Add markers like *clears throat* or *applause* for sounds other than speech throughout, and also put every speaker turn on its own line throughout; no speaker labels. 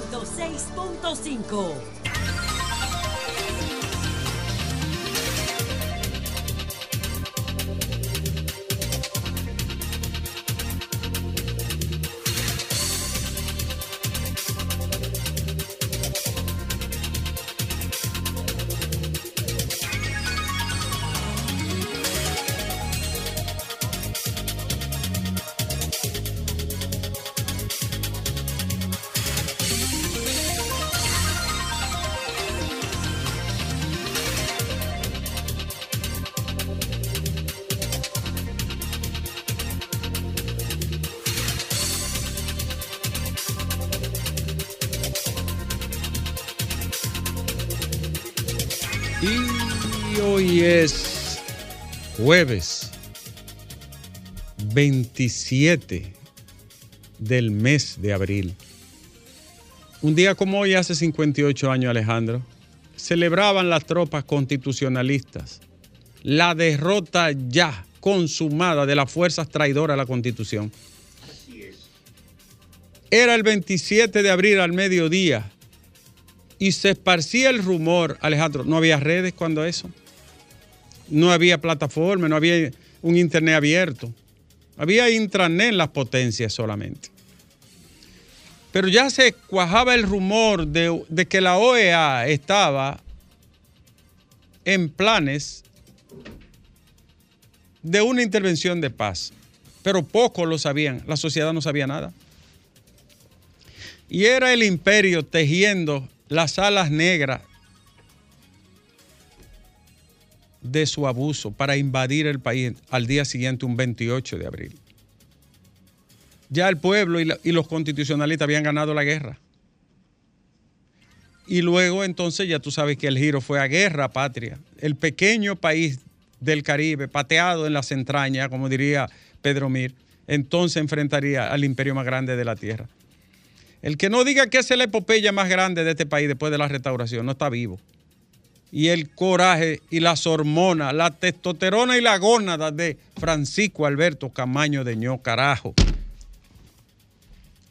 106.5.
es jueves 27 del mes de abril. Un día como hoy, hace 58 años, Alejandro, celebraban las tropas constitucionalistas la derrota ya consumada de las fuerzas traidoras a la Constitución. Era el 27 de abril al mediodía y se esparcía el rumor, Alejandro, no había redes cuando eso, no había plataforma, no había un internet abierto, había intranet en las potencias solamente. Pero ya se cuajaba el rumor de, de que la OEA estaba en planes de una intervención de paz, pero pocos lo sabían, la sociedad no sabía nada. Y era el imperio tejiendo las alas negras de su abuso para invadir el país al día siguiente, un 28 de abril. Ya el pueblo y, los constitucionalistas habían ganado la guerra. Y luego entonces ya tú sabes que el giro fue a guerra patria. El pequeño país del Caribe, pateado en las entrañas, como diría Pedro Mir, entonces enfrentaría al imperio más grande de la tierra. El que no diga que es la epopeya más grande de este país después de la restauración, no está vivo. Y el coraje y las hormonas, la testosterona y la gónada de Francisco Alberto Camaño de Ño, carajo.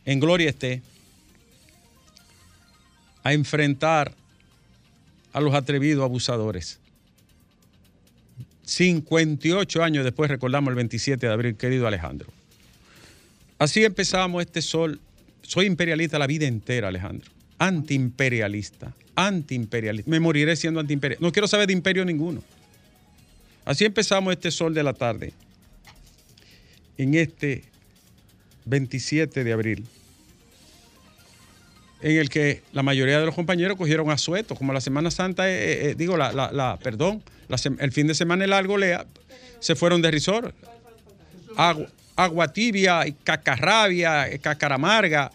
En gloria esté a enfrentar a los atrevidos abusadores. 58 años después recordamos el 27 de abril, querido Alejandro. Así empezamos este sol. Soy imperialista la vida entera, Alejandro. Antiimperialista. Antiimperialista. Me moriré siendo antiimperialista. No quiero saber de imperio ninguno. Así empezamos este sol de la tarde. En este 27 de abril. En el que la mayoría de los compañeros cogieron asueto, como la Semana Santa, eh, eh, eh, digo, la, la- perdón, el fin de semana largo, lea, se fueron de risor. Agua, tibia, y cacarrabia, cacaramarga,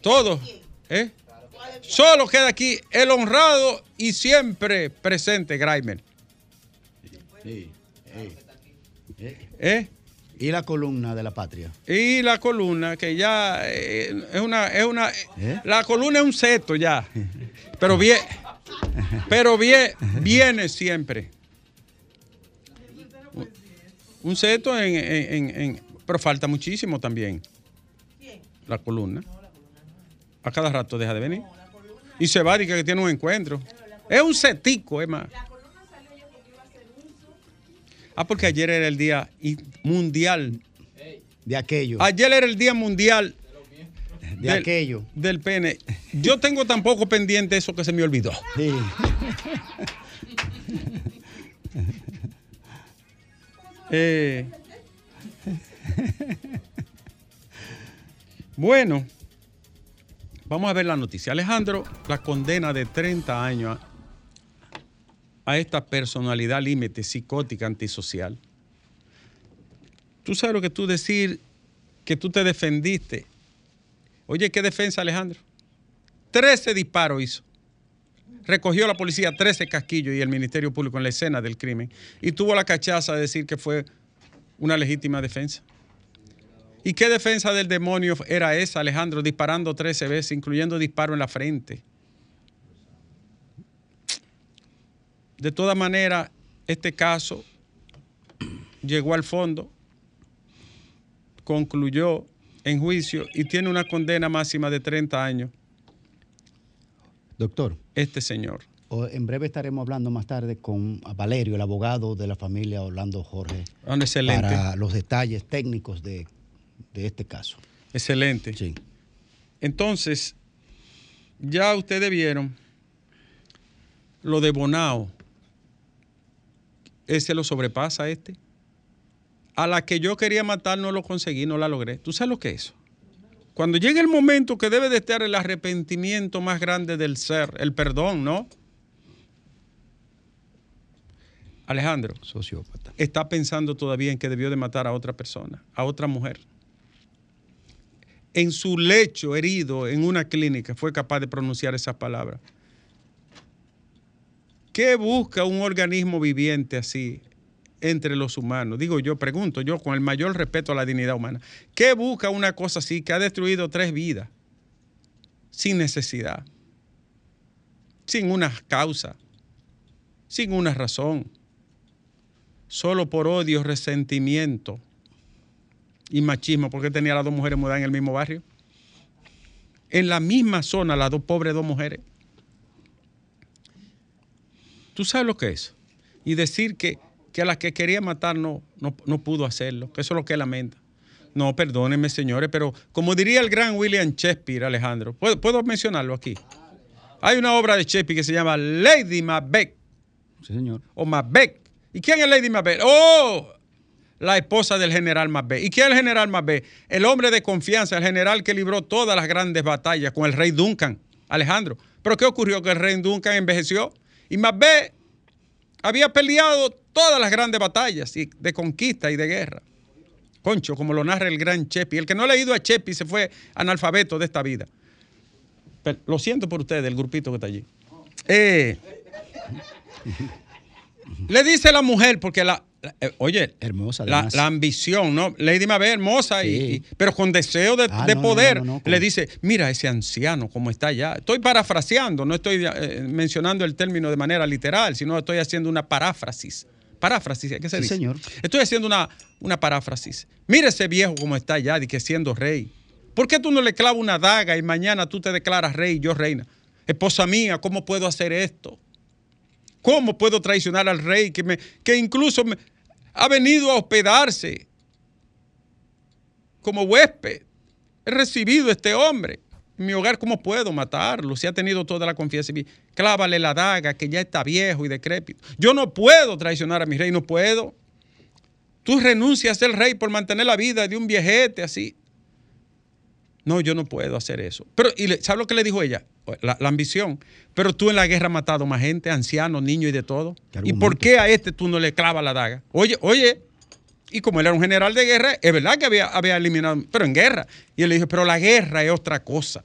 todo. ¿Eh? Solo queda aquí el honrado y siempre presente Graimer. ¿Eh?
Y la columna de la patria.
Y la columna, que ya eh, es una, es una,
¿Eh?
la columna es un seto ya, pero bien, pero bien, viene siempre. Un seto en, en- en- en- pero falta muchísimo también. La columna. A cada rato deja de venir. Y se va, dice que tiene un encuentro. Es un setico, es más. Ah, porque ayer era el día mundial.
De aquello.
Ayer era el día mundial
de
del-
aquello.
del pene. Yo tengo tampoco pendiente eso que se me olvidó.
Sí. *laughs*
Eh, bueno, vamos a ver la noticia. Alejandro, la condena de 30 años a, esta personalidad límite psicótica antisocial. Tú sabes lo que tú decir que tú te defendiste. Oye, ¿qué defensa, Alejandro? 13 disparos hizo. Recogió la policía 13 casquillos y el Ministerio Público en la escena del crimen y tuvo la cachaza de decir que fue una legítima defensa. ¿Y qué defensa del demonio era esa, Alejandro? Disparando 13 veces, incluyendo disparo en la frente. De todas maneras, este caso llegó al fondo, concluyó en juicio y tiene una condena máxima de 30 años.
Doctor.
Este señor.
En breve estaremos hablando más tarde con Valerio, el abogado de la familia Orlando Jorge.
Ah, excelente.
Para los detalles técnicos de, de este caso.
Excelente.
Sí.
Entonces, ya ustedes vieron lo de Bonao. Ese lo sobrepasa este. A la que yo quería matar no lo conseguí, no la logré. ¿Tú sabes lo que es eso? Cuando llega el momento que debe de estar el arrepentimiento más grande del ser, el perdón, ¿no? Alejandro,
sociópata,
está pensando todavía en que debió de matar a otra persona, a otra mujer. En su lecho herido en una clínica fue capaz de pronunciar esas palabras. ¿Qué busca un organismo viviente así entre los humanos? Digo yo, pregunto yo con el mayor respeto a la dignidad humana. ¿Qué busca una cosa así que ha destruido tres vidas sin necesidad, sin una causa, sin una razón? solo por odio, resentimiento y machismo, porque tenía las dos mujeres mudadas en el mismo barrio. En la misma zona, las dos pobres dos mujeres. ¿Tú sabes lo que es? Y decir que, a la que quería matar no, no, pudo hacerlo, que eso es lo que lamenta. No, perdónenme, señores, pero como diría el gran William Shakespeare, Alejandro, ¿puedo, puedo mencionarlo aquí? Hay una obra de Shakespeare que se llama Lady Macbeth.
Sí, señor.
O Macbeth, ¿Y quién es Lady Macbeth? ¡Oh! La esposa del general Macbeth. ¿Y quién es el general Macbeth? El hombre de confianza, el general que libró todas las grandes batallas con el rey Duncan, Alejandro. ¿Pero qué ocurrió? Que el rey Duncan envejeció y Macbeth había peleado todas las grandes batallas de conquista y de guerra. Concho, como lo narra el gran Chepi. El que no ha leído a Chepi se fue analfabeto de esta vida. lo siento por ustedes, el grupito que está allí. Eh, le dice la mujer, porque la, eh, oye,
hermosa
la, la, ambición, ¿no? Lady Mabel, hermosa, y, pero con deseo de, ah, poder, le dice, mira ese anciano como está allá. Estoy parafraseando, no estoy eh, mencionando el término de manera literal, sino estoy haciendo una paráfrasis. Paráfrasis, ¿qué se
sí,
dice?
señor.
Estoy haciendo una, una paráfrasis. Mira ese viejo como está allá, y que siendo rey. ¿Por qué tú no le clavas una daga y mañana tú te declaras rey y yo reina? Esposa mía, ¿cómo puedo hacer esto? ¿Cómo puedo traicionar al rey que, me, que incluso me, ha venido a hospedarse como huésped? He recibido a este hombre en mi hogar, ¿cómo puedo matarlo? Si ha tenido toda la confianza en mí, clávale la daga que ya está viejo y decrépito. Yo no puedo traicionar a mi rey, no puedo. Tú renuncias a ser rey por mantener la vida de un viejete así. No, yo no puedo hacer eso. Pero, ¿y ¿sabes lo que le dijo ella? La, ambición. Pero tú en la guerra has matado más gente, ancianos, niños y de todo. ¿Y por qué a este tú no le clavas la daga? Oye, oye. Y como él era un general de guerra, es verdad que había, había eliminado, pero en guerra. Y él le dijo, pero la guerra es otra cosa.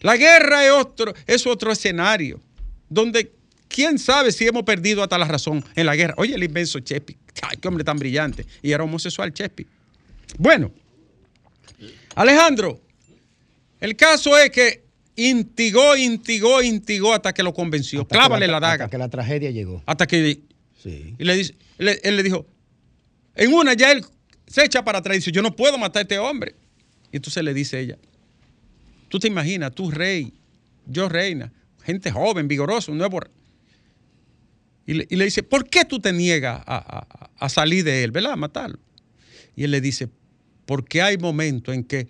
La guerra es otro, es otro escenario. Donde quién sabe si hemos perdido hasta la razón en la guerra. Oye, el inmenso Chepi. Ay, qué hombre tan brillante. Y era homosexual Chepi. Bueno, Alejandro, el caso es que intigó, intigó, intigó hasta que lo convenció. Clávale la, daga.
Hasta que la tragedia llegó.
Hasta que. Sí. Y le dice, él le dijo, en una ya él se echa para atrás y dice, yo no puedo matar a este hombre. Y entonces le dice ella, tú te imaginas, tú rey, yo reina, gente joven, vigorosa, un nuevo. Y le, y le dice, ¿por qué tú te niegas a, a salir de él, ¿verdad? A matarlo. Y él le dice, porque hay momentos en que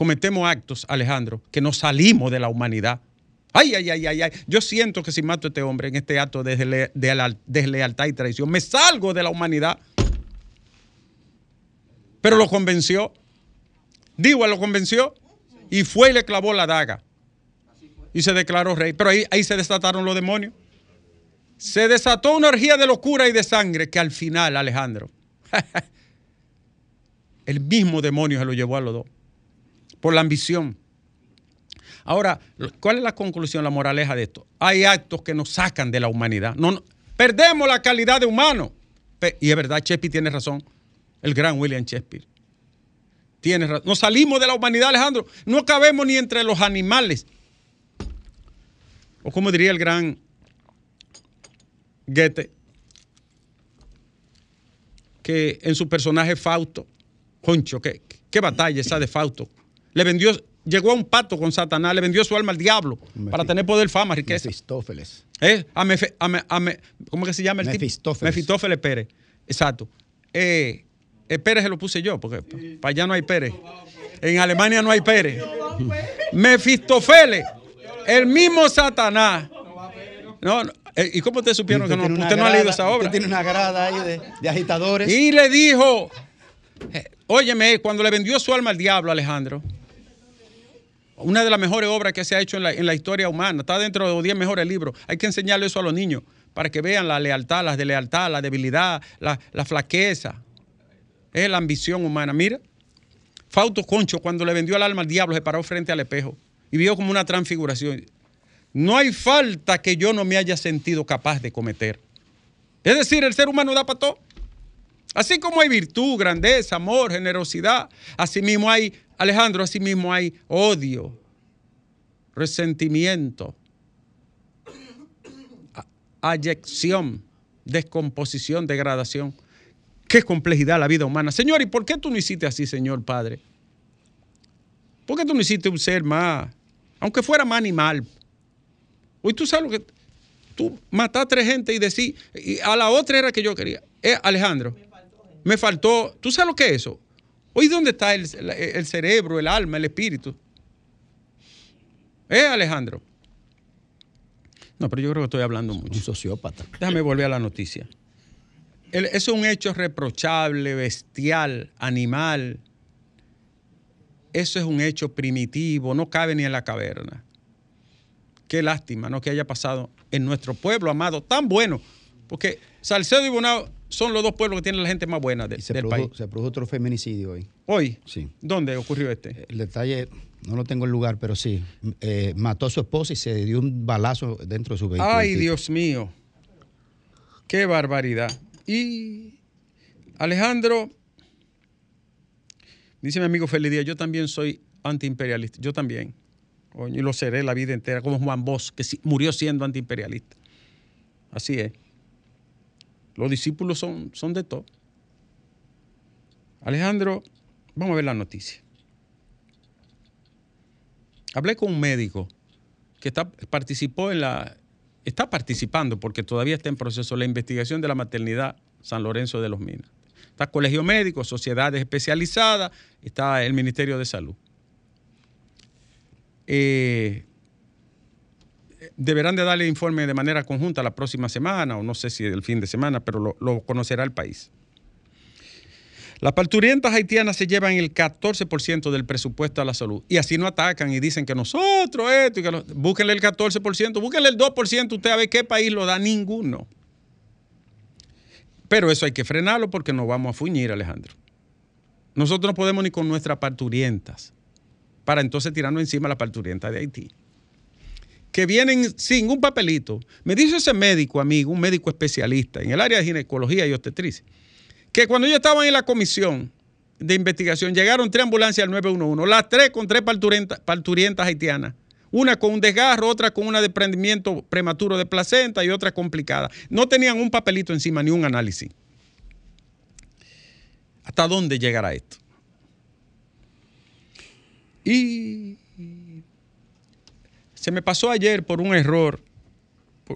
cometemos actos, Alejandro, que nos salimos de la humanidad. Ay, ay, ay, ay, ay. Yo siento que si mato a este hombre en este acto de deslealtad y traición, me salgo de la humanidad. Pero lo convenció. Digo, lo convenció y fue y le clavó la daga. Y se declaró rey. Pero ahí, ahí se desataron los demonios. Se desató una orgía de locura y de sangre que al final, Alejandro, *laughs* el mismo demonio se lo llevó a los dos por la ambición. Ahora, ¿cuál es la conclusión, la moraleja de esto? Hay actos que nos sacan de la humanidad. No, perdemos la calidad de humano. Y es verdad, Shakespeare tiene razón. El gran William Shakespeare. Tiene razón. Nos salimos de la humanidad, Alejandro. No cabemos ni entre los animales. O como diría el gran Goethe, que en su personaje Fausto, Concho, que, Qué batalla esa de Fausto. Le vendió, llegó a un pacto con Satanás, le vendió su alma al diablo para tener poder, fama, riqueza.
Mefistófeles.
¿Eh? A Mefe- a Me- a Me- ¿Cómo que se llama el tipo?
Mefistófeles.
Mefistófeles Pérez. Exacto. Eh, eh, Pérez se lo puse yo, porque para allá no hay Pérez. En Alemania no hay Pérez. Mefistófeles, el mismo Satanás. No, no, eh, ¿Y cómo ustedes supieron que no? Usted no ha leído esa obra.
Usted tiene una grada ahí de, de agitadores.
Y le dijo, óyeme, cuando le vendió su alma al diablo, Alejandro, una de las mejores obras que se ha hecho en la, en la historia humana, está dentro de los 10 mejores libros. Hay que enseñarle eso a los niños para que vean la lealtad, la deslealtad, la debilidad, la, la flaqueza. Es la ambición humana. Mira, Fausto Concho, cuando le vendió el alma al diablo, se paró frente al espejo y vio como una transfiguración. No hay falta que yo no me haya sentido capaz de cometer. Es decir, el ser humano da para todo. Así como hay virtud, grandeza, amor, generosidad, así mismo hay, Alejandro, así mismo hay odio, resentimiento, ayección, descomposición, degradación. Qué complejidad la vida humana. Señor, ¿y por qué tú no hiciste así, Señor Padre? ¿Por qué tú no hiciste un ser más, aunque fuera más animal? Hoy tú sabes lo que tú matas a tres gente y decís, y a la otra era que yo quería. Eh, Alejandro, me faltó. ¿Tú sabes lo que es eso? Hoy, ¿dónde está el, el cerebro, el alma, el espíritu? ¿Eh, Alejandro? No, pero yo creo que estoy hablando mucho.
Un sociópata.
Déjame volver a la noticia. El- eso es un hecho reprochable, bestial, animal. Eso es un hecho primitivo, no cabe ni en la caverna. Qué lástima, ¿no? Que haya pasado en nuestro pueblo amado, tan bueno. Porque Salcedo y Bonao son los dos pueblos que tienen la gente más buena de-
Y se
del
produjo,
país.
se produjo otro feminicidio hoy.
Hoy,
Sí.
¿dónde ocurrió este?
El detalle, no lo tengo el lugar, pero sí. eh, mató a su esposa y se dio un balazo dentro de su vehículo.
Ay. Dios mío. Qué barbaridad. Y Alejandro, dice mi amigo Feliz Díaz, yo también soy antiimperialista. Yo también. Y lo seré la vida entera, como Juan Bosch, que murió siendo antiimperialista. Así es. Los discípulos son, son de todo. Alejandro, vamos a ver la noticia. Hablé con un médico que está, participó en la, está participando porque todavía está en proceso la investigación de la maternidad San Lorenzo de los Minas. Está Colegio Médico, sociedades especializadas, está el Ministerio de Salud. Eh, deberán de darle informe de manera conjunta la próxima semana, o no sé si el fin de semana, pero lo, conocerá el país. Las parturientas haitianas se llevan el 14% del presupuesto a la salud. Y así no atacan y dicen que nosotros esto y que lo- búsquenle el 14%, búsquenle el 2%, usted a ver qué país lo da, ninguno. Pero eso hay que frenarlo porque nos vamos a fuñir, Alejandro. Nosotros no podemos ni con nuestras parturientas para entonces tirarnos encima la parturienta de Haití. Que vienen sin un papelito. Me dice ese médico, amigo, un médico especialista en el área de ginecología y obstetricia, que cuando ellos estaban en la comisión de investigación, llegaron tres ambulancias al 911, las tres con tres parturientas haitianas. Una con un desgarro, otra con un desprendimiento prematuro de placenta y otra complicada. No tenían un papelito encima ni un análisis. ¿Hasta dónde llegará esto? Y se me pasó ayer por un error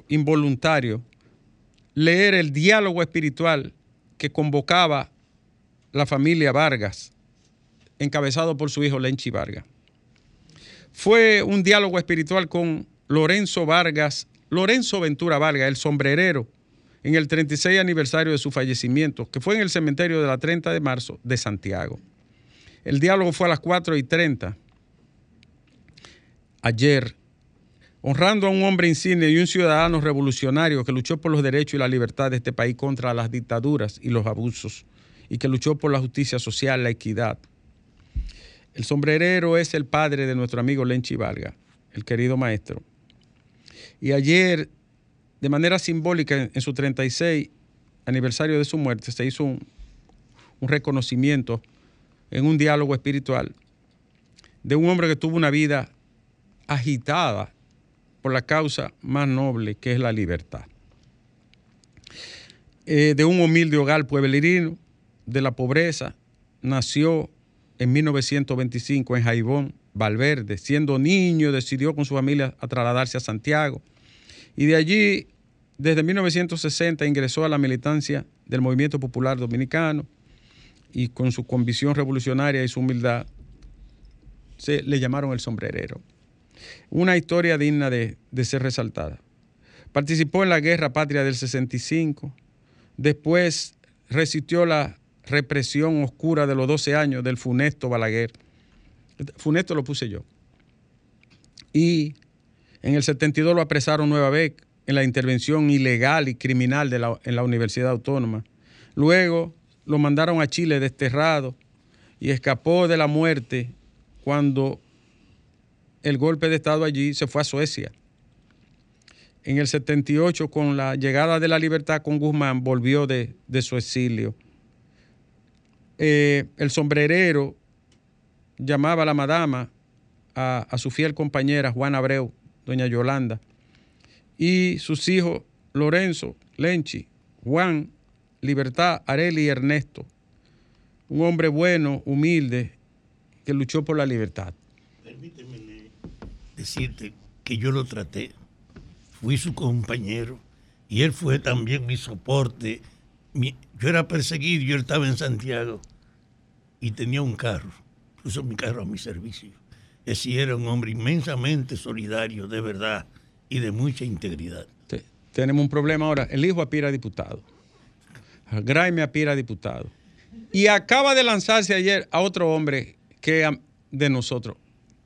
involuntario leer el diálogo espiritual que convocaba la familia Vargas, encabezado por su hijo Lenchi Vargas. Fue un diálogo espiritual con Lorenzo Vargas, Lorenzo Ventura Vargas, el sombrerero, en el 36 aniversario de su fallecimiento, que fue en el cementerio de la 30 de marzo de Santiago. El diálogo fue a las 4 y 30. Ayer, honrando a un hombre insigne y un ciudadano revolucionario que luchó por los derechos y la libertad de este país contra las dictaduras y los abusos, y que luchó por la justicia social, la equidad. El sombrerero es el padre de nuestro amigo Lenchi Vargas, el querido maestro. Y ayer, de manera simbólica, en su 36 aniversario de su muerte, se hizo un reconocimiento en un diálogo espiritual de un hombre que tuvo una vida agitada por la causa más noble que es la libertad. Eh, de un humilde hogar pueblerino, de la pobreza, nació en 1925 en Jaibón, Valverde. Siendo niño, decidió con su familia a trasladarse a Santiago. Y de allí, desde 1960, ingresó a la militancia del Movimiento Popular Dominicano y con su convicción revolucionaria y su humildad, se le llamaron el sombrerero. Una historia digna de, de ser resaltada. Participó en la Guerra Patria del 65, después resistió la represión oscura de los 12 años del funesto Balaguer. Funesto lo puse yo. Y en el 72 lo apresaron nueva vez en la intervención ilegal y criminal de la, en la Universidad Autónoma. Luego lo mandaron a Chile desterrado y escapó de la muerte cuando el golpe de Estado allí se fue a Suecia. En el 78, con la llegada de la libertad con Guzmán, volvió de, de su exilio. Eh, el sombrerero llamaba a la madama, a, su fiel compañera Juan Abreu, doña Yolanda, y sus hijos Lorenzo, Lenchi, Juan, Libertad, Areli y Ernesto. Un hombre bueno, humilde, que luchó por la libertad.
Permíteme decirte que yo lo traté, fui su compañero y él fue también mi soporte. Yo era perseguido, yo estaba en Santiago y tenía un carro, puso mi carro a mi servicio. Ese era un hombre inmensamente solidario, de verdad, y de mucha integridad.
Tenemos un problema ahora. El hijo aspira a diputado. Graeme aspira a diputado. Y acaba de lanzarse ayer a otro hombre que de nosotros.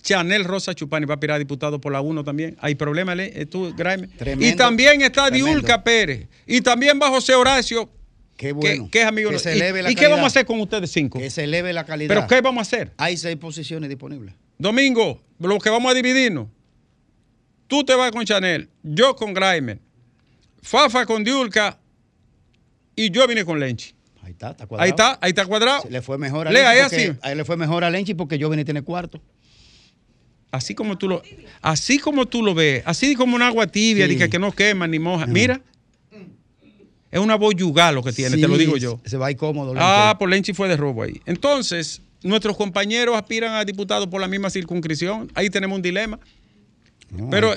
Chanel Rosa Chupani va a aspirar a diputado por la 1 también. Hay problema, tú, Graeme. Tremendo, y también está tremendo. Diulca Pérez. Y también va José Horacio
Qué bueno.
Que, que, es amigo
que se eleve
¿Y,
la
¿Y qué vamos a hacer con ustedes cinco?
Que se eleve la calidad.
¿Pero qué vamos a hacer?
Hay seis posiciones disponibles.
Domingo, lo que vamos a dividirnos. Tú te vas con Chanel, yo con Graimer, Fafa con Diulca y yo vine con Lenchi.
Ahí está, está cuadrado.
Ahí está, ahí está cuadrado.
Se le fue mejor a
Lea,
Lenchi.
así.
Porque, a él le fue mejor a Lenchi porque yo vine a tener cuarto.
Así como tú lo, así como tú lo ves, así como un agua tibia, sí. que, que no quema ni moja. Mira. Es una boyugal lo que tiene, sí, te lo digo yo.
Se va incómodo.
Lenchi. Ah, por Lenchi fue de robo ahí. Entonces, nuestros compañeros aspiran a diputados por la misma circunscripción. Ahí tenemos un dilema. No, Pero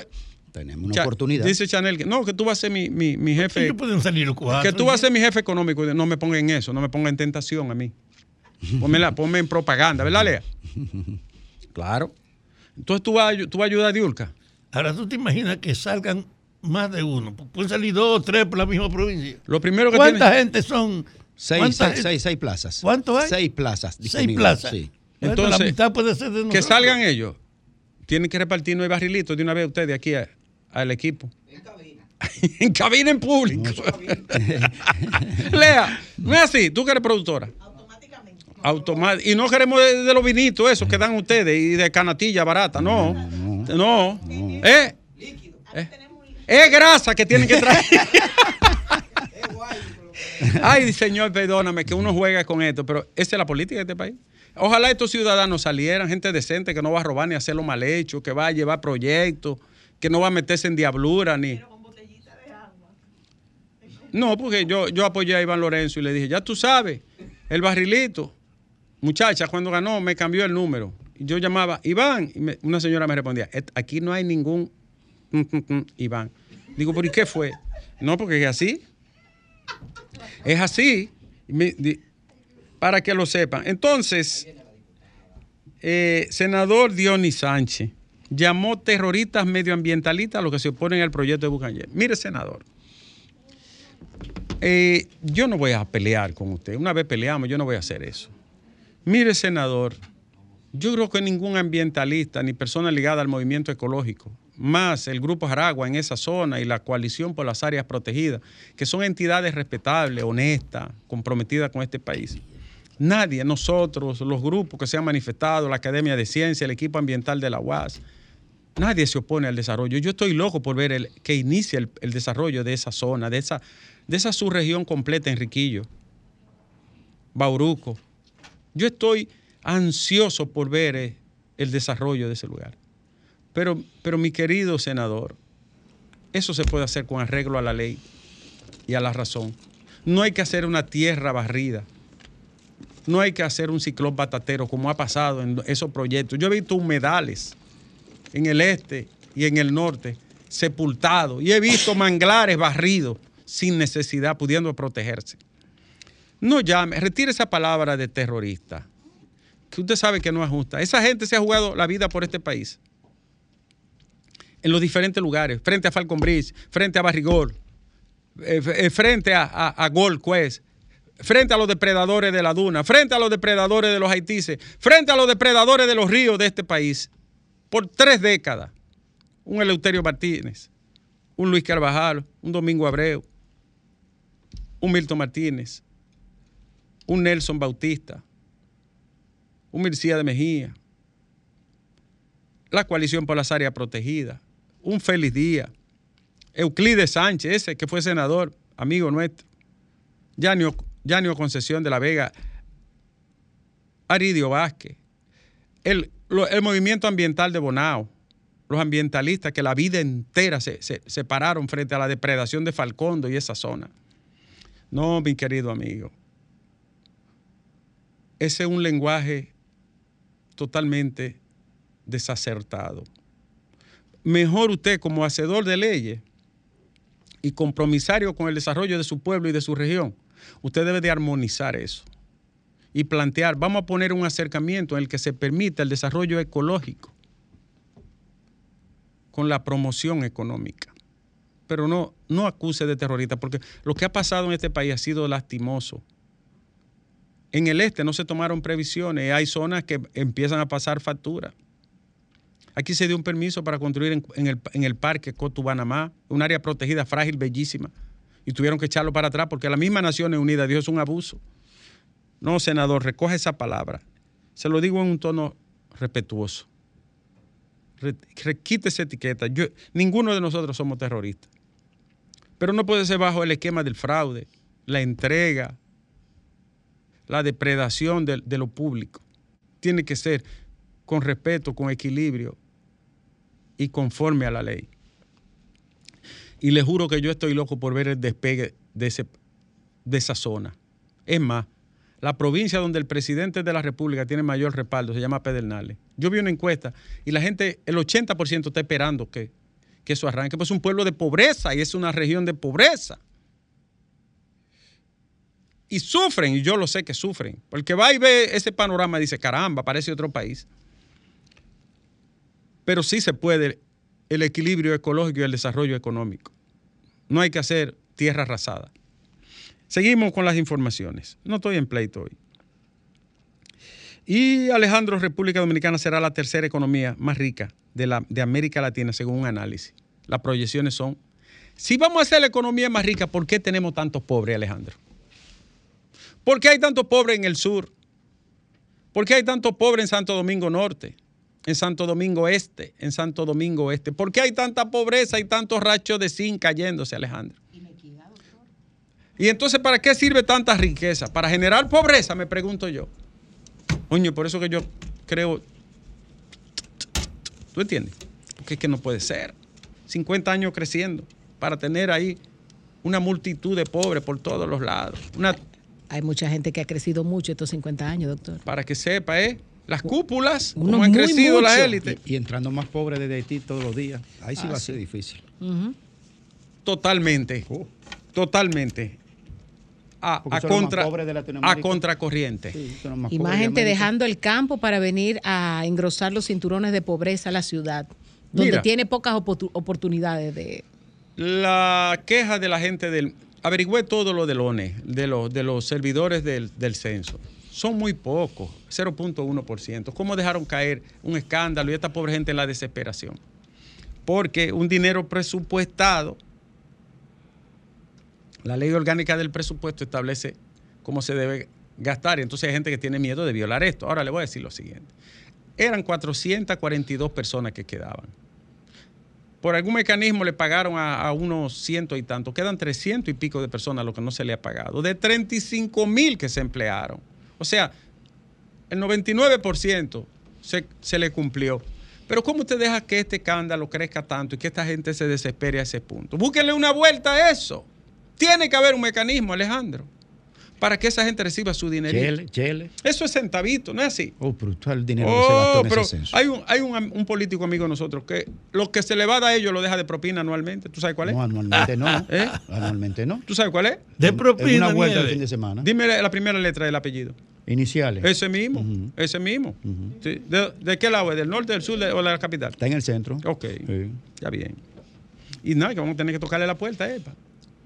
tenemos una oportunidad.
Dice Chanel que no, que tú vas a ser mi, mi, mi jefe.
¿Qué pueden salir los cuatro?
Que tú vas a ser mi jefe económico. No me ponga en eso, no me ponga en tentación a mí. Pónmela, ponme en propaganda, ¿verdad, Lea? *laughs* Claro. Entonces tú vas, tú vas a ayudar a Diulca.
Ahora tú te imaginas que salgan más de uno. Pueden salir dos o tres por la misma provincia.
Lo primero que
¿Cuánta
tiene...
gente son?
Seis, seis, seis, seis, plazas.
¿Cuánto hay?
Seis plazas.
Seis plazas.
Sí.
Entonces,
la mitad puede ser de nosotros.
que salgan ellos. Tienen que repartir nueve barrilitos de una vez ustedes aquí a, al equipo.
En cabina. *laughs*
en cabina en público. *laughs* Lea, no es así. Tú que eres productora.
Automáticamente.
Y no queremos de, de, los vinitos esos que dan ustedes y de canatilla barata. No. No. no. no. ¿Eh?
Líquido.
¿Eh? Es grasa que tienen que traer. *laughs* Ay, señor, perdóname que uno juega con esto, pero esa es la política de este país. Ojalá estos ciudadanos salieran, gente decente que no va a robar ni a hacer lo mal hecho, que va a llevar proyectos, que no va a meterse en diablura ni.
Pero con botellita de agua.
No, porque yo, yo apoyé a Iván Lorenzo y le dije, ya tú sabes, el barrilito. Muchacha, cuando ganó, me cambió el número. Yo llamaba, Iván, y una señora me respondía, aquí no hay ningún *laughs* Iván. Digo, ¿pero y qué fue? No, porque es así. Es así. Para que lo sepan. Entonces, eh, senador Dionis Sánchez llamó terroristas medioambientalistas a los que se oponen al proyecto de Bucañer. Mire, senador, eh, yo no voy a pelear con usted. Una vez peleamos, yo no voy a hacer eso. Mire, senador, yo creo que ningún ambientalista ni persona ligada al movimiento ecológico más el Grupo Jaragua en esa zona y la Coalición por las Áreas Protegidas, que son entidades respetables, honestas, comprometidas con este país. Nadie, nosotros, los grupos que se han manifestado, la Academia de Ciencia, el equipo ambiental de la UAS, nadie se opone al desarrollo. Yo estoy loco por ver que inicie el, el desarrollo de esa zona, de esa, de esa subregión completa, Enriquillo, Bauruco. Yo estoy ansioso por ver eh, el desarrollo de ese lugar. Pero, pero mi querido senador, eso se puede hacer con arreglo a la ley y a la razón. No hay que hacer una tierra barrida. No hay que hacer un ciclón batatero como ha pasado en esos proyectos. Yo he visto humedales en el este y en el norte sepultados y he visto manglares barridos sin necesidad, pudiendo protegerse. No llame, retire esa palabra de terrorista, que usted sabe que no es justa. Esa gente se ha jugado la vida por este país. En los diferentes lugares, frente a Falcon Bridge, frente a Barrigol, eh, eh, frente a, a, a Gold Quest, frente a los depredadores de la duna, frente a los depredadores de los haitises, frente a los depredadores de los ríos de este país, por tres décadas. Un Eleuterio Martínez, un Luis Carvajal, un Domingo Abreu, un Milton Martínez, un Nelson Bautista, un Mircía de Mejía, la coalición por las áreas protegidas, un Félix Díaz, Euclides Sánchez, ese que fue senador, amigo nuestro, Yanio, Yanio Concesión de la Vega, Aridio Vázquez, el, movimiento ambiental de Bonao, los ambientalistas que la vida entera se, se, se, pararon frente a la depredación de Falcondo y esa zona. No, mi querido amigo. Ese es un lenguaje totalmente desacertado. Mejor usted como hacedor de leyes y compromisario con el desarrollo de su pueblo y de su región, usted debe de armonizar eso y plantear, vamos a poner un acercamiento en el que se permita el desarrollo ecológico con la promoción económica. Pero no, no acuse de terrorista, porque lo que ha pasado en este país ha sido lastimoso. En el este no se tomaron previsiones, hay zonas que empiezan a pasar factura. Aquí se dio un permiso para construir en, el, parque Cotubanamá, un área protegida, frágil, bellísima, y tuvieron que echarlo para atrás porque la misma Naciones Unidas dijo es un abuso. No, senador, recoge esa palabra. Se lo digo en un tono respetuoso. Quite esa etiqueta. Ninguno de nosotros somos terroristas. Pero no puede ser bajo el esquema del fraude, la entrega, la depredación de, lo público. Tiene que ser con respeto, con equilibrio y conforme a la ley. Y le juro que yo estoy loco por ver el despegue de, ese, esa zona. Es más, la provincia donde el presidente de la República tiene mayor respaldo se llama Pedernales. Yo vi una encuesta y la gente, el 80% está esperando que, que eso arranque, pues es un pueblo de pobreza y es una región de pobreza. Y sufren, y yo lo sé que sufren, porque va y ve ese panorama y dice, caramba, parece otro país. Pero sí se puede el equilibrio ecológico y el desarrollo económico. No hay que hacer tierra arrasada. Seguimos con las informaciones. No estoy en pleito hoy. Y Alejandro, República Dominicana será la tercera economía más rica de, la, de América Latina, según un análisis. Las proyecciones son, si vamos a ser la economía más rica, ¿por qué tenemos tantos pobres, Alejandro? ¿Por qué hay tantos pobres en el sur? ¿Por qué hay tantos pobres en Santo Domingo Norte? en Santo Domingo Este, en Santo Domingo Este. ¿Por qué hay tanta pobreza y tantos rachos de zinc cayéndose, Alejandro? Y entonces, ¿para qué sirve tanta riqueza? ¿Para generar pobreza? Me pregunto yo. Oye, por eso que yo creo... ¿Tú entiendes? Porque es que no puede ser. 50 años creciendo para tener ahí una multitud de pobres por todos los lados. Una...
Hay mucha gente que ha crecido mucho estos 50 años, doctor.
Para que sepa, ¿eh? las cúpulas, Uno como han crecido mucho. las élites.
Y, y, entrando más pobres desde Haití todos los días. Ahí sí ah, va a ser sí. difícil.
Uh -huh. Totalmente. Uh. Totalmente. A, a, contra, a contracorriente.
Sí, y más gente dejando el campo para venir a engrosar los cinturones de pobreza a la ciudad, donde Mira, tiene pocas oportunidades de...
La queja de la gente del... Averigüé todo lo del ONE, de los, de los servidores del, del censo son muy pocos, 0.1%. ¿Cómo dejaron caer un escándalo y esta pobre gente en la desesperación? Porque un dinero presupuestado, la ley orgánica del presupuesto establece cómo se debe gastar y entonces hay gente que tiene miedo de violar esto. Ahora le voy a decir lo siguiente. Eran 442 personas que quedaban. Por algún mecanismo le pagaron a, unos cientos y tantos. Quedan 300 y pico de personas a lo que no se le ha pagado. De 35 mil que se emplearon. O sea, el 99% se, se, le cumplió. Pero ¿cómo usted deja que este escándalo crezca tanto y que esta gente se desespere a ese punto? Búsquenle una vuelta a eso. Tiene que haber un mecanismo, Alejandro. Para que esa gente reciba su dinero.
Chele, chele.
Eso es centavito, ¿no es así?
Oh, brutal el dinero que se
Oh,
gastó en
pero
ese censo.
hay, un, hay un, un político amigo de nosotros que lo que se le va a dar a ellos lo deja de propina anualmente. ¿Tú sabes cuál es?
No, anualmente no. *laughs*
¿Eh?
Anualmente no.
¿Tú sabes cuál es?
De
En
propina.
una vuelta el fin de semana.
Dime la primera letra del apellido.
Iniciales.
Ese mismo, ese mismo. Sí. ¿De, de qué lado es? ¿Del norte, del sur de- o de la capital?
Está en el centro.
Ok,
Sí.
ya bien. Y nada, que vamos a tener que tocarle la puerta, ¿eh? pa-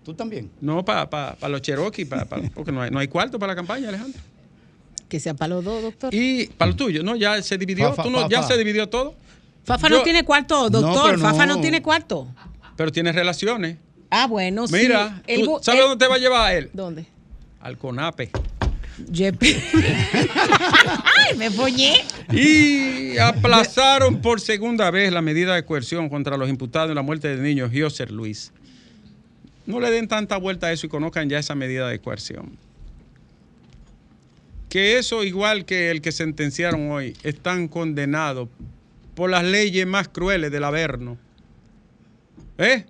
¿Tú también?
No, para los Cherokee, pa- pa- porque no hay, no hay cuarto para la campaña, Alejandro.
Que sea para los dos, doctor.
Y para lo tuyo, ¿no? Ya se dividió,
Fa, fa,
¿tú no-
fa,
ya
fa.
se dividió todo,
Fafa
yo-
no tiene cuarto, doctor. Fafa no
no.
tiene cuarto.
pero tienes relaciones.
Ah, bueno, sí.
Mira,
El
¿tú
bu-
¿sabes
el-
dónde te va a llevar él?
¿Dónde?
Al CONAPE.
Jepe. *laughs* Ay, me poñé.
Y aplazaron por segunda vez la medida de coerción contra los imputados en la muerte del niño Gioser Luis. No le den tanta vuelta a eso y conozcan ya esa medida de coerción. Que eso, igual que el que sentenciaron hoy, están condenados por las leyes más crueles del Averno. ¿Eh?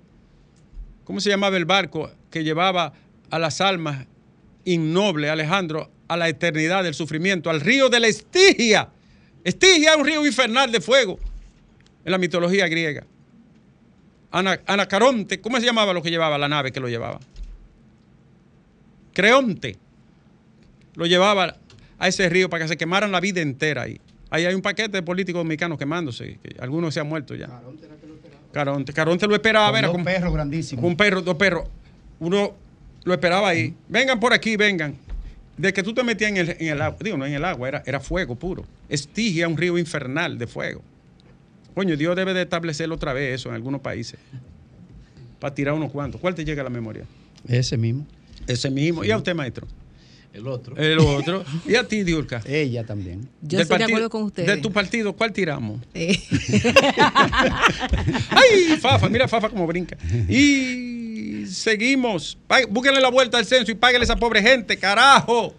¿Cómo se llamaba el barco que llevaba a las almas innobles, Alejandro, a la eternidad del sufrimiento, al río de la Estigia? Estigia es un río infernal de fuego en la mitología griega. Ana- Anacaronte, ¿cómo se llamaba lo que llevaba la nave que lo llevaba? Creonte lo llevaba a ese río para que se quemaran la vida entera ahí. Ahí hay un paquete de políticos dominicanos quemándose, que algunos se han muerto ya. Caronte, Caronte lo esperaba,
Con
era
dos
como
perros grandísimos.
un perro, dos perros. Uno lo esperaba ahí. Vengan por aquí, vengan. De que tú te metías en el, en el agua, digo, no en el agua, era, era fuego puro. Estigia, un río infernal de fuego. Coño, Dios debe de establecer otra vez eso en algunos países. Para tirar unos cuantos. ¿Cuál te llega a la memoria?
Ese mismo.
Ese mismo. ¿Y a usted, maestro?
El otro.
El otro. ¿Y a ti, Diurka?
Ella también.
Yo estoy de acuerdo con ustedes.
De tu partido, ¿cuál tiramos?
Eh, *laughs*
¡Ay, Fafa! Mira Fafa cómo brinca. Y seguimos. Búsquenle la vuelta al censo y páguenle a esa pobre gente, carajo.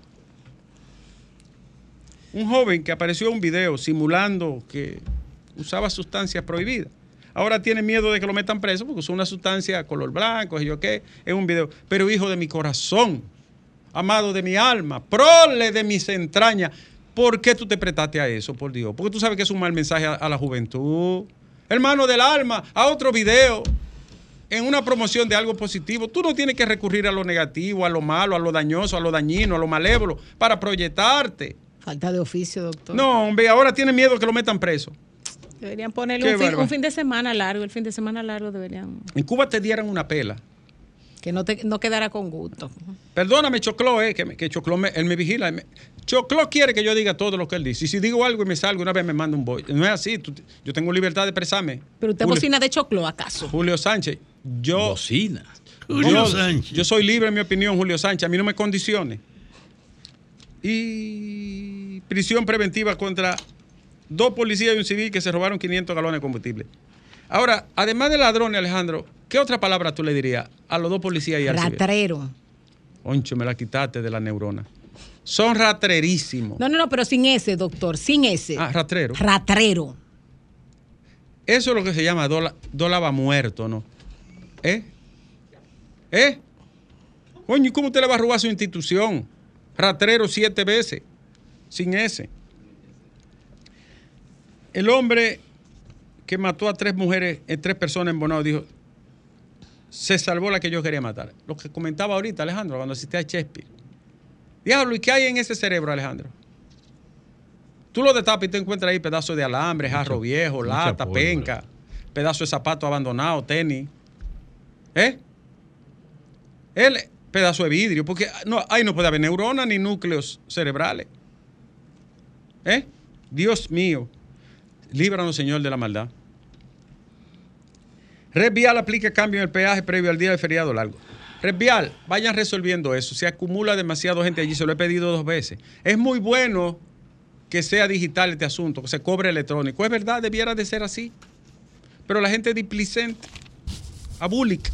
Un joven que apareció en un video simulando que usaba sustancias prohibidas. Ahora tiene miedo de que lo metan preso porque usó una sustancia color blanco, y yo qué, en un video. Pero hijo de mi corazón, amado de mi alma, prole de mis entrañas, ¿por qué tú te prestaste a eso, por Dios? Porque tú sabes que es un mal mensaje a, a la juventud. Hermano del alma, a otro video, en una promoción de algo positivo. Tú no tienes que recurrir a lo negativo, a lo malo, a lo dañoso, a lo dañino, a lo malévolo, para proyectarte.
falta de oficio, doctor.
No, hombre, ahora tiene miedo que lo metan preso.
Deberían ponerle un fin,
bárbaro.
un fin de semana largo. El fin de semana largo deberían.
En Cuba te dieran una pela.
Que no, te, no quedara con gusto.
Perdóname, Choclo, eh, que, me- que Choclo me- él me vigila. Me- Choclo quiere que yo diga todo lo que él dice. Y si digo algo y me salgo, una vez me manda un boy. No es así. tú- yo tengo libertad de expresarme.
Pero usted
Julio,
bocina de choclo, ¿acaso?
Julio Sánchez, yo,
Bocina.
Julio
yo,
Sánchez.
yo soy libre en mi opinión, Julio Sánchez. A mí no me condicione. Y prisión preventiva contra dos policías y un civil que se robaron 500 galones de combustible. Ahora, además de ladrones, Alejandro, ¿qué otra palabra tú le dirías a los dos policías y al civil?
Ratrero.
Oncho, me la quitaste de la neurona. Son ratrerísimos.
No, no, no, pero sin ese, doctor. Sin ese.
Ah, ratrero.
Ratrero.
Eso es lo que se llama dola, dólava muerto, ¿no? ¿Eh? ¿Eh? Coño, ¿y cómo usted le va a robar a su institución? Ratrero siete veces. Sin ese. El hombre que mató a tres mujeres, eh, tres personas en Bonao, dijo, se salvó la que yo quería matar. Lo que comentaba ahorita Alejandro cuando asistía a Shakespeare. Diablo, ¿y qué hay en ese cerebro, Alejandro? Tú lo destapas y te encuentras ahí pedazos de alambre, jarro viejo, lata, penca, pedazo de zapato abandonado, tenis. ¿Eh? El pedazo de vidrio, porque no, ahí no puede haber neuronas ni núcleos cerebrales. ¿Eh? Dios mío, líbranos, Señor, de la maldad. Red Vial aplica cambio en el peaje previo al día del feriado largo. Red Vial, vayan resolviendo eso. Se acumula demasiado gente allí, se lo he pedido dos veces. Es muy bueno que sea digital este asunto, que se cobre electrónico. Es verdad, debiera de ser así. Pero la gente es displicente, abúlica,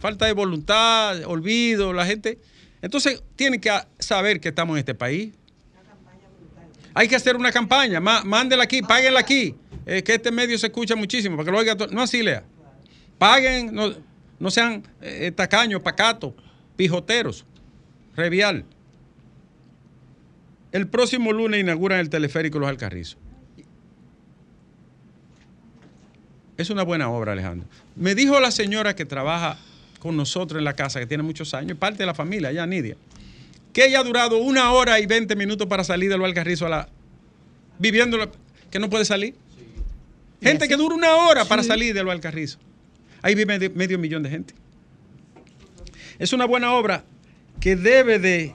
falta de voluntad, olvido, la gente. Entonces, tiene que saber que estamos en este país. Hay que hacer una campaña, má- mándela aquí, páguenla aquí. Eh, que este medio se escucha muchísimo, para que lo oiga todo. No así, Lea. Paguen, no, no sean eh, tacaños, pacatos, pijoteros. Revial. El próximo lunes inauguran el teleférico Los Alcarrizos. Es una buena obra, Alejandro. Me dijo la señora que trabaja con nosotros en la casa, que tiene muchos años, parte de la familia, ya Nidia, que ella ha durado una hora y 20 minutos para salir de Los Alcarrizos a la. viviendo, la- que no puede salir. Gente que dura una hora para salir de Los Alcarrizos. Ahí vive medio, medio millón de gente. Es una buena obra que debe de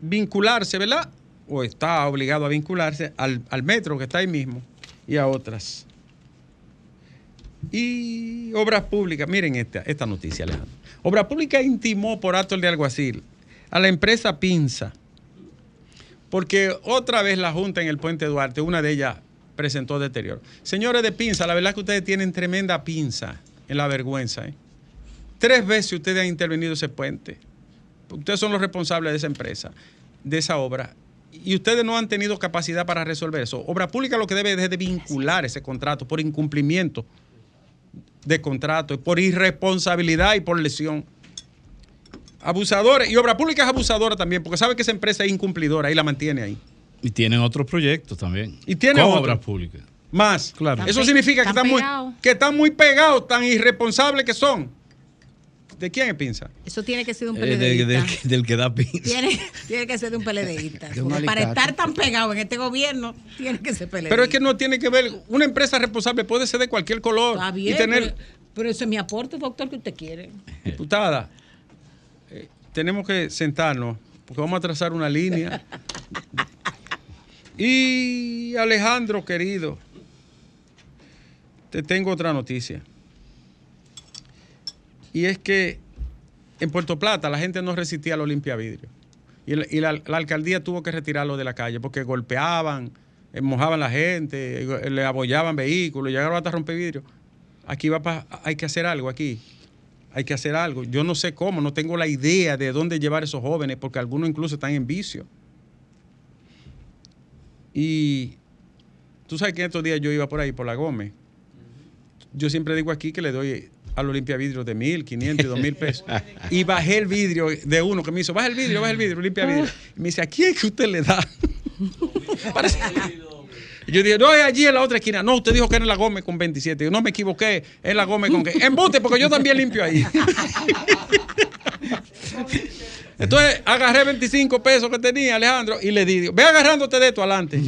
vincularse, ¿verdad? O está obligado a vincularse al, al metro que está ahí mismo y a otras. Y obras públicas, miren esta, esta noticia, Alejandro. Obras públicas intimó por acto de alguacil a la empresa Pinza, porque otra vez la Junta en el Puente Duarte, una de ellas presentó deterioro. Señores de Pinza, la verdad es que ustedes tienen tremenda pinza en la vergüenza. ¿eh? Tres veces ustedes han intervenido ese puente. Ustedes son los responsables de esa empresa, de esa obra. Y ustedes no han tenido capacidad para resolver eso. Obra pública lo que debe es de vincular ese contrato por incumplimiento de contrato, por irresponsabilidad y por lesión. Abusadores. Y obra pública es abusadora también, porque sabe que esa empresa es incumplidora y la mantiene ahí.
Y tienen otros proyectos también.
Y tiene
Con
otro.
obras públicas.
Más.
Claro.
Eso significa que
están
muy, que están muy pegados, tan irresponsables que son. ¿De quién es Pinza?
Eso tiene que ser un
Eh, de-
PLDista.
del, que- del que da pinza.
Tiene, tiene que ser de un PLDista. *laughs*
De un
para estar tan pegado en este gobierno, tiene que ser PLDista.
Pero es que no tiene que ver. Una empresa responsable puede ser de cualquier color.
Está
y
bien,
tener.
pero, pero eso es mi aporte, doctor, que usted quiere.
Diputada, eh, tenemos que sentarnos porque vamos a trazar una línea. *laughs* Y Alejandro, querido, te tengo otra noticia. Y es que en Puerto Plata la gente no resistía al Olimpia Vidrio. Y, y la, alcaldía tuvo que retirarlo de la calle porque golpeaban, eh, mojaban la gente, eh, le abollaban vehículos, llegaron hasta romper vidrio. Aquí va pa- hay que hacer algo aquí. Hay que hacer algo. Yo no sé cómo, no tengo la idea de dónde llevar esos jóvenes, porque algunos incluso están en vicio. Y tú sabes que estos días yo iba por ahí, por la Gómez. Yo siempre digo aquí que le doy al Olimpia Vidrio de mil, quinientos y dos mil *laughs* pesos. Y bajé el vidrio de uno que me hizo, baja el vidrio, baja el vidrio, Olimpia Vidrio. Y me dice, ¿a quién es que usted le da? *laughs* Parece- Y yo dije, no, es allí en la otra esquina. No, usted dijo que era en la Gómez con 27. Yo, no me equivoqué, es la Gómez con que. *laughs* Embuste, porque yo también limpio ahí. Entonces agarré 25 pesos que tenía Alejandro y le di, ve agarrándote de esto adelante.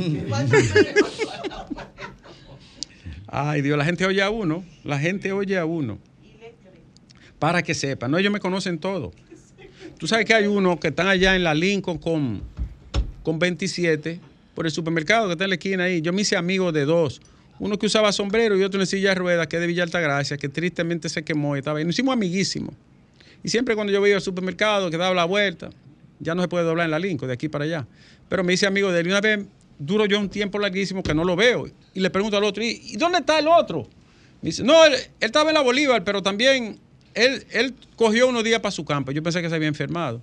Ay, Dios, la gente oye a uno, la gente oye a uno. Para que sepa, no, ellos me conocen todo. Tú sabes que hay unos que están allá en la Lincoln con, con 27 por el supermercado que está en la esquina ahí. Yo me hice amigo de dos. Uno que usaba sombrero y otro en silla de ruedas, que es de Villa Altagracia, que tristemente se quemó y estaba ahí. Nos hicimos amiguísimos. Y siempre cuando yo veía al supermercado, que daba la vuelta, ya no se puede doblar en la Lincoln, de aquí para allá. Pero me hice amigo de él. Y una vez duro yo un tiempo larguísimo que no lo veo. Y le pregunto al otro, ¿y, dónde está el otro? Me dice, no, él estaba en la Bolívar, pero también él, él cogió unos días para su campo. Yo pensé que se había enfermado.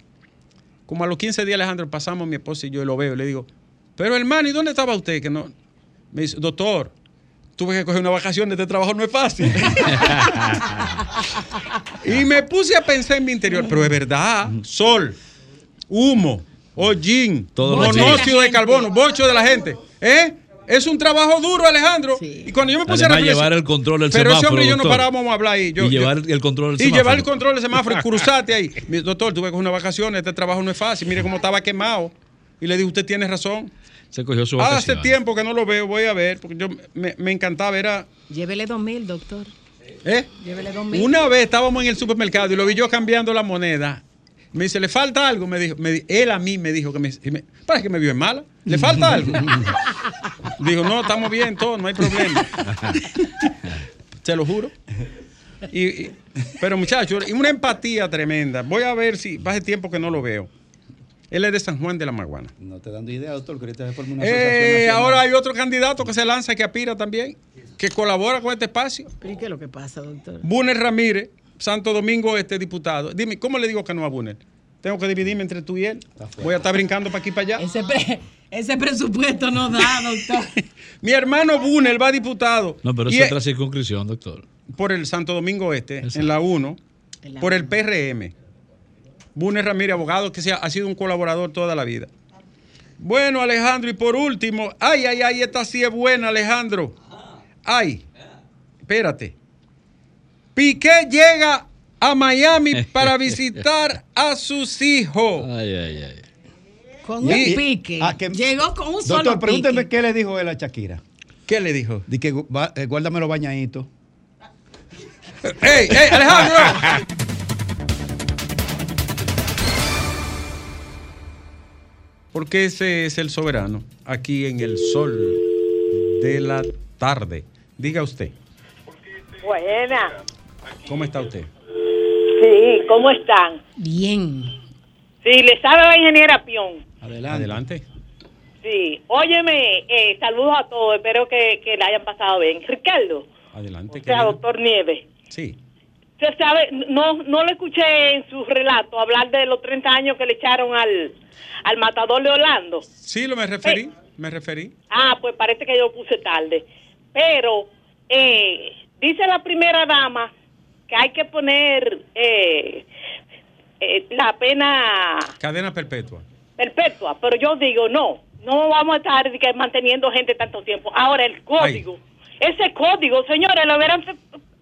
Como a los 15 días, Alejandro, pasamos mi esposa y yo y lo veo. Y le digo, pero hermano, ¿y dónde estaba usted? Que no. Me dice, doctor, tuve que coger una vacación, este trabajo no es fácil. *laughs* y me puse a pensar en mi interior, pero es verdad, sol, humo, hollín,
Todo lo
monóxido de carbono, bocho de la gente. ¿Eh? Es un trabajo duro, Alejandro.
Sí.
Y cuando yo me puse
Además,
a reflexionar-
llevar el control del
Pero ese
semáforo,
hombre y yo no parábamos a hablar ahí. Yo-
y
yo-
llevar el control del
y
semáforo.
llevar el control del semáforo *laughs* y cruzarte ahí. Mi- Doctor, tuve que coger una vacación, este trabajo no es fácil. Mire cómo estaba quemado. Y le dije, usted tiene razón.
Se cogió su
Hace
vacación.
tiempo que no lo veo, voy a ver, porque yo me, me encantaba, era...
Llévele dos mil, doctor.
¿eh?
Llévele dos mil.
Una vez estábamos en el supermercado y lo vi yo cambiando la moneda. Me dice, ¿le falta algo? Me dijo, me él a mí me dijo que me, y me- parece que me vio en mala. ¿Le falta algo? *laughs* Digo, no, estamos bien, todo, no hay problema. Te lo juro. Y, y- pero muchachos, y una empatía tremenda. Voy a ver si hace tiempo que no lo veo. Él es de San Juan de la Maguana.
No te dando idea, doctor, que ahorita se una
Eh, ahora hay otro candidato que se lanza, que aspira también, que colabora con este espacio.
¿Pero ¿y es lo que pasa, doctor?
Buner Ramírez, Santo Domingo este diputado. Dime, ¿cómo le digo que no a Buner? Tengo que dividirme entre tú y él. Voy a estar brincando para aquí y para allá.
Ese, pre- ese presupuesto no da, doctor. *laughs*
Mi hermano Buner va diputado.
No, pero
Y
es
es-
otra circunscripción, doctor.
por el Santo Domingo Este,
Exacto.
en la 1,
En la
por el. PRM. Bunes Ramírez, abogado, que sea- ha sido un colaborador toda la vida. Bueno, Alejandro, y por último, ay, ay, ay, esta sí es buena, Alejandro. Ay, espérate. Piqué llega a Miami *laughs* para visitar a sus hijos.
Ay, ay, ay.
Con
Y-
un pique.
ah, que-
Llegó con un solo
Doctor, pregúnteme
pique.
qué le dijo él a Shakira.
¿Qué le dijo?
Di que eh, guárdame los bañaditos. *laughs*
¡Ey, ey, Alejandro! Porque ese es el soberano, aquí en el sol de la tarde. Diga usted,
Buena.
¿cómo está usted?
Sí, ¿cómo están?
Bien.
Sí, le sabe la ingeniera Pion.
Adelante.
Adelante.
Sí, óyeme, eh, saludos a todos, espero que, que la hayan pasado bien. Ricardo,
Adelante,
o sea, doctor Nieves,
Sí.
usted sabe, no, no le escuché en su relato hablar de los 30 años que le echaron al, al matador de Orlando.
Sí, lo me referí, me referí.
Ah, pues parece que yo puse tarde. Pero eh, dice la primera dama que hay que poner eh, eh, la pena
Cadena perpetua.
Perpetua, pero yo digo no, no vamos a estar que, manteniendo gente tanto tiempo. Ahora el código, ese código, señores, lo hubieran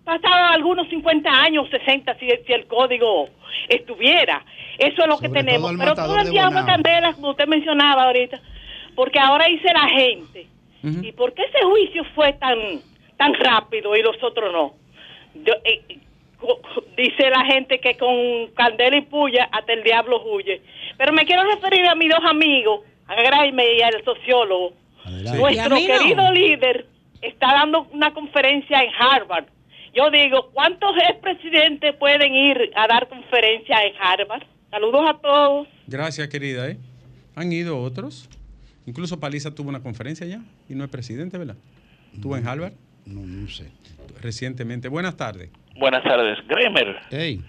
pasado algunos 50 años, 60, si, si el código estuviera. Eso es lo que tenemos.
todo
Pero todo el
de
diablo candela, como usted mencionaba ahorita, porque ahora dice la gente, ¿y por qué ese juicio fue tan tan rápido y los otros no? Yo, eh, dice la gente que con candela y puya hasta el diablo huye. Pero me quiero referir a mis dos amigos, a Graeme y al sociólogo. Nuestro
no.
querido líder está dando una conferencia en Harvard. Yo digo, ¿cuántos expresidentes pueden ir a dar conferencia en Harvard? Saludos a todos.
Gracias, querida. ¿eh? Han ido otros. Incluso Paliza tuvo una conferencia ya y no es presidente, ¿verdad? Estuvo en Harvard
No, no sé.
recientemente. Buenas tardes.
Buenas tardes. Gremer,
Ey,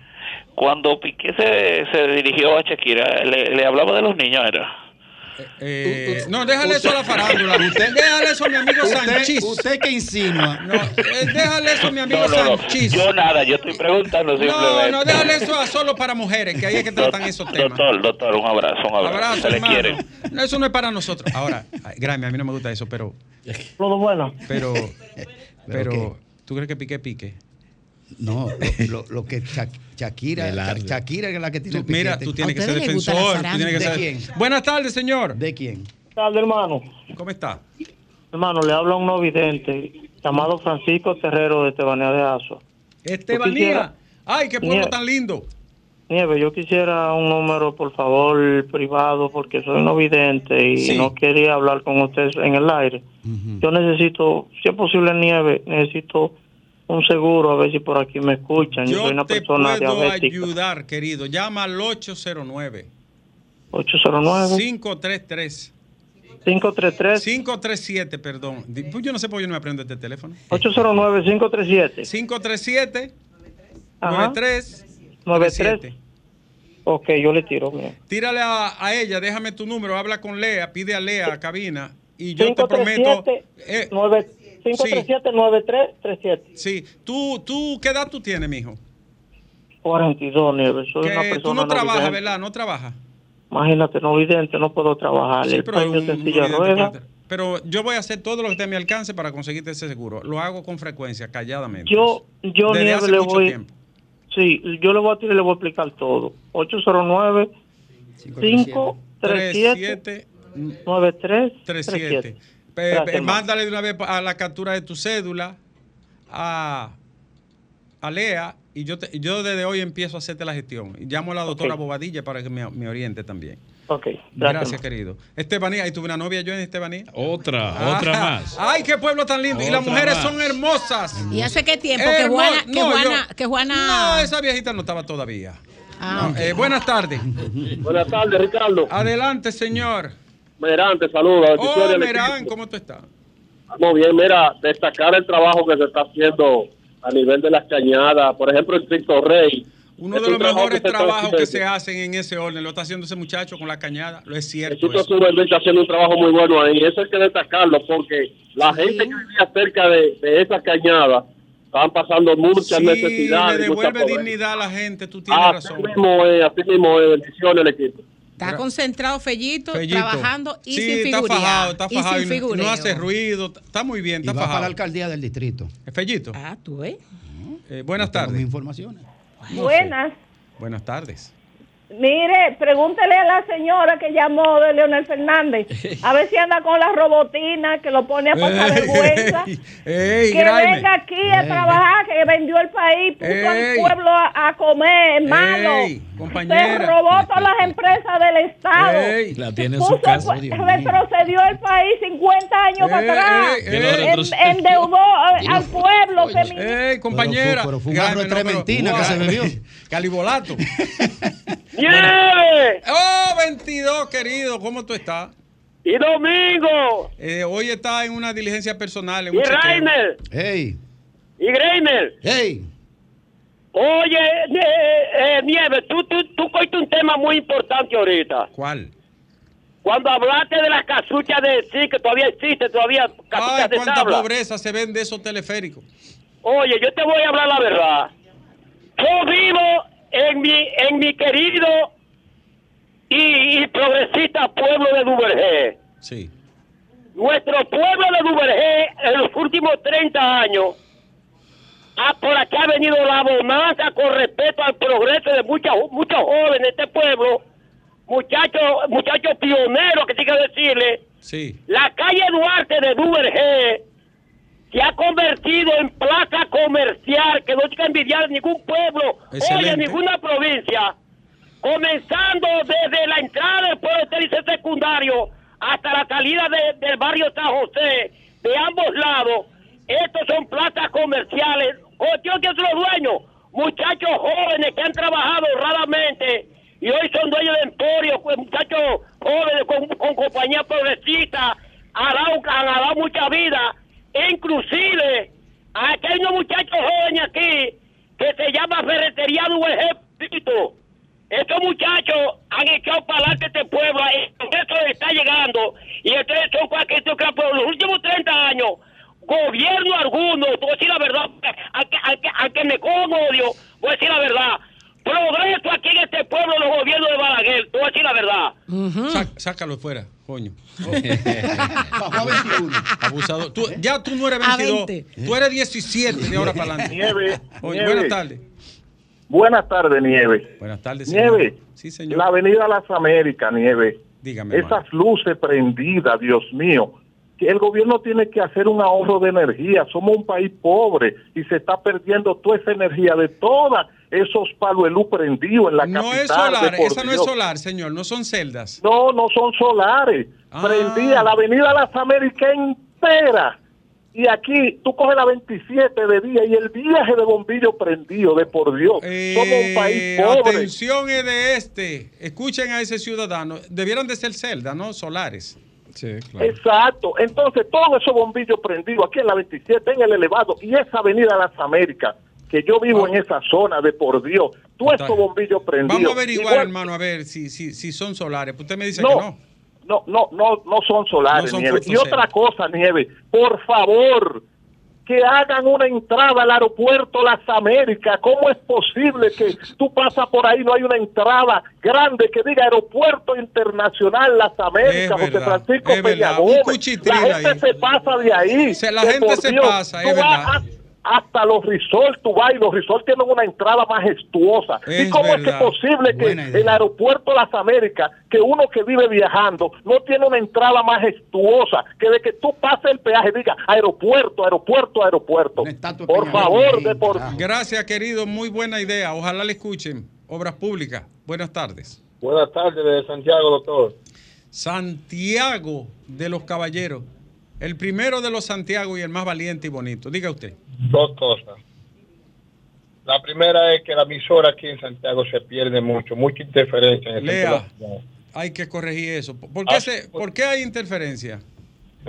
cuando Piqué se, se dirigió a Shakira, le, le hablaba de los niños, ¿era?
Eh, no, déjale eso a la farándula. *laughs* déjale eso a mi amigo
usted,
Sanchis.
usted que insinúa.
No, eh, déjale eso a mi amigo
No, no, no.
Sanchis.
Yo nada, yo estoy preguntando
No,
simplemente.
no, déjale eso a solo para mujeres, que ahí es que tratan esos temas.
Doctor, doctor, un abrazo, un abrazo.
Abrazo,
se le quiere.
No, eso no es para nosotros. Ahora, Grammy, a mí no me gusta eso, pero,
Todo bueno.
pero, *laughs* pero? ¿tú crees que pique pique?
No, *laughs* lo, lo que Sha- Shakira. Shakira es la que tiene
Tú-
el
mira, tú tienes que
¿A
ser defensor. Tú tienes que
¿De
ser-
quién?
Buenas tardes, señor.
¿De quién?
tarde, hermano.
¿Cómo está?
Hermano, le habla un no vidente llamado Francisco Terrero de Tebanea de Azo.
Estebanía.
quisiera-
Ay, qué pueblo tan lindo.
Nieve, yo quisiera un número, por favor, privado, porque soy no vidente y
Sí.
no quería hablar con ustedes en el aire. Yo necesito, si es posible, Nieve, necesito un seguro, a ver si por aquí me escuchan. Yo, soy
Yo
una
te
persona
puedo
diabética.
ayudar, querido. Llama al 809
809
533
533
537, perdón. Pues Yo no sé por qué yo no me aprendo este teléfono.
809 537
537
Ajá.
93
93. Ok, yo le tiro. mira.
Tírale a, a ella, déjame tu número, habla con Lea, pide a Lea a cabina y yo te prometo.
537
eh,
9 537 9337
sí, tú, tú, ¿qué edad tú tienes, mijo?
42, Nieves. Soy una
Que
persona
tú no trabajas,
vidente.
¿verdad? No trabajas.
Imagínate, no vidente, no puedo trabajar.
Sí, pero, un-
rueda.
puede- pero yo voy a hacer todo lo que esté a mi alcance para conseguirte ese seguro. Lo hago con frecuencia, calladamente.
Yo, yo
Desde
Nieves
hace
le
mucho
voy.
tiempo.
Sí, yo le voy a tirar y le voy a explicar todo. 809 537 9337
37. Pe-
Gracias,
mándale de una vez a la captura de tu cédula a, a Lea y yo, te- yo desde hoy empiezo a hacerte la gestión. Llamo a la doctora. Bobadilla para que me, me oriente también.
Ok,
Gracias,
gracias.
querido. Estebanía, ¿y tuve una novia yo en Estebanía?
Otra, otra
Ah, *laughs*
más.
Ay, qué pueblo tan lindo. y las
Otra
mujeres
más.
son hermosas.
¿Y hace qué tiempo que Juana, que
no,
Juana,
yo-
que Juana...
No, esa viejita no estaba todavía.
Ah,
No, eh, buenas tardes.
Buenas tardes, Ricardo.
Adelante, señor.
Merán, te saluda.
Oh, Merán. ¿cómo tú estás?
Muy bien, mira, destacar el trabajo que se está haciendo a nivel de las cañadas. Por ejemplo, el Cristo Rey.
Uno de los mejores trabajos que se hacen en ese orden lo está haciendo ese muchacho con la cañada. Lo es cierto.
Cristo. Suberbe está haciendo un trabajo muy bueno ahí. Eso hay que destacarlo porque la gente que vivía cerca de, de esa cañada están pasando muchas
Sí,
necesidades.
le devuelve dignidad a la gente, tú tienes
Así
razón.
mismo es, así mismo es. Bendiciones al equipo.
Está concentrado Fellito,
Fellito.
trabajando y
sí,
sin
está
figurear.
fajado, está
y
fajado.
sin
y no- hace ruido, está muy bien,
Y
está
va para la alcaldía del distrito.
¿Es Fellito?
Ah, tú ves.
Eh, buenas tardes.
informaciones.
Buenas.
Buenas tardes.
Mire, pregúntele a la señora que llamó de Leonel Fernández. A ver si anda con la robotina que lo pone a pasar vergüenza.
Ey,
que
Graeme.
venga aquí a
Ey.
trabajar, que vendió el país, puso
Ey.
al pueblo a, a comer,
compañera.
Se robó todas las empresas del Estado.
Ey.
La tiene en
Puso,
su casa.
retrocedió el país 50 años para atrás. En- endeudó al- pueblo. feminista.
Ey, compañera.
Pero fue- pero fue un
Graeme, no,
que se bebió.
Calibolato. *laughs*
¡Nieve!
Oh, 22, querido, ¿cómo tú estás?
¡Y Domingo!
Eh, hoy está en una diligencia personal. En
¡Y. Rainer!
¡Hey!
¡Y Greiner!
¡Hey!
Oye, eh, eh, Nieve, tú, tú, tú cogiste un tema muy importante ahorita.
¿Cuál?
Cuando hablaste de las casuchas de sí, que todavía existe, todavía casuchas
Ay,
de
cuánta
tabla.
pobreza se ven de esos teleféricos.
Oye, yo te voy a hablar la verdad. Yo vivo en mi, en mi querido y, y progresista pueblo de Duvergé.
Sí.
Nuestro pueblo de Duvergé en los últimos 30 años, ah, por acá ha venido la bonanza con respecto al progreso de muchas, muchos jóvenes de este pueblo, muchachos muchachos pioneros que tengo que decirle.
Sí.
La calle Duarte de Duvergé se ha convertido en plaza comercial que no tiene que envidiar ningún pueblo,
Excelente.
oye, ninguna provincia. Comenzando desde la entrada del pueblo de secundario hasta la salida de- del barrio San José, de ambos lados, estos son plazas comerciales. Cuestión que son los dueños, muchachos jóvenes que han trabajado honradamente y hoy son dueños de emporios, pues, muchachos jóvenes con, con compañía progresista, han dado, han dado mucha vida. E inclusive, aquí hay unos muchachos jóvenes aquí que se llama Ferretería de Ejército. Estos muchachos han echado para adelante este pueblo, Congreso está llegando, y ustedes son cualquier por los últimos 30 años, gobierno alguno, voy a decir la verdad, al que, al que, al que me cojo odio, voy a decir la verdad, progreso aquí en este pueblo, los gobiernos de Balaguer, te voy a decir la verdad.
Sá- sácalo fuera, coño.
Bajó a 21.
Abusado. Tú- ya tú no eres
A
22.
20.
Tú eres 17 de ahora para adelante. *laughs*
Nieve,
Oye,
Nieve.
buenas tardes.
Buenas tardes, Nieve.
Buenas tardes, señor.
Nieve,
Sí, señor.
la avenida Las Américas, Nieve.
Dígame. hermano.
Esas luces prendidas, Dios mío. Que el gobierno tiene que hacer un ahorro de energía. Somos un país pobre y se está perdiendo toda esa energía de todos esos palos de luz prendidos en la
No
capital.
es solar,
de
esa no es solar, señor, no son celdas.
No, no son solares.
Ah.
Prendida la avenida Las Américas entera. Y aquí tú coges la 27 de día y el viaje de bombillo prendido, de por Dios. Somos un país
Eh,
pobre.
atención es de este. Escuchen a ese ciudadano. Debieran de ser celdas, ¿no? Solares.
Sí, claro.
Exacto. Entonces, todos esos bombillos prendidos aquí en la 27, en el elevado, y esa avenida Las Américas, que yo vivo en esa zona, de por Dios,
Está
esos bombillos prendidos.
Vamos a averiguar,
Igual-
hermano, a ver si, si, si son solares. Usted me dice
No.
que no.
No, no, no, no son solares,
No son.
Y otra cosa, Nieve, por favor, que hagan una entrada al aeropuerto Las Américas. ¿Cómo es posible que tú pasas por ahí no hay una entrada grande que diga Aeropuerto Internacional Las Américas, José Francisco Peña Gómez? La gente
ahí.
se pasa de ahí.
Se- la gente se
Dios,
pasa,
tú
es verdad.
Hasta los resorts tú vas y los resorts tienen una entrada majestuosa. ¿Y cómo es que es posible que el aeropuerto Las Américas, que uno que vive viajando, no tiene una entrada majestuosa, que de que tú pases el peaje diga aeropuerto, aeropuerto,
de
Por favor, de por...
Gracias, querido. Muy buena idea. Ojalá le escuchen. Obras públicas. Buenas tardes.
Buenas tardes, de Santiago, doctor.
Santiago de los Caballeros. El primero de los Santiago y el más valiente y bonito. Diga usted.
Dos cosas. La primera es que la emisora aquí en Santiago se pierde mucho, mucha interferencia en el
Lea. Hay que corregir eso. ¿Por qué,
Ah,
se, ¿por qué hay interferencia?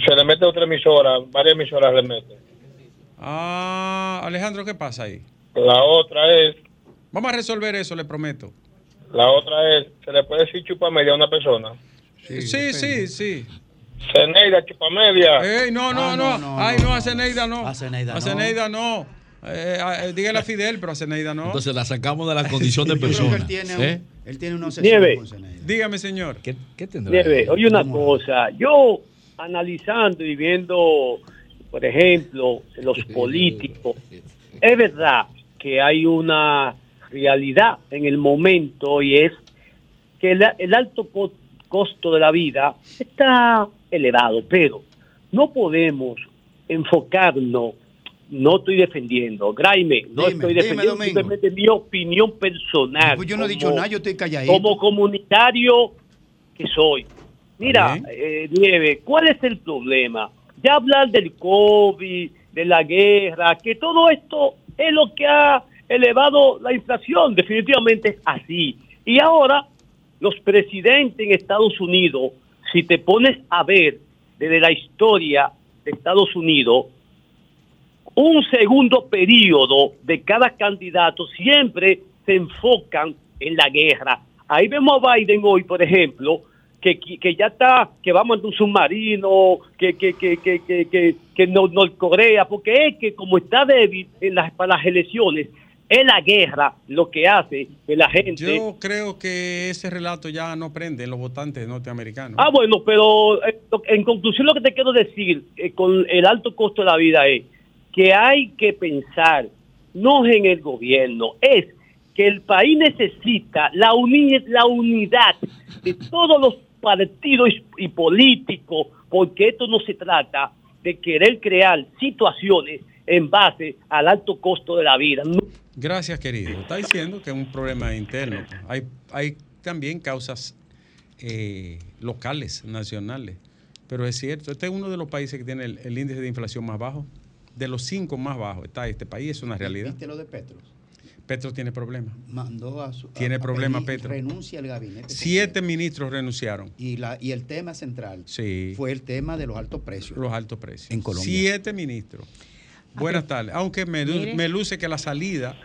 Se le mete otra emisora, varias emisoras le meten.
Ah, Alejandro, ¿qué pasa ahí?
La otra es,
Vamos a resolver eso, le prometo.
la otra es, se le puede decir chupa media a una persona.
Sí, sí, sí.
Ceneida, chupa media.
Ey, no, no,
Ah,
no,
no, no,
Ay,
no,
no,
no.
a Ceneida no.
A Zeneida
A
no.
Zeneida no. Eh, eh, dígale a Fidel, pero a Zeneida no.
Entonces la sacamos de la condición de persona.
él tiene, un-
¿eh?
él tiene una
Nieve.
obsesión con Zeneida.
Dígame, señor.
¿Qué, qué tendrá?
Nieve, oye una cosa, yo analizando y viendo, por ejemplo, los políticos, es verdad que hay una realidad en el momento y es que el, el alto co- costo de la vida está elevado, pero no podemos enfocarnos, no estoy defendiendo, Graime, no
Dime,
estoy
dime,
defendiendo
Domingo.
simplemente mi opinión personal.
Pues yo no he dicho
como-
nada, yo estoy calladito.
como comunitario que soy. Mira, eh, Nieve, ¿cuál es el problema? Ya hablar del COVID, de la guerra, que todo esto es lo que ha elevado la inflación, definitivamente es así. Y ahora, los presidentes en Estados Unidos, si te pones a ver desde la historia de Estados Unidos, un segundo periodo de cada candidato siempre se enfocan en la guerra. Ahí vemos a Biden hoy, por ejemplo, que, que ya está, que va a mandar un submarino, que, que, que, que, que, que, que porque es que como está débil en las, para las elecciones, es la guerra lo que hace que la gente...
Yo creo que ese relato ya no prende en los votantes norteamericanos.
Ah, bueno, pero eh, en conclusión lo que te quiero decir eh, con el alto costo de la vida es que hay que pensar no en el gobierno, es que el país necesita la, uni- la unidad de todos los partidos y, y políticos, porque esto no se trata de querer crear situaciones en base al alto costo de la vida. No-
Gracias, querido. Está diciendo que es un problema interno. Hay, hay también causas eh, locales, nacionales. Pero es cierto, este es uno de los países que tiene el, el índice de inflación más bajo. De los cinco más bajos está este país, es una realidad.
¿Viste lo de Petro?
Petro tiene problemas.
Mandó a su.
Tiene problemas, Petro.
Renuncia al gabinete.
Siete ministros renunciaron.
Y, la, y el tema central
Sí.
fue el tema de los altos precios.
Los altos precios.
En Colombia.
Siete ministros. Buenas tardes. Aunque me, me luce que la salida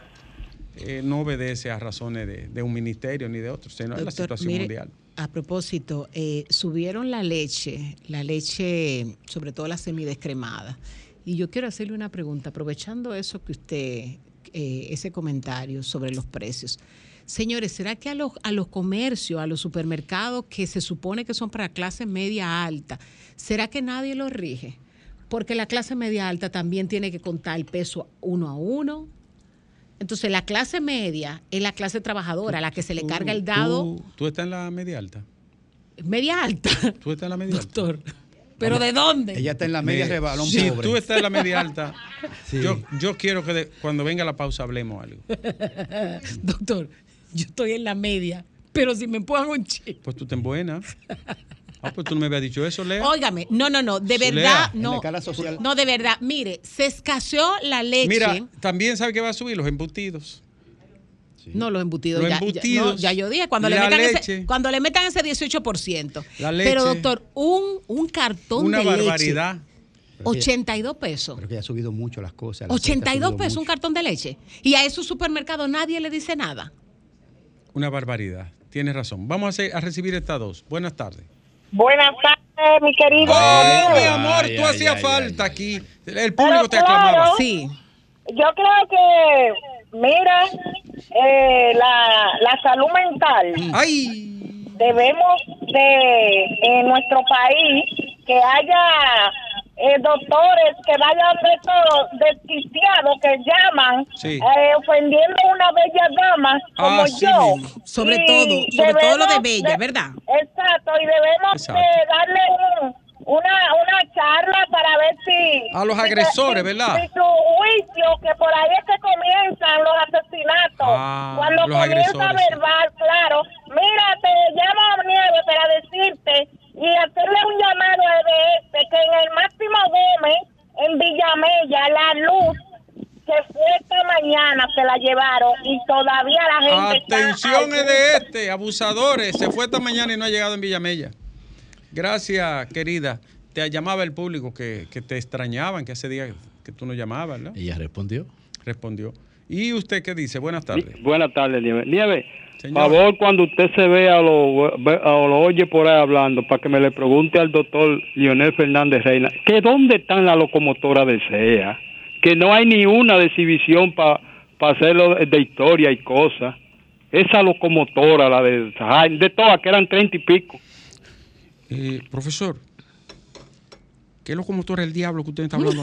eh, no obedece a razones de, de un ministerio ni de otro, sino a la
Doctor,
situación
mire,
mundial.
A propósito, eh, subieron la leche, la leche, sobre todo la semidescremada. Y yo quiero hacerle una pregunta, aprovechando eso que usted, eh, ese comentario sobre los precios. Señores, ¿será que a los, a los comercios, a los supermercados que se supone que son para clase media alta, ¿será que nadie los rige? Porque la clase media alta también tiene que contar el peso uno a uno. Entonces, la clase media es la clase trabajadora, a la que se le carga el dado
¿Tú, tú estás en la media alta?
media alta.
¿Tú estás en la media alta?
Doctor. ¿Pero de dónde?
Ella está en la media
Me-
rebalón
Si
pobre.
tú estás en la media alta, *laughs*
Sí.
yo, yo quiero que de- cuando venga la pausa hablemos algo. *laughs*
Doctor, yo estoy en la media, pero si me empujan un chip.
Pues tú ten buena. *laughs* Ah, pues tú no me habías dicho eso, Lea.
Óigame, no, no, no, de
Lea.
verdad,
En la
no.
escala social.
No, de verdad, mire, se escaseó la leche.
Mira, también sabe que va a subir los embutidos.
No, los embutidos.
Los
ya, ya-
embutidos,
no, ya yo dije, cuando le, metan ese,
leche.
cuando le metan ese 18%.
La leche.
Pero, doctor, un, un cartón
Una
de leche.
barbaridad.
82 pesos.
Pero que ha subido mucho las cosas. el aceite ha
82
subido
pesos un cartón de leche. Y a esos supermercados nadie le dice nada.
Una barbaridad. Tienes razón. Vamos a, hacer- a recibir estas dos. Buenas tardes.
Buenas tardes, mi querido.
Oh, mi amor,
Ay,
tú
ay,
hacías
ay,
falta aquí. El
Pero
público te
claro,
aclamaba.
Sí.
Yo creo que, mira, eh, la, la salud mental
¡Ay!
debemos de, en nuestro país, que haya eh, doctores que vayan de estos desquiciados que llaman,
Sí.
eh, ofendiendo a una bella dama como
Así
yo.
mismo.
Sobre
Y
todo, sobre todo lo de bella,
de-
¿verdad?
Exacto, y debemos
Exacto.
darle un- una, una charla para ver si...
A los
si-
agresores,
si-
¿verdad?
Si su juicio, que por ahí es que comienzan los asesinatos.
Ah,
Cuando
los
comienza
agresores, sí.
verbal, claro. Mira, te llamo a Nieve para decirte y hacerle un llamado de este, que en el Máximo Gómez, en Villamella, la luz se fue esta mañana, se la llevaron y todavía la gente está
Atención es
allí.
de este, abusadores. Se fue esta mañana y no ha llegado en Villamella. Gracias, querida. Te llamaba el público que, que te extrañaban, que hace días que tú no llamabas, ¿no?
Ella respondió.
Respondió. ¿Y usted qué dice? Buenas tardes.
Buenas tardes, Nieve. Nieve,
Señor.
favor, cuando usted se vea o lo, oye por ahí hablando, para que me le pregunte al doctor Leonel Fernández Reina, que dónde están las locomotoras del CEA. que no hay ni una de exhibición para hacerlo de historia y cosas. Esa locomotora, la de de todas, que eran treinta y pico.
Eh, profesor, ¿qué locomotora el diablo que usted está *laughs* hablando?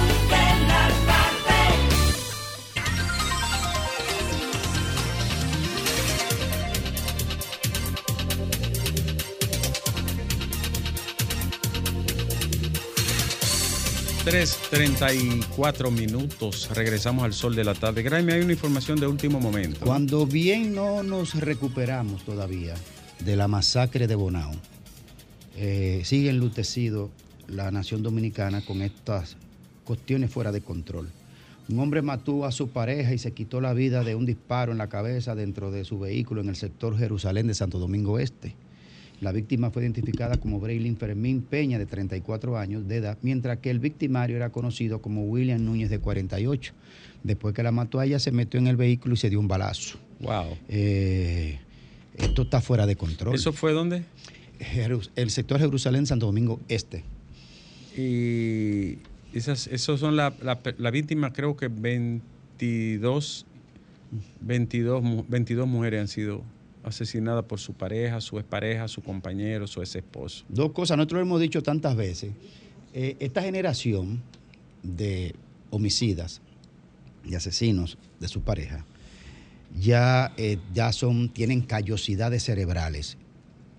3.34 minutos. Regresamos al sol de la tarde. Graeme, hay una información de último momento.
Cuando bien no nos recuperamos todavía de la masacre de Bonao, eh, sigue enlutecido la nación dominicana con estas cuestiones fuera de control. Un hombre mató a su pareja y se quitó la vida de un disparo en la cabeza dentro de su vehículo en el sector Jerusalén de Santo Domingo Este. La víctima fue identificada como Braylin Fermín Peña, de 34 años de edad, mientras que el victimario era conocido como William Núñez, de 48. Después que la mató a ella, se metió en el vehículo y se dio un balazo.
Wow.
Eh, esto está fuera de control.
¿Eso fue dónde?
El sector Jerusalén, Santo Domingo Este.
Y esas, esos son la, la, la víctima, creo que 22, 22, mu- 22 mujeres han sido asesinadas por su pareja, su expareja, su compañero, su ex esposo.
Dos cosas, nosotros lo hemos dicho tantas veces. Eh, esta generación de homicidas, de asesinos de su pareja, ya, eh, ya son, tienen callosidades cerebrales,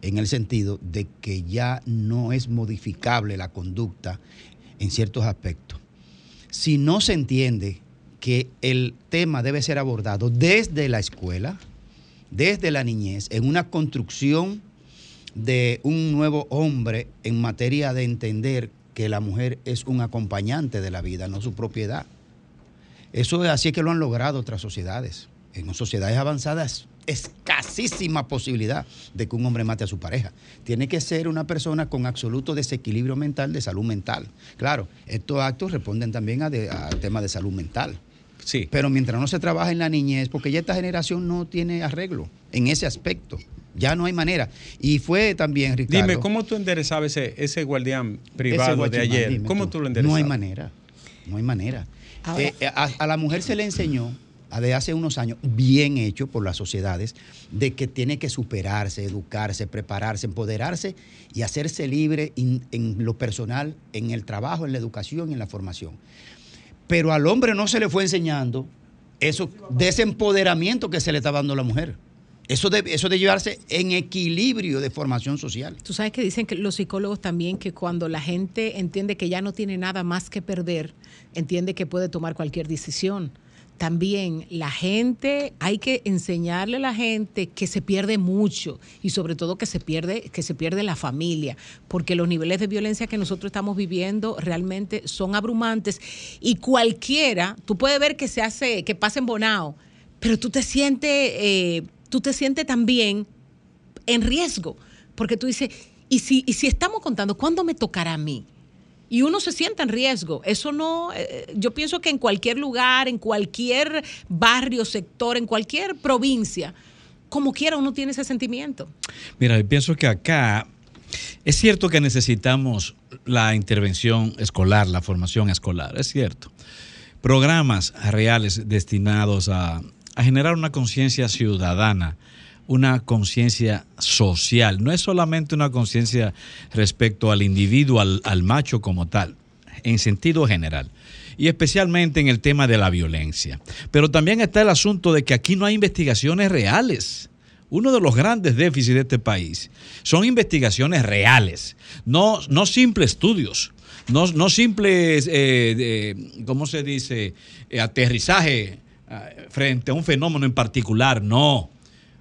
en el sentido de que ya no es modificable la conducta en ciertos aspectos. Si no se entiende que el tema debe ser abordado desde la escuela, desde la niñez, en una construcción de un nuevo hombre en materia de entender que la mujer es un acompañante de la vida, no su propiedad. Eso es así es que lo han logrado otras sociedades. En sociedades avanzadas, escasísima posibilidad de que un hombre mate a su pareja. Tiene que ser una persona con absoluto desequilibrio mental, de salud mental. Claro, estos actos responden también a, de- a temas de salud mental.
Sí.
Pero mientras no se trabaja en la niñez, porque ya esta generación no tiene arreglo en ese aspecto. Ya no hay manera. Y fue también, Ricardo.
Dime, ¿cómo tú enderezabas ese, ese guardián privado
ese
de ayer? ¿Cómo tú lo enderezabas?
No hay manera. No hay manera.
Ahora-
Eh, eh, a, a la mujer se le enseñó de hace unos años, bien hecho por las sociedades, de que tiene que superarse, educarse, prepararse, empoderarse y hacerse libre in- en lo personal, en el trabajo, en la educación y en la formación. Pero al hombre no se le fue enseñando eso, de ese empoderamiento que se le está dando a la mujer. Eso de, eso de llevarse en equilibrio de formación social.
Tú sabes que dicen que los psicólogos también que cuando la gente entiende que ya no tiene nada más que perder, entiende que puede tomar cualquier decisión. También la gente, hay que enseñarle a la gente que se pierde mucho y sobre todo que se pierde, que se pierde la familia, porque los niveles de violencia que nosotros estamos viviendo realmente son abrumantes y cualquiera, tú puedes ver que se hace, que pasa en Bonao, pero tú te sientes, eh, tú te sientes también en riesgo, porque tú dices, ¿y si, y si estamos contando, ¿cuándo me tocará a mí? Y uno se siente en riesgo. Eso no, eh, yo pienso que en cualquier lugar, en cualquier barrio, sector, en cualquier provincia, como quiera uno tiene ese sentimiento.
Mira, yo pienso que acá es cierto que necesitamos la intervención escolar, la formación escolar, es cierto. Programas reales destinados a generar una conciencia ciudadana, una conciencia social. No es solamente una conciencia respecto al individuo, al, al macho como tal, en sentido general. Y especialmente en el tema de la violencia. Pero también está el asunto de que aquí no hay investigaciones reales. Uno de los grandes déficits de este país son investigaciones reales, no, no simples estudios, no, no simples, eh, ¿cómo se dice?, Eh, aterrizaje ah, frente a un fenómeno en particular, no.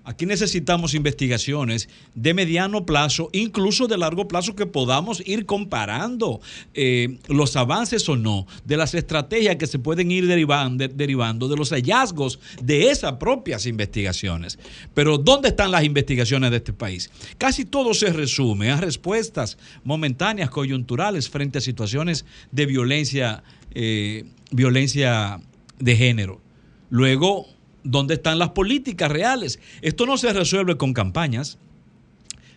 Aquí necesitamos investigaciones de mediano plazo, incluso de largo plazo, que podamos ir comparando eh, los avances o no de las estrategias que se pueden ir derivan- de- derivando de los hallazgos de esas propias investigaciones. Pero ¿dónde están las investigaciones de este país? Casi todo se resume a respuestas momentáneas, coyunturales, frente a situaciones de violencia, eh, violencia de género. Luego, ¿dónde están las políticas reales? Esto no se resuelve con campañas.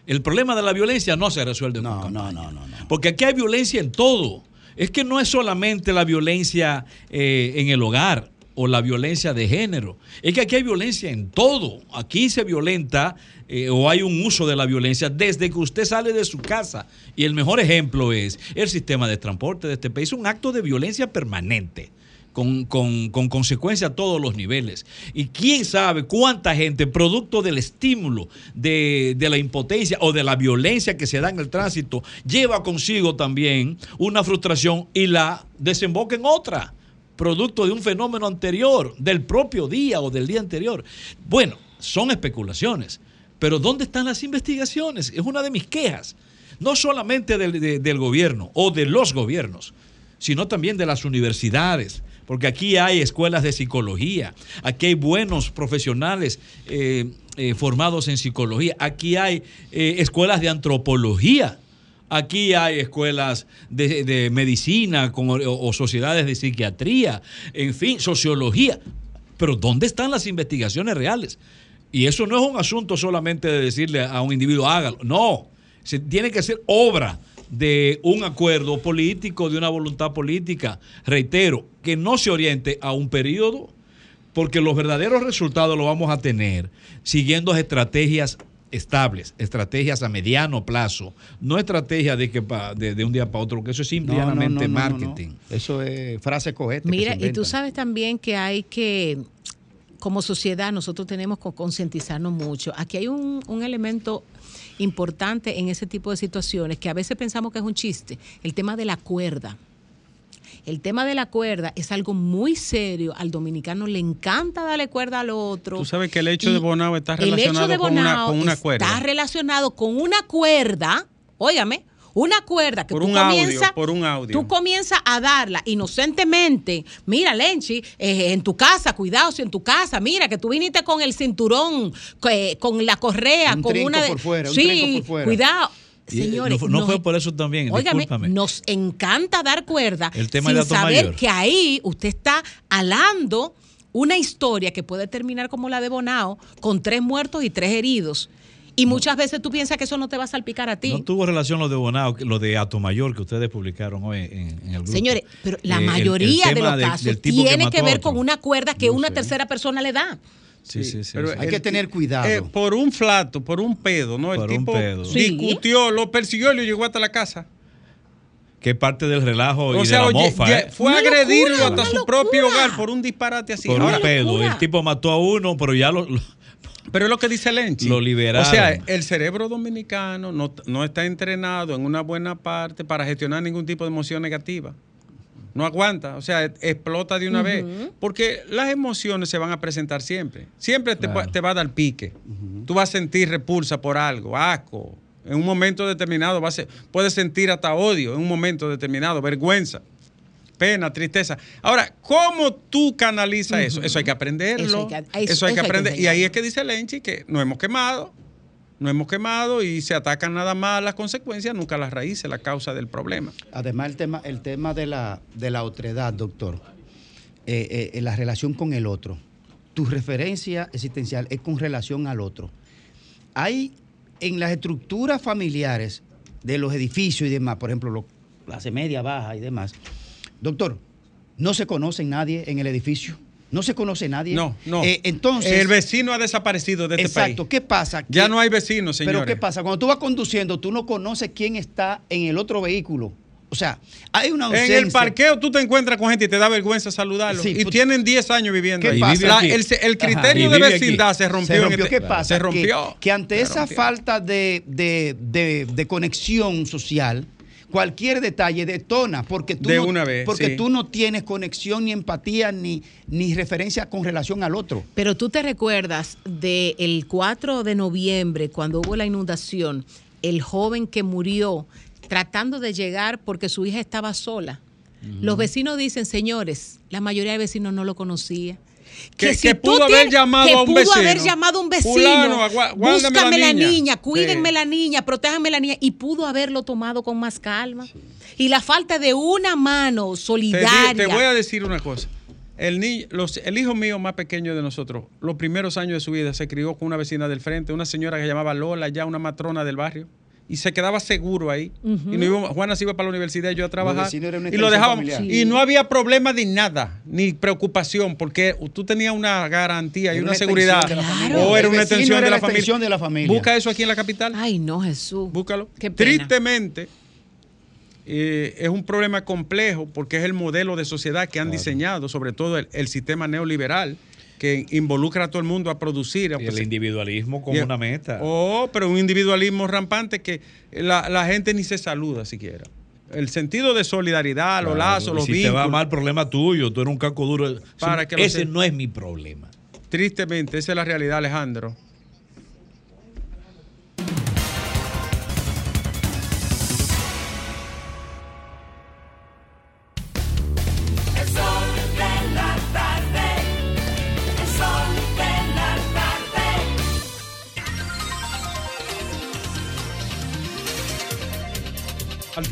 El problema de la violencia no se resuelve con campañas. Porque aquí hay violencia en todo. Es que no es solamente la violencia eh, en el hogar o la violencia de género. Es que aquí hay violencia en todo. Aquí se violenta eh, o hay un uso de la violencia desde que usted sale de su casa. Y el mejor ejemplo es el sistema de transporte de este país. Un acto de violencia permanente con, con, con consecuencia a todos los niveles. Y quién sabe cuánta gente, producto del estímulo de, de la impotencia o de la violencia que se da en el tránsito, lleva consigo también una frustración y la desemboca en otra, producto de un fenómeno anterior, del propio día o del día anterior. Bueno, son especulaciones, pero ¿dónde están las investigaciones? Es una de mis quejas, no solamente del, de- del gobierno o de los gobiernos, sino también de las universidades, porque aquí hay escuelas de psicología, aquí hay buenos profesionales eh, eh, formados en psicología, aquí hay eh, escuelas de antropología, aquí hay escuelas de, medicina con- o, o sociedades de psiquiatría, en fin, sociología. Pero ¿dónde están las investigaciones reales? Y eso no es un asunto solamente de decirle a un individuo, hágalo. No, se tiene que ser obra de un acuerdo político, de una voluntad política. Reitero, que no se oriente a un periodo, porque los verdaderos resultados los vamos a tener siguiendo estrategias estables, estrategias a mediano plazo, no estrategias de que pa- de, de un día para otro, que eso es
No, no,
simplemente
no, no, no, no.
marketing.
Eso es frase cohete.
Mira, y tú sabes también que hay que, como sociedad, nosotros tenemos que concientizarnos mucho. Aquí hay un, un elemento importante en ese tipo de situaciones que a veces pensamos que es un chiste, el tema de la cuerda. El tema de la cuerda es algo muy serio. Al dominicano le encanta darle cuerda al otro.
Tú sabes que el hecho de Bonao está
el hecho
relacionado con una, con una
está
cuerda.
relacionado con una cuerda, óigame, una cuerda que
Por
tú
un audio,
comienzas,
por un audio.
tú comienzas a darla inocentemente. Mira, Lenchi, eh, en tu casa, cuidado si en tu casa, mira que tú viniste con el cinturón, eh, con la correa,
Un
con una de-
por fuera, un
sí,
trinco por fuera.
cuidado.
Eh,
Señores,
no, fue- no
nos-
fue por eso también,
Óigame,
discúlpame.
nos encanta dar cuerda
El tema
sin saber
Mayor.
que ahí usted está alando una historia que puede terminar como la de Bonao, con tres muertos y tres heridos. Y muchas veces tú piensas que eso no te va a salpicar a ti.
No tuvo relación lo de Bonao, lo de Atomayor que ustedes publicaron hoy en, en el grupo.
Señores, pero la
Eh, el- el
mayoría de los casos
del que
tiene que, ver con una cuerda que una tercera persona le da.
Sí, sí, sí.
Pero
sí.
el- eh, por un flato, por un pedo, ¿no?
Por
el
un
tipo discutió, lo persiguió y lo llegó hasta la casa.
que parte del relajo y
O
de la
oye,
mofa,
ya-
¿eh?
fue a agredirlo hasta su propio hogar por un disparate así.
por
Ahora-
un pedo. El tipo mató a uno, pero ya lo, lo-
Pero es lo que dice Lenchi.
Lo liberaron.
O sea, el cerebro dominicano no, no está entrenado en una buena parte para gestionar ningún tipo de emoción negativa. No aguanta, o sea, explota de una vez. Porque las emociones se van a presentar siempre. Siempre te,
Claro.
te va a dar pique. Tú vas a sentir repulsa por algo, asco. En un momento determinado vas a- puedes sentir hasta odio en un momento determinado, vergüenza, pena, tristeza. Ahora, ¿cómo tú canalizas eso? Eso hay que aprenderlo.
Eso hay que-
que,
eso- eso hay que
aprender. y ahí es que dice Lenchi que nos hemos quemado, nos hemos quemado y se atacan nada más las consecuencias, nunca las raíces, la causa del problema.
Además, el tema, el tema de, la, de la otredad, doctor, eh, eh, la relación con el otro. Tu referencia existencial es con relación al otro. Hay en las estructuras familiares de los edificios y demás, por ejemplo, lo- clase media, baja y demás, doctor, no se conoce nadie en el edificio. No se conoce nadie.
No, no.
Eh, entonces.
el vecino ha desaparecido de este
Exacto.
país.
¿Qué pasa?
Ya no hay vecinos, señores.
Pero ¿qué pasa? Cuando tú vas conduciendo, tú no conoces quién está en el otro vehículo. O sea, hay una
En
ausencia.
el parqueo tú te encuentras con gente y te da vergüenza saludarlo.
Sí,
y
pues-
tienen 10 años viviendo
¿Qué
ahí.
pasa?
La- el, criterio de
aquí.
vecindad se rompió.
Se
en este-
¿Qué pasa?
Se rompió.
Que, que ante
Se
esa
rompió.
falta de, de- de- de conexión social, cualquier detalle detona porque tú,
De
no,
una vez,
porque
sí.
tú no tienes conexión ni empatía ni, ni referencia con relación al otro.
Pero tú te recuerdas del 4 de noviembre, cuando hubo la inundación, el joven que murió tratando de llegar porque su hija estaba sola. Los vecinos dicen, señores, la mayoría de vecinos no lo conocía.
Que-
si
que
tú
pudo haber
tienes-
llamado
que
a un
pudo
vecino.
haber llamado a un vecino.
Fulano,
búscame la
niña.
niña, cuídenme
Sí.
la niña, protéjanme la niña. Y pudo haberlo tomado con más calma. Y la falta de una mano
Te,
solidaria.
te voy a decir una cosa. El, ni- los- el hijo mío más pequeño de nosotros, los primeros años de su vida, se crió con una vecina del frente, una señora que se llamaba Lola, ya una matrona del barrio, y se quedaba seguro ahí. Y no íbamos- Juana se iba para la universidad y yo a trabajar. Y lo dejábamos. Y no había problema de nada, ni preocupación, porque tú tenías una garantía y
Era
una,
una
seguridad.
extensión de la familia.
O era una extensión
era
de
la extensión de la familia.
Busca eso aquí en la capital.
Ay, no, Jesús.
Búscalo.
Qué pena.
Tristemente, eh, es un problema complejo porque es el modelo de sociedad que han diseñado, sobre todo el, el sistema neoliberal, que involucra a todo el mundo a producir. a-
Y el individualismo como una meta.
Oh, pero un individualismo rampante que la, la gente ni se saluda siquiera. El sentido de solidaridad, los lazos, los
si
vínculos.
te va mal, problema tuyo. Tú eres un caco duro.
Para
Ese-
que
no es mi problema.
Tristemente, esa es la realidad, Alejandro.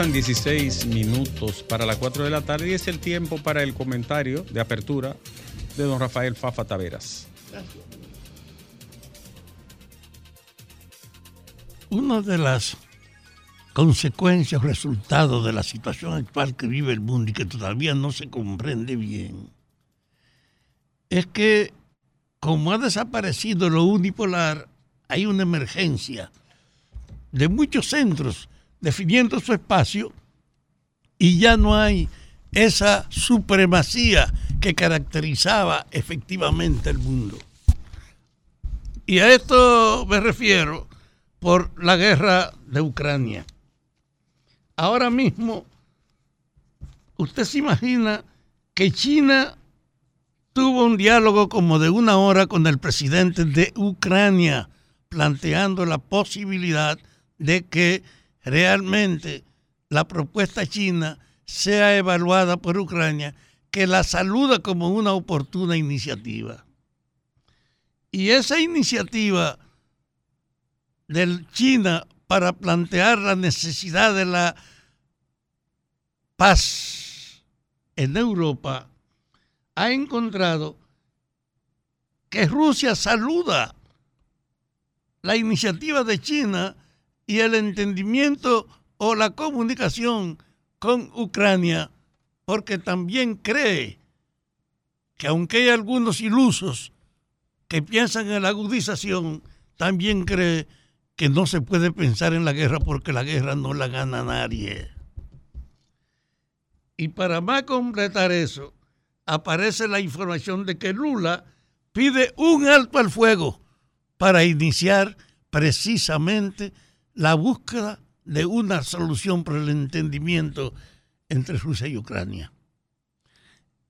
Faltan 16 minutos para las 4 de la tarde y es el tiempo para el comentario de apertura de don Rafael Fafa Taveras.
Una de las consecuencias o resultados de la situación actual que vive el mundo y que todavía no se comprende bien es que como ha desaparecido lo unipolar, hay una emergencia de muchos centros definiendo su espacio y ya no hay esa supremacía que caracterizaba efectivamente el mundo. Y a esto me refiero por la guerra de Ucrania. Ahora mismo, usted se imagina que China tuvo un diálogo como de una hora con el presidente de Ucrania, planteando la posibilidad de que realmente la propuesta china sea evaluada por Ucrania, que la saluda como una oportuna iniciativa. Y esa iniciativa de China para plantear la necesidad de la paz en Europa ha encontrado que Rusia saluda la iniciativa de China y el entendimiento o la comunicación con Ucrania, porque también cree que aunque hay algunos ilusos que piensan en la agudización, también cree que no se puede pensar en la guerra porque la guerra no la gana nadie. Y para más completar eso, aparece la información de que Lula pide un alto al fuego para iniciar precisamente la búsqueda de una solución para el entendimiento entre Rusia y Ucrania.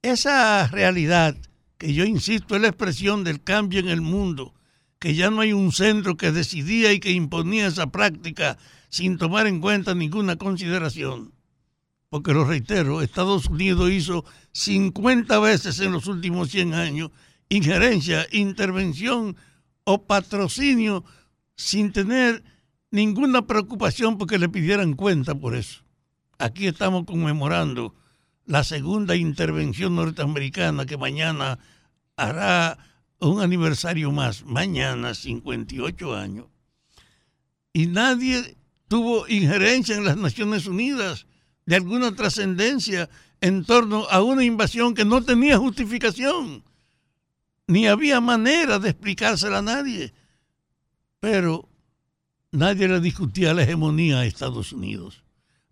Esa realidad, que yo insisto, es la expresión del cambio en el mundo, que ya no hay un centro que decidía y que imponía esa práctica sin tomar en cuenta ninguna consideración. Porque lo reitero, Estados Unidos hizo 50 veces en los últimos 100 años injerencia, intervención o patrocinio sin tener ninguna preocupación porque le pidieran cuenta por eso. Aquí estamos conmemorando la segunda intervención norteamericana que mañana hará un aniversario más, mañana 58 años. Y nadie tuvo injerencia en las Naciones Unidas de alguna trascendencia en torno a una invasión que no tenía justificación, ni había manera de explicársela a nadie. Pero nadie le discutía la hegemonía a Estados Unidos.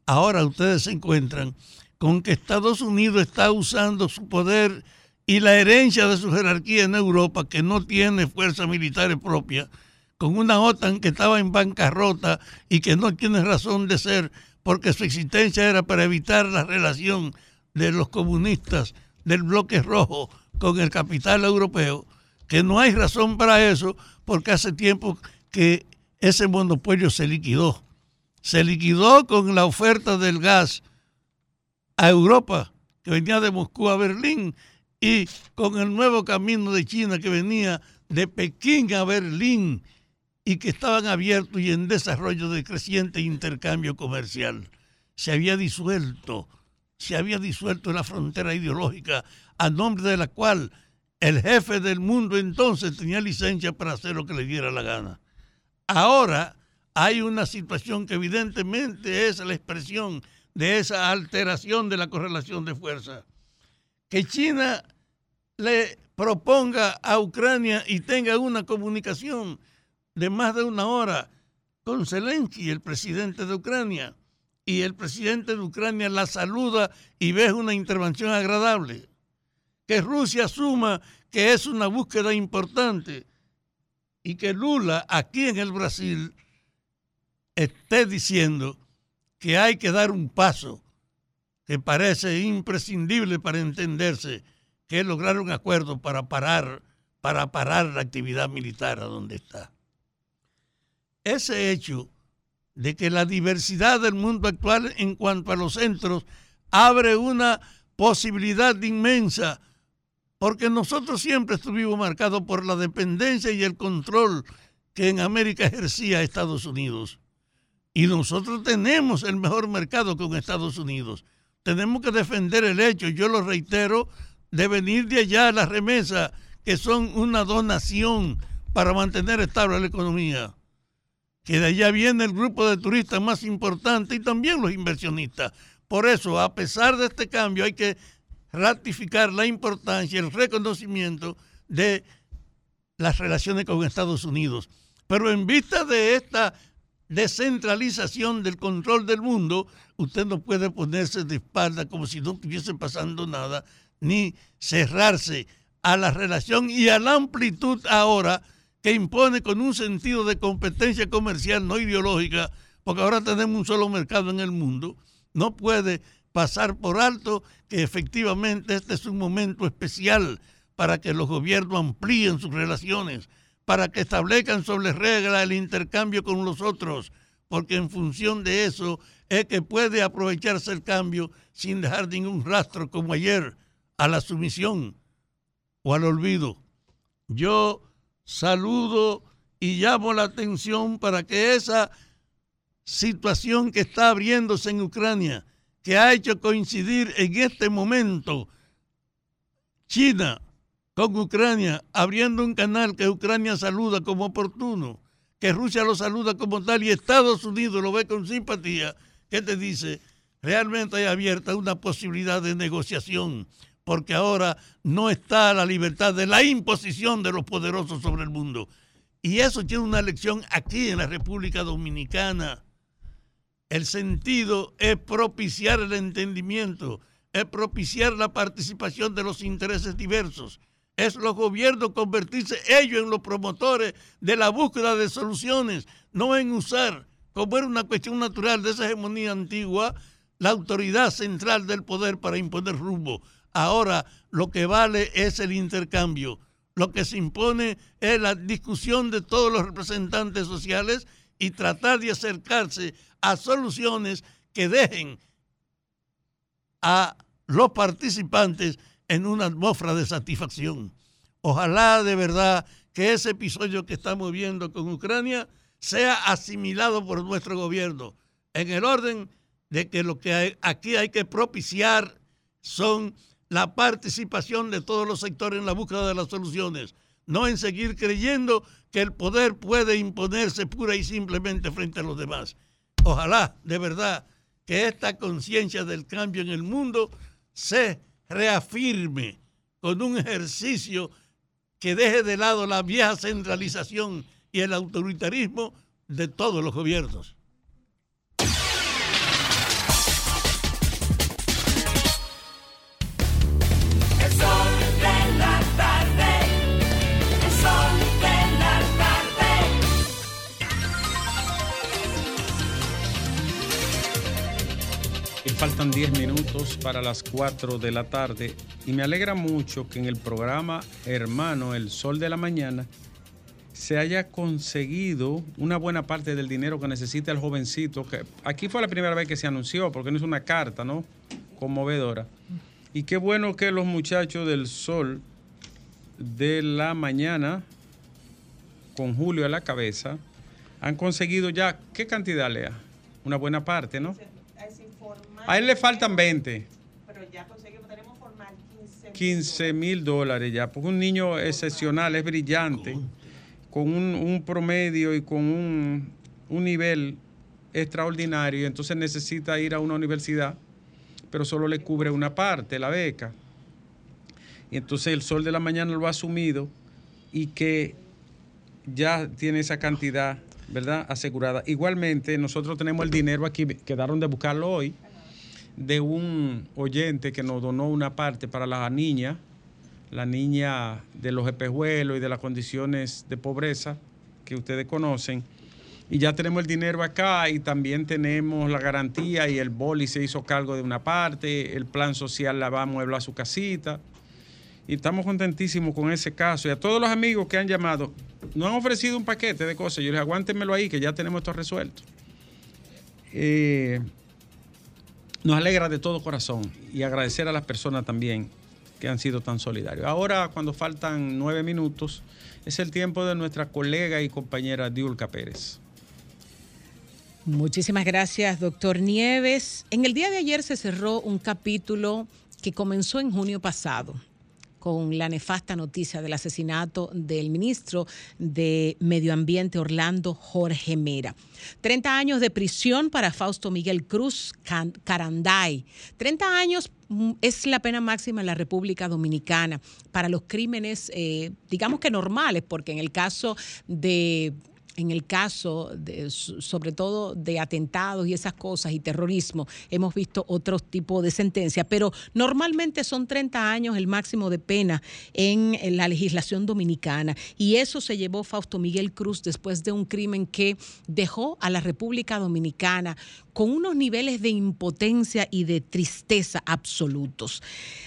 Ahora ustedes se encuentran con que Estados Unidos está usando su poder y la herencia de su jerarquía en Europa, que no tiene fuerzas militares propias, con una OTAN que estaba en bancarrota y que no tiene razón de ser porque su existencia era para evitar la relación de los comunistas del bloque rojo con el capital europeo, que no hay razón para eso porque hace tiempo que ese monopolio se liquidó. Se liquidó con la oferta del gas a Europa, que venía de Moscú a Berlín, y con el nuevo camino de China que venía de Pekín a Berlín y que estaban abiertos y en desarrollo de creciente intercambio comercial. Se había disuelto, se había disuelto la frontera ideológica a nombre de la cual el jefe del mundo entonces tenía licencia para hacer lo que le diera la gana. Ahora hay una situación que evidentemente es la expresión de esa alteración de la correlación de fuerza. Que China le proponga a Ucrania y tenga una comunicación de más de una hora con Zelensky, el presidente de Ucrania, y el presidente de Ucrania la saluda y ve una intervención agradable. Que Rusia asuma que es una búsqueda importante y que Lula aquí en el Brasil esté diciendo que hay que dar un paso que parece imprescindible para entenderse, que es lograr un acuerdo para parar, para parar la actividad militar a donde está. Ese hecho de que la diversidad del mundo actual en cuanto a los centros abre una posibilidad inmensa, porque nosotros siempre estuvimos marcados por la dependencia y el control que en América ejercía Estados Unidos. Y nosotros tenemos el mejor mercado con Estados Unidos. Tenemos que defender el hecho, yo lo reitero, de venir de allá las remesas, que son una donación para mantener estable la economía. Que de allá viene el grupo de turistas más importante y también los inversionistas. Por eso, a pesar de este cambio, hay que ratificar la importancia, el reconocimiento de las relaciones con Estados Unidos. Pero en vista de esta descentralización del control del mundo, usted no puede ponerse de espalda como si no estuviese pasando nada, ni cerrarse a la relación y a la amplitud ahora que impone con un sentido de competencia comercial, no ideológica, porque ahora tenemos un solo mercado en el mundo, no puede pasar por alto que efectivamente este es un momento especial para que los gobiernos amplíen sus relaciones, para que establezcan sobre reglas el intercambio con los otros, porque en función de eso es que puede aprovecharse el cambio sin dejar ningún rastro como ayer a la sumisión o al olvido. Yo saludo y llamo la atención para que esa situación que está abriéndose en Ucrania, que ha hecho coincidir en este momento China con Ucrania, abriendo un canal que Ucrania saluda como oportuno, que Rusia lo saluda como tal y Estados Unidos lo ve con simpatía, que te dice, realmente hay abierta una posibilidad de negociación, porque ahora no está la libertad de la imposición de los poderosos sobre el mundo. Y eso tiene una lección aquí en la República Dominicana. El sentido es propiciar el entendimiento, es propiciar la participación de los intereses diversos, es los gobiernos convertirse ellos en los promotores de la búsqueda de soluciones, no en usar, como era una cuestión natural de esa hegemonía antigua, la autoridad central del poder para imponer rumbo. Ahora lo que vale es el intercambio. Lo que se impone es la discusión de todos los representantes sociales y tratar de acercarse a soluciones que dejen a los participantes en una atmósfera de satisfacción. Ojalá de verdad que ese episodio que estamos viendo con Ucrania sea asimilado por nuestro gobierno en el orden de que lo que aquí hay que propiciar son la participación de todos los sectores en la búsqueda de las soluciones, no en seguir creyendo que el poder puede imponerse pura y simplemente frente a los demás. Ojalá, de verdad, que esta conciencia del cambio en el mundo se reafirme con un ejercicio que deje de lado la vieja centralización y el autoritarismo de todos los gobiernos.
Faltan 10 minutos para las 4 de la tarde. Y me alegra mucho que en el programa Hermano, El Sol de la Mañana, se haya conseguido una buena parte del dinero que necesita el jovencito. Que aquí fue la primera vez que se anunció, porque no es una carta, ¿no? Conmovedora. Y qué bueno que los muchachos del Sol de la Mañana, con Julio a la cabeza, han conseguido ya, ¿qué cantidad, Lea? Una buena parte, ¿no? A él le faltan 20.
Pero ya conseguimos, tenemos formal 15
15 mil dólares ya, porque un niño excepcional, es brillante, con un, un promedio y con un, un nivel extraordinario, entonces necesita ir a una universidad, pero solo le cubre una parte, la beca. Y entonces el sol de la mañana lo ha asumido y que ya tiene esa cantidad, ¿verdad? Asegurada. Igualmente, nosotros tenemos el dinero aquí, quedaron de buscarlo hoy, de un oyente que nos donó una parte para la niña, la niña de los espejuelos y de las condiciones de pobreza que ustedes conocen. Y ya tenemos el dinero acá y también tenemos la garantía y el boli se hizo cargo de una parte, el plan social la va a mueblar a su casita. Y estamos contentísimos con ese caso. Y a todos los amigos que han llamado, nos han ofrecido un paquete de cosas. Yo les aguántenmelo ahí, que ya tenemos esto resuelto. Eh, nos alegra de todo corazón y agradecer a las personas también que han sido tan solidarios. Ahora, cuando faltan nueve minutos, es el tiempo de nuestra colega y compañera Diulca Pérez.
Muchísimas gracias, doctor Nieves. En el día de ayer se cerró un capítulo que comenzó en junio pasado con la nefasta noticia del asesinato del ministro de Medio Ambiente Orlando Jorge Mera. 30 años de prisión para Fausto Miguel Cruz Caranday. 30 años mm, es la pena máxima en la República Dominicana para los crímenes, eh, digamos que normales, porque en el caso de en el caso, sobre todo de atentados y esas cosas y terrorismo, hemos visto otro tipo de sentencia, pero normalmente son 30 años el máximo de pena en, en la legislación dominicana. Y eso se llevó Fausto Miguel Cruz después de un crimen que dejó a la República Dominicana con unos niveles de impotencia y de tristeza absolutos.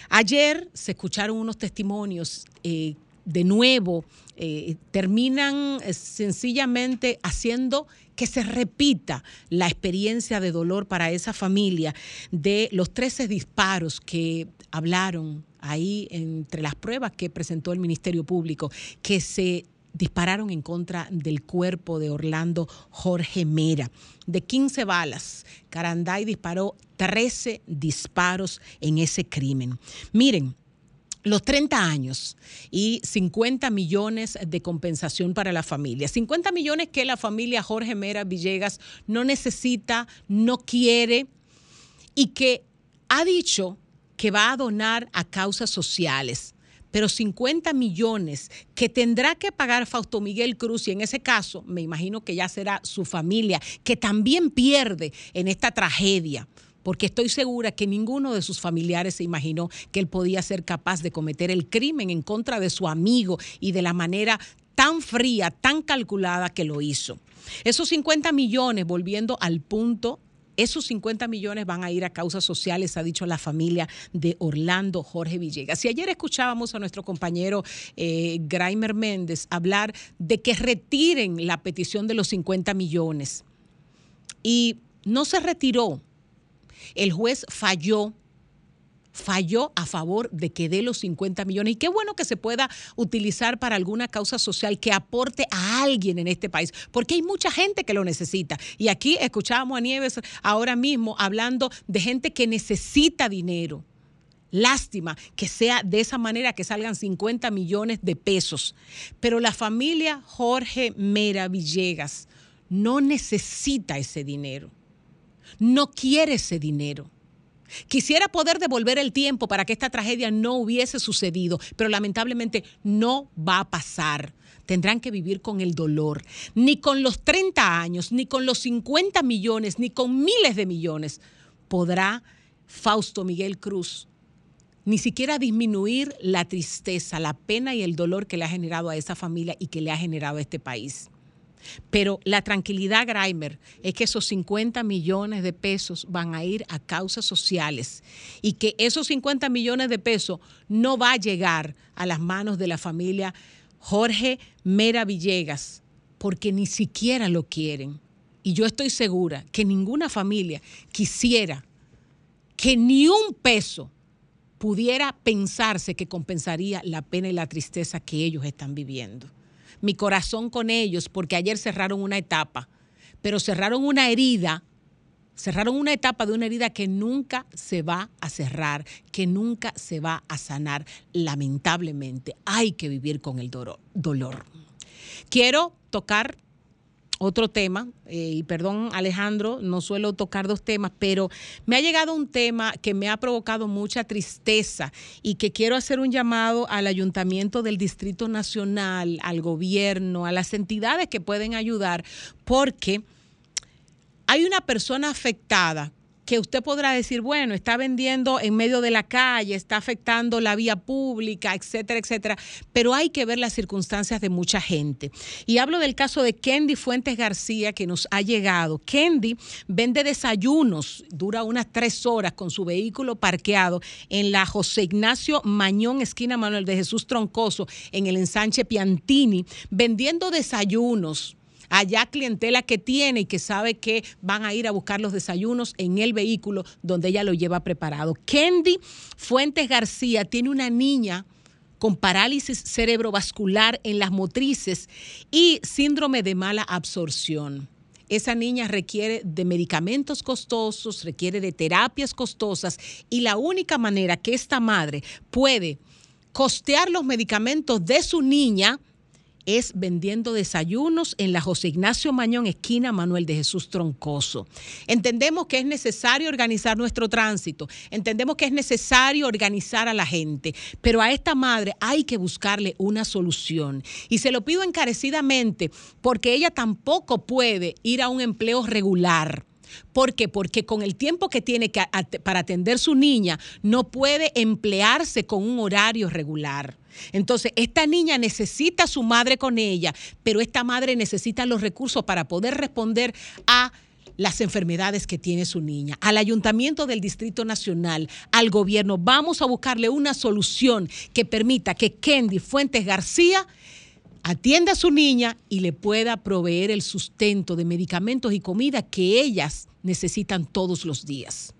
Ayer se escucharon unos testimonios eh, de nuevo eh, terminan eh, sencillamente haciendo que se repita la experiencia de dolor para esa familia de los 13 disparos que hablaron ahí entre las pruebas que presentó el Ministerio Público, que se dispararon en contra del cuerpo de Orlando Jorge Mera. De 15 balas, Caranday disparó 13 disparos en ese crimen. Miren, los 30 años y 50 millones de compensación para la familia. 50 millones que la familia Jorge Mera Villegas no necesita, no quiere y que ha dicho que va a donar a causas sociales. Pero 50 millones que tendrá que pagar Fausto Miguel Cruz, y en ese caso me imagino que ya será su familia, que también pierde en esta tragedia porque estoy segura que ninguno de sus familiares se imaginó que él podía ser capaz de cometer el crimen en contra de su amigo y de la manera tan fría, tan calculada que lo hizo. Esos 50 millones, volviendo al punto, esos 50 millones van a ir a causas sociales, ha dicho la familia de Orlando Jorge Villegas. Y ayer escuchábamos a nuestro compañero eh, Graimer Méndez hablar de que retiren la petición de los 50 millones. Y no se retiró, el juez falló falló a favor de que dé los 50 millones. Y qué bueno que se pueda utilizar para alguna causa social que aporte a alguien en este país, porque hay mucha gente que lo necesita. Y aquí escuchábamos a Nieves ahora mismo hablando de gente que necesita dinero. Lástima que sea de esa manera que salgan 50 millones de pesos. Pero la familia Jorge Mera Villegas no necesita ese dinero. No quiere ese dinero. Quisiera poder devolver el tiempo para que esta tragedia no hubiese sucedido, pero lamentablemente no va a pasar. Tendrán que vivir con el dolor. Ni con los 30 años, ni con los 50 millones, ni con miles de millones podrá Fausto Miguel Cruz ni siquiera disminuir la tristeza, la pena y el dolor que le ha generado a esa familia y que le ha generado a este país. Pero la tranquilidad, Grimer, es que esos 50 millones de pesos van a ir a causas sociales y que esos 50 millones de pesos no va a llegar a las manos de la familia Jorge Mera Villegas, porque ni siquiera lo quieren. Y yo estoy segura que ninguna familia quisiera que ni un peso pudiera pensarse que compensaría la pena y la tristeza que ellos están viviendo. Mi corazón con ellos, porque ayer cerraron una etapa, pero cerraron una herida, cerraron una etapa de una herida que nunca se va a cerrar, que nunca se va a sanar. Lamentablemente, hay que vivir con el dolo- dolor. Quiero tocar otro tema, eh, y perdón Alejandro, no suelo tocar dos temas, pero me ha llegado un tema que me ha provocado mucha tristeza y que quiero hacer un llamado al Ayuntamiento del Distrito Nacional, al gobierno, a las entidades que pueden ayudar, porque hay una persona afectada que usted podrá decir, bueno, está vendiendo en medio de la calle, está afectando la vía pública, etcétera, etcétera, pero hay que ver las circunstancias de mucha gente. Y hablo del caso de Kendi Fuentes García que nos ha llegado. Kendi vende desayunos, dura unas tres horas con su vehículo parqueado en la José Ignacio Mañón, esquina Manuel de Jesús Troncoso, en el ensanche Piantini, vendiendo desayunos allá clientela que tiene y que sabe que van a ir a buscar los desayunos en el vehículo donde ella lo lleva preparado. Kendi Fuentes García tiene una niña con parálisis cerebrovascular en las motrices y síndrome de mala absorción. Esa niña requiere de medicamentos costosos, requiere de terapias costosas y la única manera que esta madre puede costear los medicamentos de su niña es vendiendo desayunos en la José Ignacio Mañón, esquina Manuel de Jesús Troncoso. Entendemos que es necesario organizar nuestro tránsito, entendemos que es necesario organizar a la gente, pero a esta madre hay que buscarle una solución. Y se lo pido encarecidamente porque ella tampoco puede ir a un empleo regular. ¿Por qué? Porque con el tiempo que tiene que para atender su niña, no puede emplearse con un horario regular. Entonces, esta niña necesita a su madre con ella, pero esta madre necesita los recursos para poder responder a las enfermedades que tiene su niña, al ayuntamiento del Distrito Nacional, al gobierno. Vamos a buscarle una solución que permita que Kendi Fuentes García atienda a su niña y le pueda proveer el sustento de medicamentos y comida que ellas necesitan todos los días.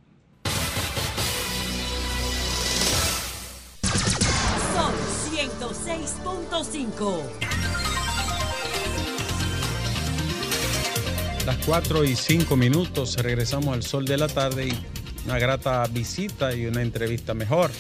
Las 4 y 5 minutos, regresamos al sol de la tarde y una grata visita y una entrevista mejor.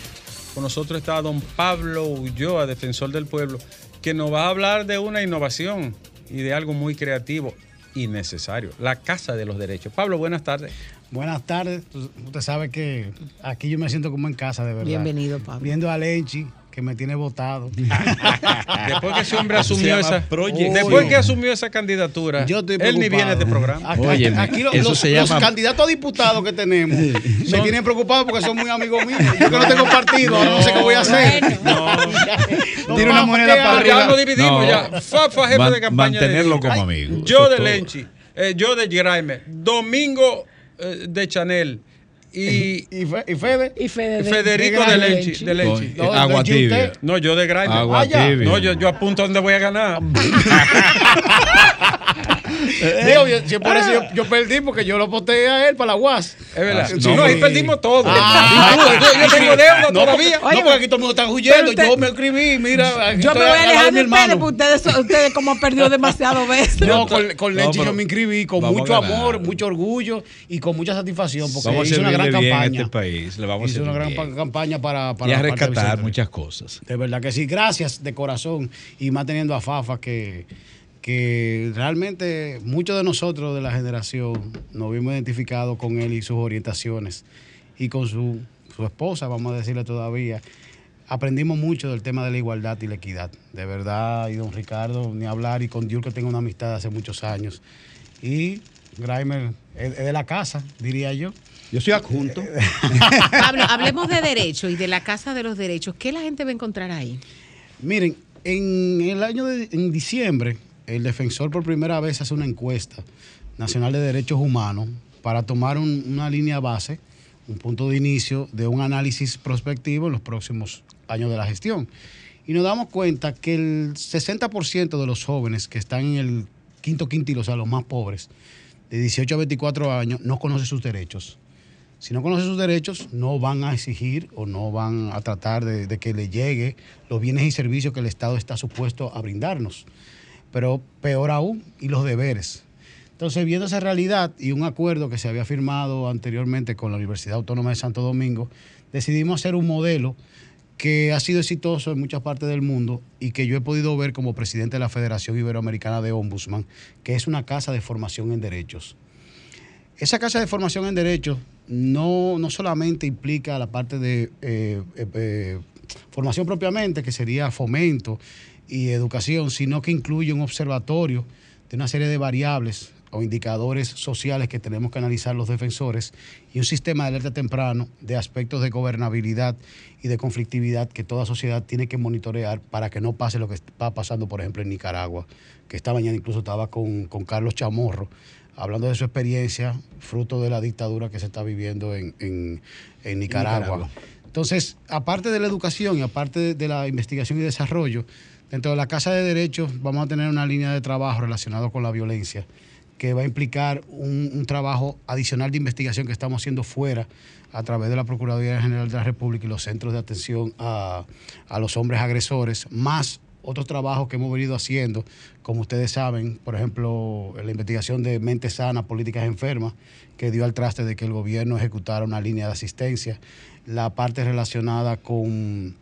Con nosotros está don Pablo Ulloa, defensor del pueblo, que nos va a hablar de una innovación y de algo muy creativo y necesario, la Casa de los Derechos. Pablo, buenas tardes.
Buenas tardes. Usted sabe que aquí yo me siento como en casa, de verdad.
Bienvenido, Pablo.
Viendo a Lenchi, que me tiene votado. *laughs*
Después que ese hombre asumió
Se
esa,
llama proyección.
después que asumió esa candidatura,
Yo estoy
él ni viene a este programa.
Aquí, aquí lo- los, los candidatos a diputados que tenemos me
Son-
tienen preocupado porque son muy amigos míos. *laughs* Yo que no tengo partido, ahora no sé qué voy a hacer.
Tira una moneda para arriba.
Ya lo dividimos,
No.
ya. Fafa, jefe
Man-
de campaña.
mantenerlo como amigo.
Yo de. Lenchi, eh, yo de Grimer, Domingo eh, de Chanel y, *laughs*
y, Fede.
Y Fede de-
Federico
de
de. Lenchi. De Lenchi.
Eh, agua
Lenchi
tibia.
usted. No, yo de Grimer.
Agua
Ah,
tibia.
No, yo, yo apunto a dónde voy a ganar. *laughs* *laughs*
Digo, yo, si por eso yo, yo perdí porque yo lo voté a él para la UAS.
Es verdad.
Sí.
Si no, ahí perdimos todo.
Ah.
Y tú, yo, yo tengo *laughs* deuda
No,
todavía.
porque- No, porque aquí todo el mundo está huyendo.
Usted-
yo me escribí, mira.
Yo me voy a alejar
de mi
de ustedes
hermano.
porque ustedes, ustedes como han perdido demasiado *laughs* veces.
No, con, con Lenchi yo me inscribí con mucho amor, mucho orgullo y con mucha satisfacción porque
Vamos a
hizo una gran campaña.
este país. Le vamos a
hizo una gran
bien.
campaña para, para
y a rescatar muchas cosas.
De verdad que sí, gracias de corazón y más teniendo a Fafa que, que realmente muchos de nosotros de la generación nos vimos identificados con él y sus orientaciones y con su, su esposa, vamos a decirle todavía. Aprendimos mucho del tema de la igualdad y la equidad. De verdad, y don Ricardo, ni hablar, y con Dios que tengo una amistad hace muchos años. Y Grimer es de la casa, diría yo.
Yo soy adjunto. *laughs*
Pablo, hablemos de derecho y de la Casa de los Derechos. ¿Qué la gente va a encontrar ahí?
Miren, en el año de en diciembre el defensor por primera vez hace una encuesta nacional de derechos humanos para tomar un- una línea base, un punto de inicio de un análisis prospectivo en los próximos años de la gestión. Y nos damos cuenta que el 60% de los jóvenes que están en el quinto quintilo, o sea, los más pobres, de 18 a 24 años, no conocen sus derechos. Si no conocen sus derechos, no van a exigir o no van a tratar de, de que le llegue los bienes y servicios que el Estado está supuesto a brindarnos. Pero peor aún, y los deberes. Entonces, viendo esa realidad y un acuerdo que se había firmado anteriormente con la Universidad Autónoma de Santo Domingo, decidimos hacer un modelo que ha sido exitoso en muchas partes del mundo y que yo he podido ver como presidente de la Federación Iberoamericana de Ombudsman, que es una casa de formación en derechos. Esa casa de formación en derechos no, no solamente implica la parte de eh, eh, eh, formación propiamente, que sería fomento y educación, sino que incluye un observatorio de una serie de variables o indicadores sociales que tenemos que analizar los defensores y un sistema de alerta temprano de aspectos de gobernabilidad y de conflictividad que toda sociedad tiene que monitorear para que no pase lo que está pasando, por ejemplo, en Nicaragua, que esta mañana incluso estaba con, con Carlos Chamorro, hablando de su experiencia, fruto de la dictadura que se está viviendo en, en- en Nicaragua.
Nicaragua.
Entonces, aparte de la educación y aparte de, de la investigación y desarrollo, dentro de la Casa de Derechos vamos a tener una línea de trabajo relacionada con la violencia que va a implicar un, un trabajo adicional de investigación que estamos haciendo fuera a través de la Procuraduría General de la República y los centros de atención a, a los hombres agresores, más otros trabajos que hemos venido haciendo, como ustedes saben, por ejemplo, la investigación de Mente Sana, Políticas Enfermas, que dio al traste de que el gobierno ejecutara una línea de asistencia, la parte relacionada con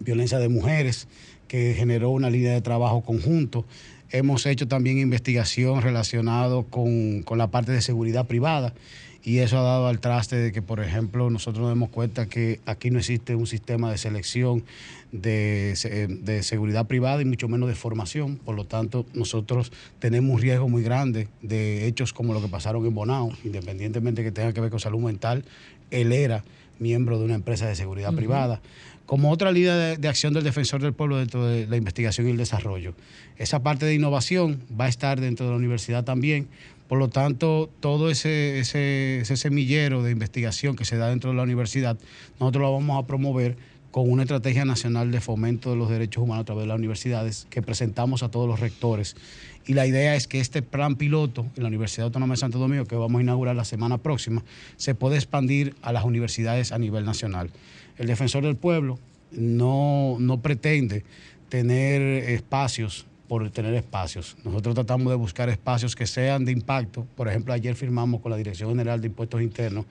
violencia de mujeres, que generó una línea de trabajo conjunto. Hemos hecho también investigación relacionada con, con la parte de seguridad privada y eso ha dado al traste de que, por ejemplo, nosotros nos damos cuenta que aquí no existe un sistema de selección de, se- de seguridad privada y mucho menos de formación. Por lo tanto, nosotros tenemos un riesgo muy grande de hechos como lo que pasaron en Bonao, independientemente que tenga que ver con salud mental. Él era miembro de una empresa de seguridad privada como otra línea de, de acción del defensor del pueblo dentro de la investigación y el desarrollo. Esa parte de innovación va a estar dentro de la universidad también. Por lo tanto, todo ese, ese, ese semillero de investigación que se da dentro de la universidad, nosotros lo vamos a promover con una estrategia nacional de fomento de los derechos humanos a través de las universidades que presentamos a todos los rectores. Y la idea es que este plan piloto en la Universidad Autónoma de Santo Domingo, que vamos a inaugurar la semana próxima, se puede expandir a las universidades a nivel nacional. El defensor del pueblo no, no pretende tener espacios por tener espacios. Nosotros tratamos de buscar espacios que sean de impacto. Por ejemplo, ayer firmamos con la Dirección General de Impuestos Internos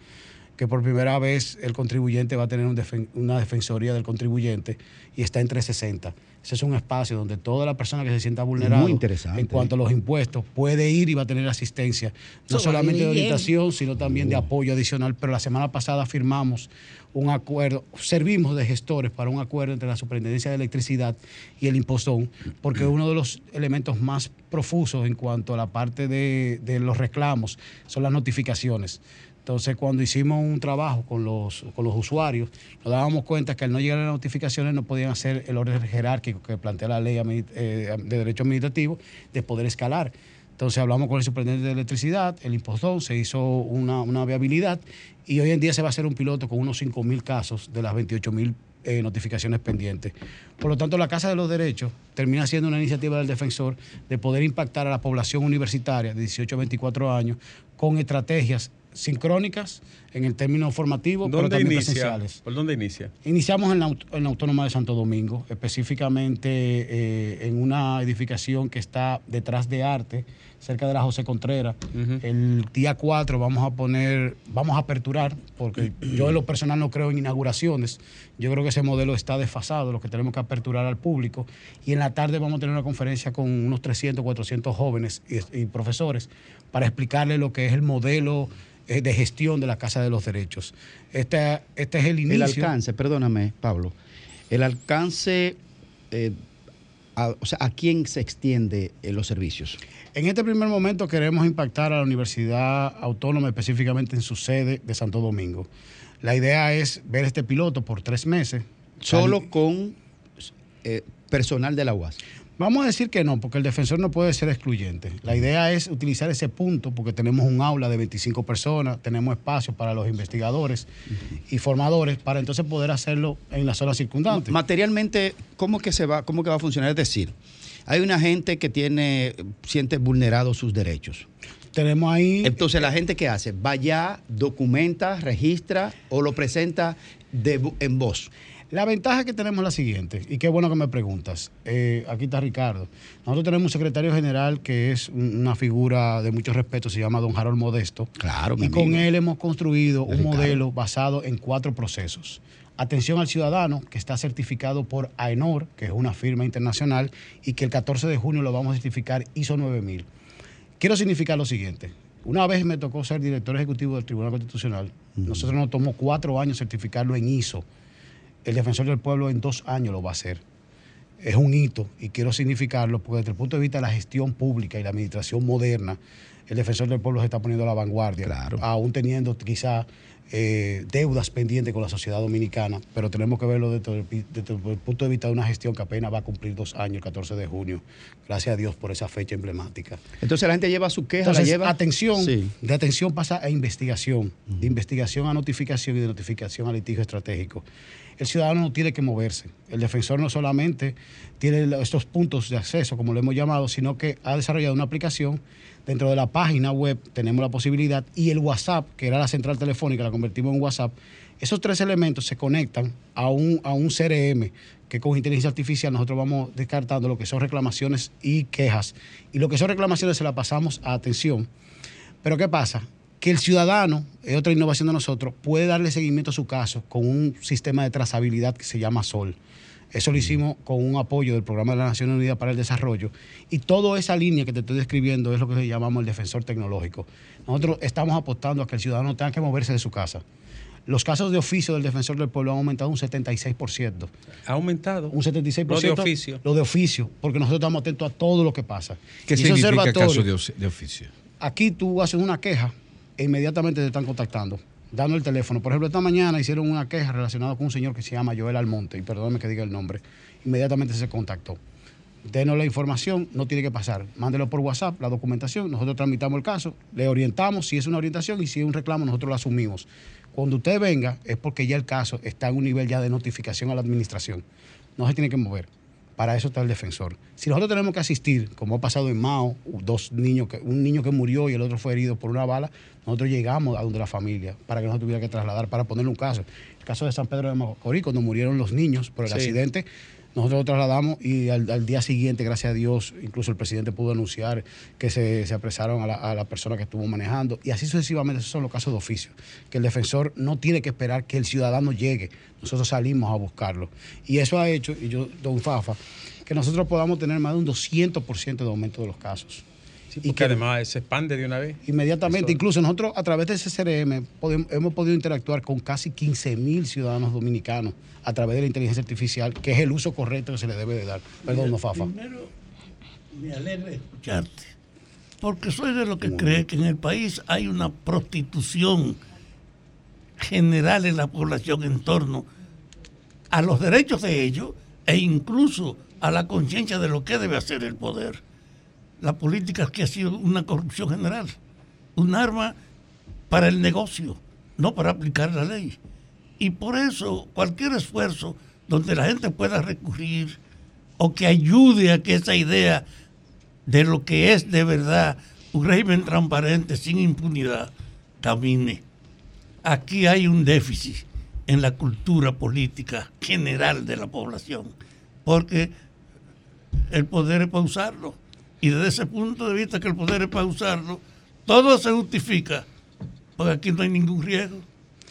que por primera vez el contribuyente va a tener una defensoría del contribuyente y está en 360. Ese es un espacio donde toda la persona que se sienta vulnerada en cuanto a los impuestos puede ir y va a tener asistencia, no solamente de orientación, sino también de apoyo adicional. Pero la semana pasada firmamos un acuerdo, servimos de gestores para un acuerdo entre la Superintendencia de Electricidad y el Impostón, porque uno de los elementos más profusos en cuanto a la parte de, de los reclamos son las notificaciones. Entonces, cuando hicimos un trabajo con los, con los usuarios, nos dábamos cuenta que al no llegar a las notificaciones no podían hacer el orden jerárquico que plantea la ley eh, de derecho administrativo de poder escalar. Entonces hablamos con el superintendente de electricidad, el impostón, se hizo una, una viabilidad y hoy en día se va a hacer un piloto con unos 5 mil casos de las 28 mil notificaciones pendientes. Por lo tanto, la Casa de los Derechos termina siendo una iniciativa del defensor de poder impactar a la población universitaria de 18 a 24 años con estrategias sincrónicas en el término formativo, pero
¿Dónde
también
inicia?
presenciales.
¿Por dónde inicia?
Iniciamos en la, en la Autónoma de Santo Domingo, específicamente eh, en una edificación que está detrás de Arte, cerca de la José Contreras. El día 4 vamos a poner, vamos a aperturar, porque yo en lo personal no creo en inauguraciones. Yo creo que ese modelo está desfasado, lo que tenemos que aperturar al público. Y en la tarde vamos a tener una conferencia con unos 300, 400 jóvenes y, y profesores para explicarles lo que es el modelo eh, de gestión de la Casa de los Derechos. Este, este es el inicio.
El alcance, perdóname, Pablo. El alcance, eh, a- o sea, ¿a quién se extiende eh, los servicios?
En este primer momento queremos impactar a la Universidad Autónoma, específicamente en su sede de Santo Domingo. La idea es ver este piloto por tres meses.
Solo con eh, personal de la UAS.
Vamos a decir que no, porque el defensor no puede ser excluyente. La idea es utilizar ese punto porque tenemos un aula de 25 personas, tenemos espacio para los investigadores y formadores para entonces poder hacerlo en la zona circundante.
Materialmente, ¿cómo que se va, cómo que va a funcionar? Es decir, hay una gente que tiene, siente vulnerados sus derechos.
Tenemos ahí.
Entonces, la gente que hace, va allá, documenta, registra o lo presenta de en voz.
La ventaja que tenemos es la siguiente, y qué bueno que me preguntas. Eh, aquí está Ricardo. Nosotros tenemos un secretario general que es un- una figura de mucho respeto, se llama don Harold Modesto.
Claro,
Y con
amigo.
él hemos construido un
Ricardo.
modelo basado en cuatro procesos. Atención al ciudadano, que está certificado por AENOR, que es una firma internacional, y que el 14 de junio lo vamos a certificar ISO 9000. Quiero significar lo siguiente. Una vez me tocó ser director ejecutivo del Tribunal Constitucional. Nosotros nos tomó cuatro años certificarlo en ISO. El defensor del pueblo en dos años lo va a hacer. Es un hito y quiero significarlo porque desde el punto de vista de la gestión pública y la administración moderna, el defensor del pueblo se está poniendo a la vanguardia, aún teniendo quizá eh, deudas pendientes con la sociedad dominicana, pero tenemos que verlo desde el, pi- desde el punto de vista de una gestión que apenas va a cumplir dos años, el 14 de junio. Gracias a Dios por esa fecha emblemática.
Entonces, la gente lleva su queja,
Entonces,
la lleva.
atención,
Sí.
de atención pasa a investigación, de investigación a notificación y de notificación a litigio estratégico. El ciudadano no tiene que moverse. El defensor no solamente tiene estos puntos de acceso, como lo hemos llamado, sino que ha desarrollado una aplicación. Dentro de la página web tenemos la posibilidad y el WhatsApp, que era la central telefónica, la convertimos en WhatsApp. Esos tres elementos se conectan a un, a un CRM que con inteligencia artificial nosotros vamos descartando lo que son reclamaciones y quejas. Y lo que son reclamaciones se las pasamos a atención. Pero ¿qué pasa? Que el ciudadano, es otra innovación de nosotros, puede darle seguimiento a su caso con un sistema de trazabilidad que se llama SOL. Eso lo hicimos con un apoyo del Programa de la Naciones Unidas para el Desarrollo. Y toda esa línea que te estoy describiendo es lo que llamamos el defensor tecnológico. Nosotros estamos apostando a que el ciudadano tenga que moverse de su casa. Los casos de oficio del defensor del pueblo han aumentado un 76%.
Ha aumentado.
Un 76%.
Lo de oficio.
Lo de oficio, porque nosotros estamos atentos a todo lo que pasa.
¿Qué
Y
significa caso de oficio?
aquí tú haces una queja inmediatamente te están contactando, dando el teléfono. Por ejemplo, esta mañana hicieron una queja relacionada con un señor que se llama Joel Almonte, y perdóname que diga el nombre. Inmediatamente se contactó. Denos la información, no tiene que pasar. Mándelo por WhatsApp, la documentación, nosotros tramitamos el caso, le orientamos si es una orientación y si es un reclamo, nosotros lo asumimos. Cuando usted venga es porque ya el caso está en un nivel ya de notificación a la administración. No se tiene que mover. Para eso está el defensor. Si nosotros tenemos que asistir, como ha pasado en Mao, dos niños que, un niño que murió y el otro fue herido por una bala, nosotros llegamos a donde la familia para que no se tuviera que trasladar, para ponerle un caso. El caso de San Pedro de Macorís, cuando murieron los niños por el
Sí.
accidente, nosotros lo trasladamos y al, día siguiente, gracias a Dios, incluso el presidente pudo anunciar que se, se apresaron a la, a la persona que estuvo manejando. Y así sucesivamente, esos son los casos de oficio, que el defensor no tiene que esperar que el ciudadano llegue. Nosotros salimos a buscarlo. Y eso ha hecho, y yo, don Fafa, que nosotros podamos tener más de un 200% de aumento de los casos.
Y que además se expande de una vez.
Inmediatamente,
Eso-
incluso nosotros a través de ese CRM hemos podido interactuar con casi 15 mil ciudadanos dominicanos a través de la inteligencia artificial, que es el uso correcto que se le debe de dar. Perdón, no, Fafa.
Primero, me alegra escucharte, porque soy de los que cree que en el país hay una prostitución general en la población en torno a los derechos de ellos e incluso a la conciencia de lo que debe hacer el poder. La política que ha sido una corrupción general, un arma para el negocio, no para aplicar la ley. Y por eso cualquier esfuerzo donde la gente pueda recurrir o que ayude a que esa idea de lo que es de verdad un régimen transparente sin impunidad camine. Aquí hay un déficit en la cultura política general de la población, porque el poder es para usarlo. Y desde ese punto de vista que el poder es para usarlo, todo se justifica, porque aquí no hay ningún riesgo.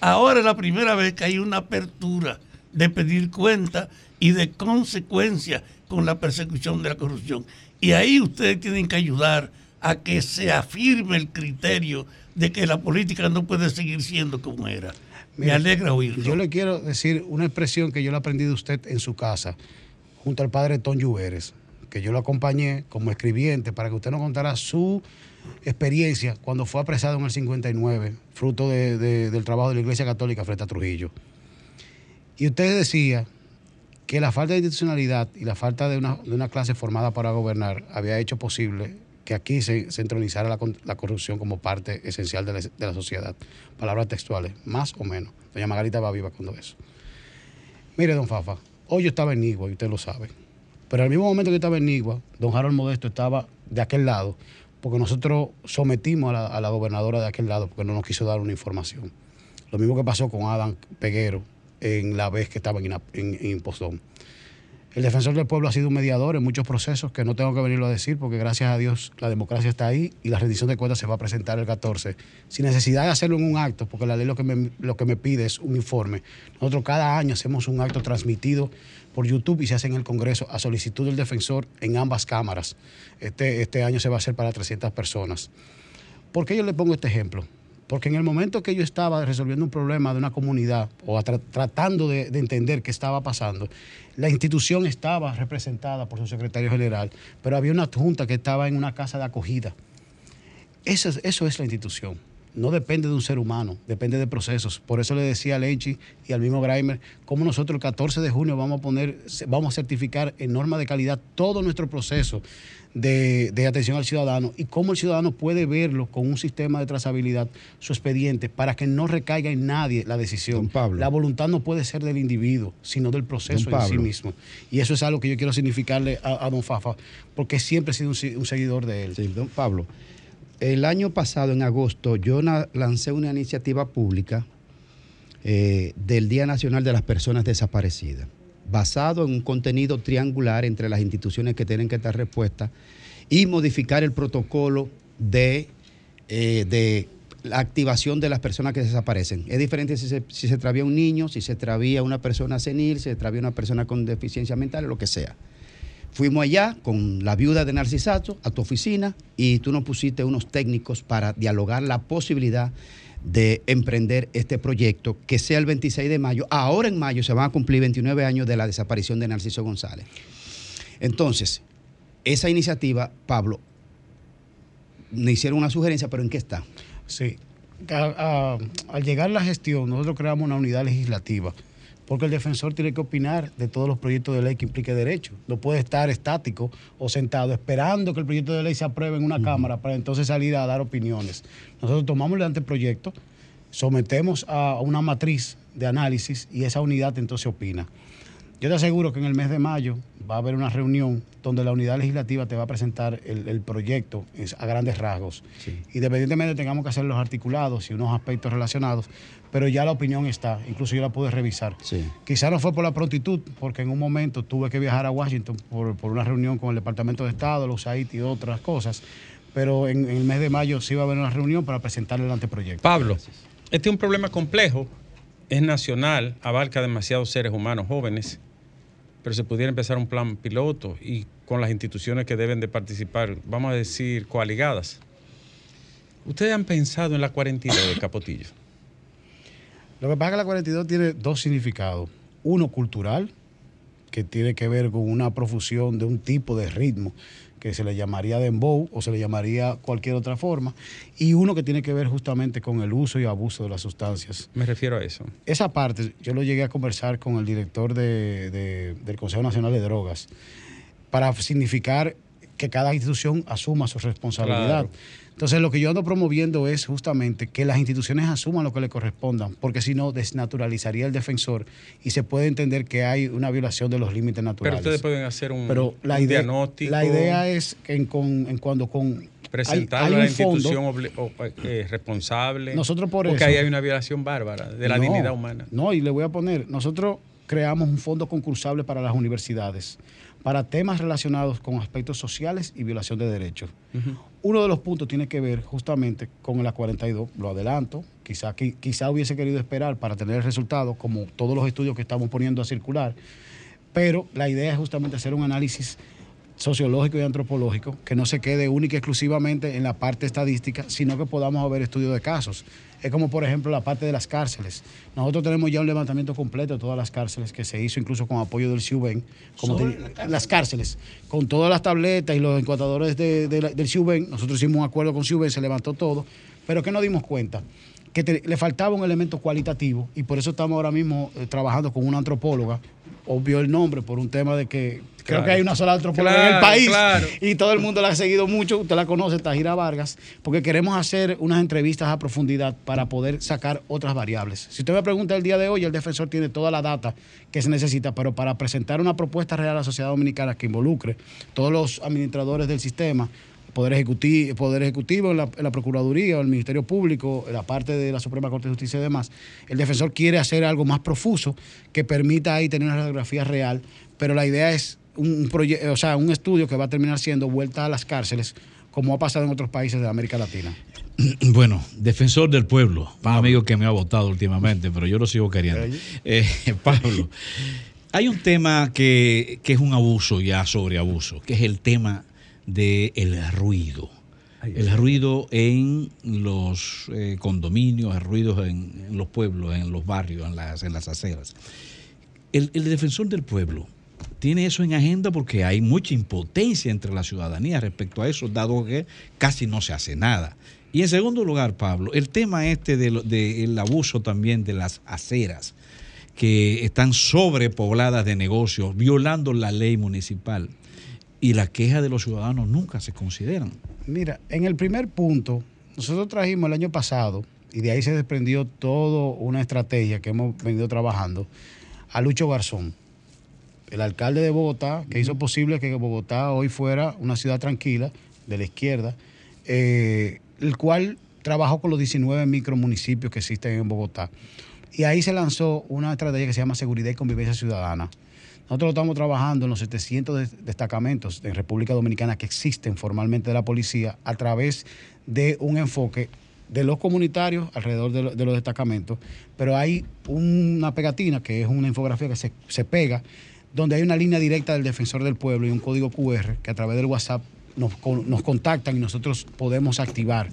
Ahora es la primera vez que hay una apertura de pedir cuenta y de consecuencia con la persecución de la corrupción. Y ahí ustedes tienen que ayudar a que se afirme el criterio de que la política no puede seguir siendo como era. Me alegra oírlo.
Yo le quiero decir una expresión que yo le aprendí de usted en su casa, junto al padre Ton Lluveres, que yo lo acompañé como escribiente para que usted nos contara su experiencia cuando fue apresado en el 59, fruto de- de- del trabajo de la Iglesia Católica frente a Trujillo. Y usted decía que la falta de institucionalidad y la falta de una, de una clase formada para gobernar había hecho posible que aquí se centralizara la, la corrupción como parte esencial de la, sociedad. Palabras textuales, más o menos. Doña Margarita va viva cuando eso. Mire, don Fafa, hoy yo estaba en Nigua y usted lo sabe. Pero al mismo momento que estaba en Nigua, don Harold Modesto estaba de aquel lado, porque nosotros sometimos a la, gobernadora de aquel lado porque no nos quiso dar una información. Lo mismo que pasó con Adam Peguero en la vez que estaba en, en- en Impostón. El defensor del pueblo ha sido un mediador en muchos procesos que no tengo que venirlo a decir porque gracias a Dios la democracia está ahí y la rendición de cuentas se va a presentar el 14 sin necesidad de hacerlo en un acto porque la ley lo que me, lo que me pide es un informe. Nosotros cada año hacemos un acto transmitido por YouTube y se hace en el Congreso a solicitud del defensor en ambas cámaras. Este, este año se va a hacer para 300 personas. ¿Por qué yo le pongo este ejemplo? Porque en el momento que yo estaba resolviendo un problema de una comunidad o tra- tratando de, de entender qué estaba pasando, la institución estaba representada por su secretario general, pero había una junta que estaba en una casa de acogida. Eso es, eso es la institución. No depende de un ser humano, depende de procesos. Por eso le decía a Lenchi y al mismo Graimer, cómo nosotros el 14 de junio vamos a poner, vamos a certificar en norma de calidad todo nuestro proceso de, de atención al ciudadano y cómo el ciudadano puede verlo con un sistema de trazabilidad, su expediente, para que no recaiga en nadie la decisión. La voluntad no puede ser del individuo, sino del proceso en sí
Pablo.
mismo. Y eso es algo que yo quiero significarle a, a don Fafa, porque siempre he sido un, un seguidor de él.
Sí, don Pablo. El año pasado, en agosto, yo lancé una iniciativa pública eh, del Día Nacional de las Personas Desaparecidas, basado en un contenido triangular entre las instituciones que tienen que dar respuesta y modificar el protocolo de, eh, de la activación de las personas que desaparecen. Es diferente si se, si un niño, si se extravía una persona senil, si se extravía una persona con deficiencia mental, lo que sea. Fuimos allá con la viuda de Narcisato a tu oficina y tú nos pusiste unos técnicos para dialogar la posibilidad de emprender este proyecto que sea el 26 de mayo. Ahora en mayo se van a cumplir 29 años de la desaparición de Narciso González. Entonces, esa iniciativa, Pablo, me hicieron una sugerencia, pero ¿en qué está?
Sí. Al llegar la gestión, nosotros creamos una unidad legislativa, porque el defensor tiene que opinar de todos los proyectos de ley que implique derecho. No puede estar estático o sentado esperando que el proyecto de ley se apruebe en una Cámara para entonces salir a dar opiniones. Nosotros tomamos el anteproyecto, sometemos a una matriz de análisis y esa unidad entonces opina. Yo te aseguro que en el mes de mayo va a haber una reunión donde la unidad legislativa te va a presentar el, el proyecto a grandes rasgos. Independientemente tengamos que hacer los articulados y unos aspectos relacionados, pero ya la opinión está, incluso yo la pude revisar. Quizá no fue por la prontitud, porque en un momento tuve que viajar a Washington por, por una reunión con el Departamento de Estado, los AIT y otras cosas, pero en, en el mes de mayo sí va a haber una reunión para presentarle el anteproyecto.
Pablo, este es un problema complejo, es nacional, abarca demasiados seres humanos jóvenes, pero se pudiera empezar un plan piloto y con las instituciones que deben de participar, vamos a decir, coaligadas. ¿Ustedes han pensado en la 42 de Capotillo?
Lo que pasa es que la 42 tiene dos significados. Uno cultural, que tiene que ver con una profusión de un tipo de ritmo que se le llamaría dembow o se le llamaría cualquier otra forma, y uno que tiene que ver justamente con el uso y abuso de las sustancias.
Me refiero a eso.
Esa parte yo lo llegué a conversar con el director de- de- del Consejo Nacional de Drogas para significar que cada institución asuma su responsabilidad.
Claro.
Entonces lo que yo ando promoviendo es justamente que las instituciones asuman lo que le correspondan, porque si no desnaturalizaría el defensor y se puede entender que hay una violación de los límites
Pero
naturales.
ustedes pueden hacer un,
Pero la
un
idea,
diagnóstico,
la idea es que en, con- en cuando con
presentarlo a la institución o- eh, responsable.
Nosotros por
porque
eso-
ahí hay una violación bárbara de la
No,
dignidad humana.
No, y le voy a poner, nosotros creamos un fondo concursable para las universidades, para temas relacionados con aspectos sociales y violación de derechos. Uno de los puntos tiene que ver justamente con la 42, lo adelanto, quizá, qui- quizá hubiese querido esperar para tener el resultado, como todos los estudios que estamos poniendo a circular, pero la idea es justamente hacer un análisis sociológico y antropológico que no se quede única y exclusivamente en la parte estadística, sino que podamos ver estudios de casos. Es como, por ejemplo, la parte de las cárceles. Nosotros tenemos ya un levantamiento completo de todas las cárceles que se hizo incluso con apoyo del CIUBEN, como las cárceles, con todas las tabletas y los encuadradores de- de la- del CIUBEN. Nosotros hicimos un acuerdo con CIUBEN, se levantó todo, pero que nos dimos cuenta que te- le faltaba un elemento cualitativo y por eso estamos ahora mismo eh, trabajando con una antropóloga obvio el nombre por un tema de que creo
Claro.
que hay una sola antropóloga en el país
claro.
y todo el mundo la ha seguido mucho, usted la conoce, Tajira Vargas, porque queremos hacer unas entrevistas a profundidad para poder sacar otras variables. Si usted me pregunta el día de hoy, el defensor tiene toda la data que se necesita, pero para presentar una propuesta real a la sociedad dominicana que involucre todos los administradores del sistema, Poder Ejecutivo, Poder Ejecutivo en la, en la Procuraduría, el Ministerio Público, la parte de la Suprema Corte de Justicia y demás, el defensor quiere hacer algo más profuso que permita ahí tener una radiografía real, pero la idea es un, un proye- o sea, un estudio que va a terminar siendo vuelta a las cárceles, como ha pasado en otros países de América Latina. *clears throat*
Bueno, defensor del pueblo, un amigo que me ha votado últimamente, pero yo lo sigo queriendo. Eh, *laughs* Pablo, hay un tema que, que es un abuso ya sobre abuso, que es el tema del ruido. El ruido en los eh, condominios, el ruido en, en los pueblos, en los barrios, en las, en las aceras. El, el defensor del pueblo tiene eso en agenda porque hay mucha impotencia entre la ciudadanía respecto a eso, dado que casi no se hace nada. Y en segundo lugar, Pablo, el tema este del de el abuso también de las aceras, que están sobrepobladas de negocios, violando la ley municipal. Y la queja de los ciudadanos nunca se consideran.
Mira, en el primer punto, nosotros trajimos el año pasado, y de ahí se desprendió toda una estrategia que hemos venido trabajando, a Lucho Garzón, el alcalde de Bogotá, que hizo posible que Bogotá hoy fuera una ciudad tranquila, de la izquierda, eh, el cual trabajó con los 19 micromunicipios que existen en Bogotá. Y ahí se lanzó una estrategia que se llama Seguridad y Convivencia Ciudadana. Nosotros estamos trabajando en los 700 des- destacamentos en República Dominicana que existen formalmente de la policía a través de un enfoque de los comunitarios alrededor de, de los destacamentos, pero hay una pegatina que es una infografía que se, se pega, donde hay una línea directa del defensor del pueblo y un código QR que a través del WhatsApp nos, nos contactan y nosotros podemos activar.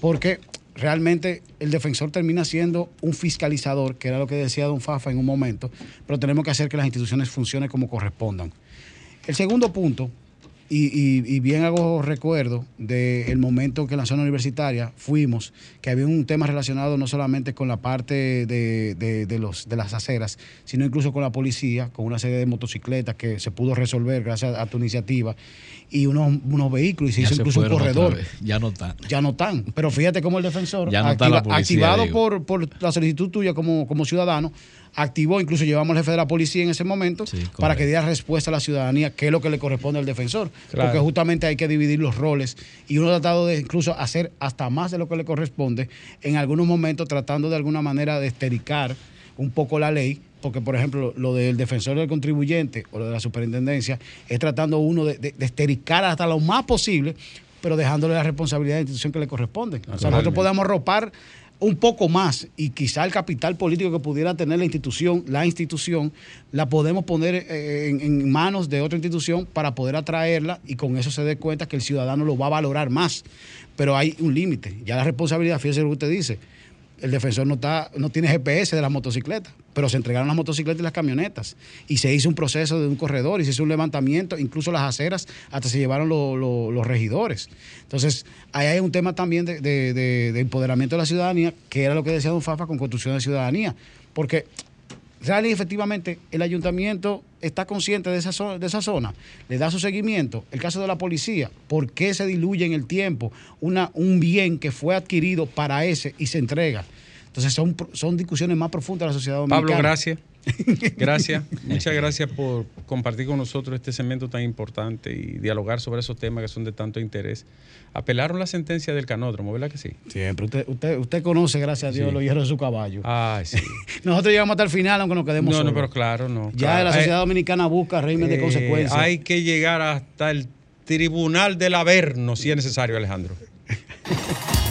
Porque realmente el defensor termina siendo un fiscalizador, que era lo que decía don Fafa en un momento, pero tenemos que hacer que las instituciones funcionen como correspondan. El segundo punto, y, y- y bien hago recuerdo del momento que en la zona universitaria fuimos, que había un tema relacionado no solamente con la parte de, de- de los, de las aceras, sino incluso con la policía, con una serie de motocicletas que se pudo resolver gracias a tu iniciativa, y unos, unos vehículos, y se
Ya
hizo
se
incluso un corredor
Ya no están.
ya no están. Pero fíjate cómo el defensor,
Ya no está la
activa-
policía,
activado por, por la solicitud tuya como, como ciudadano, activó, incluso llevamos al jefe de la policía en ese momento para que diera respuesta a la ciudadanía, qué es lo que le corresponde al defensor.
Claro.
Porque justamente hay que dividir los roles y uno ha tratado de incluso hacer hasta más de lo que le corresponde, en algunos momentos tratando de alguna manera de estericar un poco la ley, porque por ejemplo lo del defensor del contribuyente o lo de la superintendencia es tratando uno de, de- de estericar hasta lo más posible, pero dejándole la responsabilidad de la institución que le corresponde. O sea, nosotros podemos ropar un poco más y quizá el capital político que pudiera tener la institución, la institución, la podemos poner eh, en, en manos de otra institución para poder atraerla y con eso se dé cuenta que el ciudadano lo va a valorar más. Pero hay un límite. Ya la responsabilidad, fíjese lo que usted dice, el defensor no, está, no tiene GPS de las motocicletas, pero se entregaron las motocicletas y las camionetas. Y se hizo un proceso de un corredor y se hizo un levantamiento, incluso las aceras, hasta se llevaron lo- lo- los regidores. Entonces, ahí hay un tema también de, de- de- de empoderamiento de la ciudadanía, que era lo que decía don Fafa con construcción de ciudadanía. Porque real y efectivamente el ayuntamiento está consciente de esa, zo- de esa zona, le da su seguimiento. El caso de la policía, ¿por qué se diluye en el tiempo una, un bien que fue adquirido para ese y se entrega? Entonces son, son discusiones más profundas de la sociedad dominicana.
Pablo, gracias. *laughs* Gracias. Muchas gracias por compartir con nosotros este segmento tan importante y dialogar sobre esos temas que son de tanto interés. Apelaron la sentencia del canódromo, ¿verdad que sí?
Siempre. Usted, usted, usted conoce, gracias a Dios,
Sí.
los hierros de su caballo.
Ay, sí. *laughs*
Nosotros llegamos hasta el final, aunque nos quedemos
No, no, pero claro, no.
Ya
claro.
la sociedad
Eh,
dominicana busca régimen de
eh,
consecuencias.
Hay que llegar hasta el tribunal del Averno, si es necesario, Alejandro. *laughs*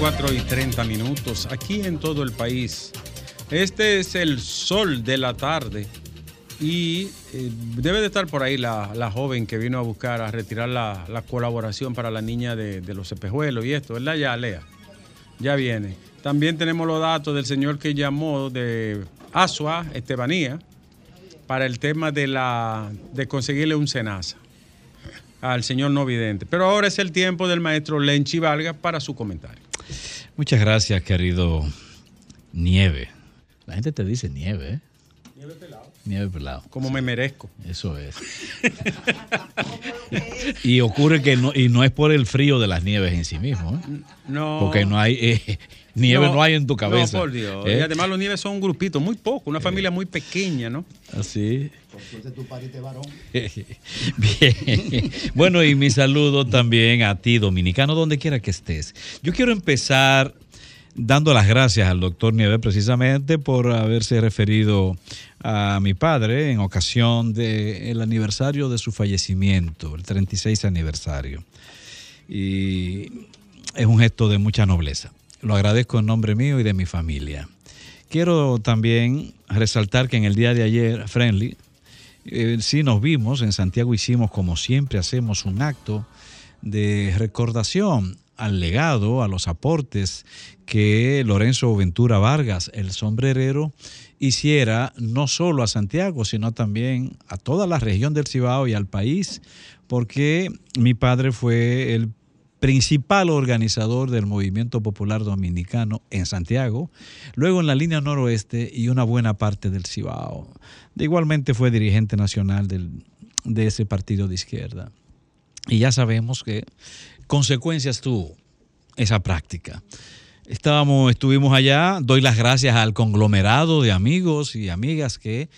4 y 30 minutos aquí en todo el país. Este es el sol de la tarde y eh, debe de estar por ahí la, joven que vino a buscar, a retirar la, la colaboración para la niña de, de los espejuelos y esto, ¿verdad? Ya, Lea. Ya viene. También tenemos los datos del señor que llamó de Asua, Estebanía, para el tema de, la, de conseguirle un cenaza al señor no vidente. Pero ahora es el tiempo del maestro Lenchi Vargas para su comentario.
Muchas gracias, querido Nieve. La gente te dice nieve, ¿eh?
Nieve pelado.
Nieve pelado.
Como me merezco.
Eso es. *laughs* y ocurre que no, y no es por el frío de las nieves en sí mismo, ¿eh?
No.
Porque no hay eh, nieve, no, hay en tu cabeza.
No, por Dios.
¿eh?
Y además los nieves son un grupito, muy poco, una familia muy pequeña, ¿no?
Así. *laughs* Bien. Bueno, y mi saludo también a ti, dominicano, donde quiera que estés. Yo quiero empezar dando las gracias al doctor Nieves precisamente por haberse referido a mi padre en ocasión del aniversario de su fallecimiento, el 36 aniversario. Y es un gesto de mucha nobleza. Lo agradezco en nombre mío y de mi familia. Quiero también resaltar que en el día de ayer, Friendly, eh, sí nos vimos, en Santiago hicimos como siempre hacemos un acto de recordación al legado, a los aportes que Lorenzo Ventura Vargas, el sombrerero, hiciera no solo a Santiago, sino también a toda la región del Cibao y al país, porque mi padre fue el principal organizador del movimiento popular dominicano en Santiago, luego en la línea noroeste y una buena parte del Cibao. De igualmente fue dirigente nacional de ese partido de izquierda. Y ya sabemos que consecuencias tuvo esa práctica. Estábamos, estuvimos allá, doy las gracias al conglomerado de amigos y amigas que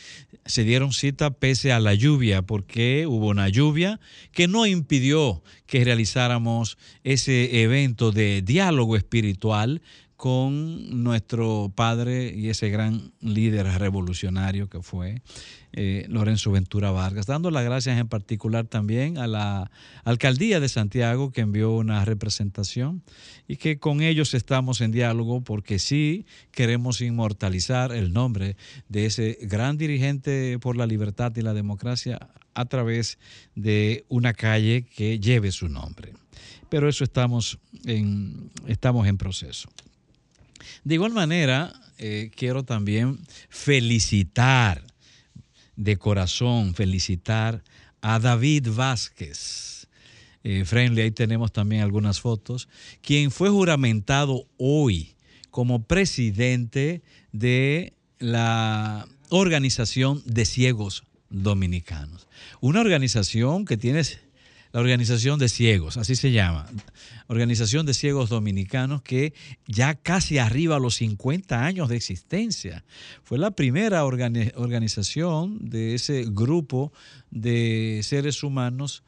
se dieron cita pese a la lluvia, porque hubo una lluvia que no impidió que realizáramos ese evento de diálogo espiritual con nuestro padre y ese gran líder revolucionario que fue eh, Lorenzo Ventura Vargas, dando las gracias en particular también a la alcaldía de Santiago que envió una representación y que con ellos estamos en diálogo porque sí queremos inmortalizar el nombre de ese gran dirigente por la libertad y la democracia a través de una calle que lleve su nombre. Pero eso estamos estamos en proceso. De igual manera, eh, quiero también felicitar de corazón, felicitar a David Vázquez. Eh, Friendly, ahí tenemos también algunas fotos, quien fue juramentado hoy como presidente de la Organización de Ciegos Dominicanos. Una organización que tiene la Organización de Ciegos, así se llama, Organización de Ciegos Dominicanos, que ya casi arriba a los 50 años de existencia. Fue la primera organi- organización de ese grupo de seres humanos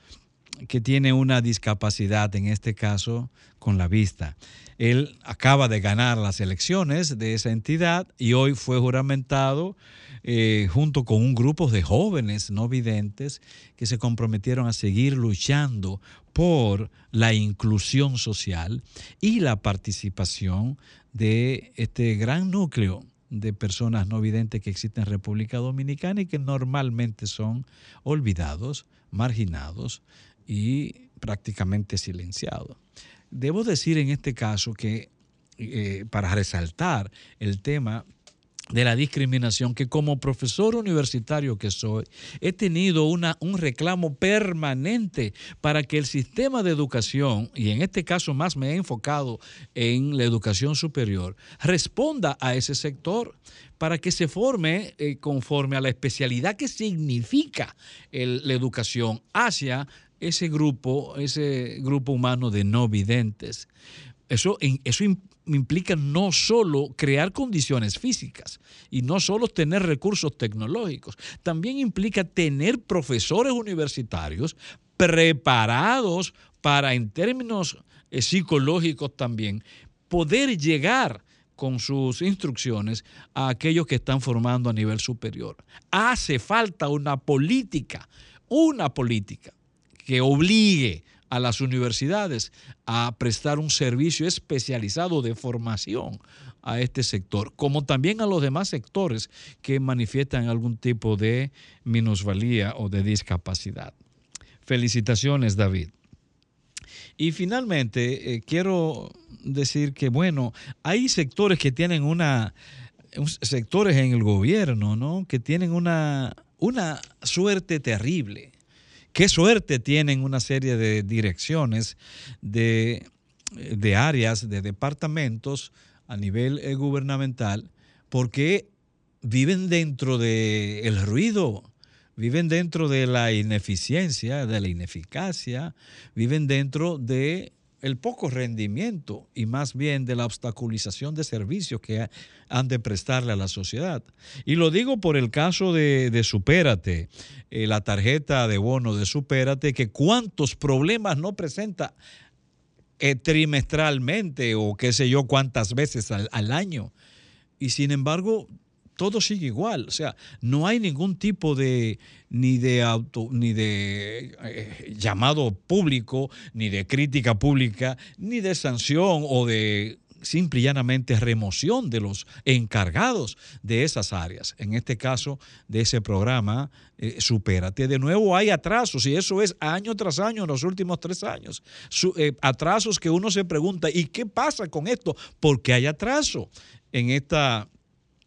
que tiene una discapacidad, en este caso con la vista. Él acaba de ganar las elecciones de esa entidad y hoy fue juramentado eh, junto con un grupo de jóvenes no videntes que se comprometieron a seguir luchando por la inclusión social y la participación de este gran núcleo de personas no videntes que existen en República Dominicana y que normalmente son olvidados, marginados y prácticamente silenciados. Debo decir en este caso que eh, para resaltar el tema de la discriminación que como profesor universitario que soy, he tenido una, un reclamo permanente para que el sistema de educación, y en este caso más me he enfocado en la educación superior, responda a ese sector para que se forme eh, conforme a la especialidad que significa la educación hacia ese grupo, ese grupo humano de no videntes. Eso, eso implica no solo crear condiciones físicas y no solo tener recursos tecnológicos, también implica tener profesores universitarios preparados para, en términos eh, psicológicos también, poder llegar con sus instrucciones a aquellos que están formando a nivel superior. Hace falta una política, una política que obligue a las universidades a prestar un servicio especializado de formación a este sector, como también a los demás sectores que manifiestan algún tipo de minusvalía o de discapacidad. Felicitaciones, David. Y finalmente, eh, quiero decir que, bueno, hay sectores que tienen una, un- sectores en el gobierno, ¿no? Que tienen una, una suerte terrible. Qué suerte tienen una serie de direcciones, de, de áreas, de departamentos a nivel eh, gubernamental, porque viven dentro del el ruido, viven dentro de la ineficiencia, de la ineficacia, viven dentro de el poco rendimiento y más bien de la obstaculización de servicios que ha- han de prestarle a la sociedad. Y lo digo por el caso de, de Supérate, eh, la tarjeta de bono de Supérate, que cuántos problemas no presenta eh, trimestralmente o qué sé yo cuántas veces al año. Y sin embargo, todo sigue igual. O sea, no hay ningún tipo de ni de auto, ni de eh, llamado público, ni de crítica pública, ni de sanción o de simple y llanamente remoción de los encargados de esas áreas. En este caso, de ese programa, eh, Supérate. De nuevo hay atrasos y eso es año tras año en los últimos tres años. Eh, atrasos que uno se pregunta, ¿y qué pasa con esto? ¿Por qué hay atraso en esta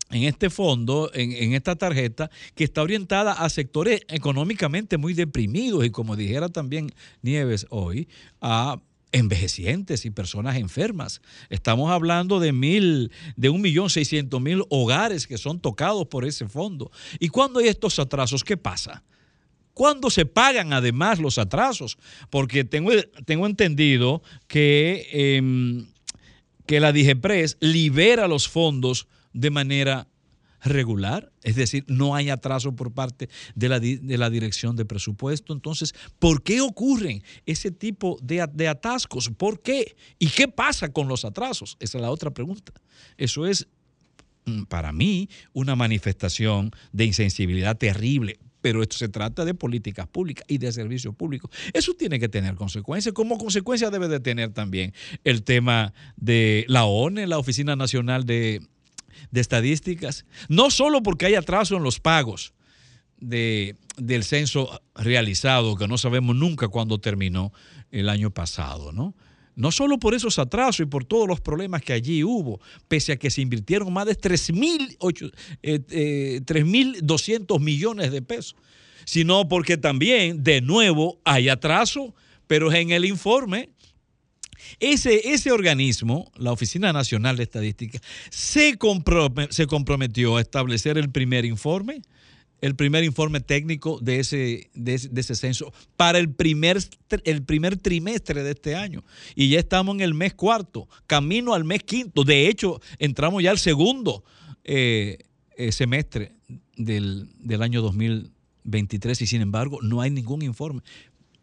en este fondo, en, esta tarjeta, que está orientada a sectores económicamente muy deprimidos y como dijera también Nieves hoy, a envejecientes y personas enfermas. Estamos hablando de mil, de un millón seiscientos mil hogares que son tocados por ese fondo. Y cuando hay estos atrasos, ¿qué pasa? ¿Cuándo se pagan además los atrasos? Porque tengo, tengo entendido que, em, que la DIGEPRES libera los fondos de manera regular, es decir, no hay atraso por parte de la, de la dirección de presupuesto. Entonces, ¿por qué ocurren ese tipo de, de atascos? ¿Por qué? ¿Y qué pasa con los atrasos? Esa es la otra pregunta. Eso es, mm, para mí, una manifestación de insensibilidad terrible. Pero esto se trata de políticas públicas y de servicios públicos. Eso tiene que tener consecuencias. Como consecuencia debe de tener también el tema de la ONE, la Oficina Nacional de, de Estadísticas. No solo porque hay atraso en los pagos de, del censo realizado, que no sabemos nunca cuándo terminó el año pasado, ¿no? No solo por esos atrasos y por todos los problemas que allí hubo, pese a que se invirtieron más de 3.800 eh, eh, 3.200 millones de pesos, sino porque también, de nuevo, hay atraso, pero en el informe ese, ese organismo, la Oficina Nacional de Estadística, se, se comprometió a establecer el primer informe, el primer informe técnico de ese, de ese, censo para el primer, el primer trimestre de este año. Y ya estamos en el mes cuarto, camino al mes quinto. De hecho, entramos ya al segundo eh, eh, semestre del, del año 2023 y sin embargo no hay ningún informe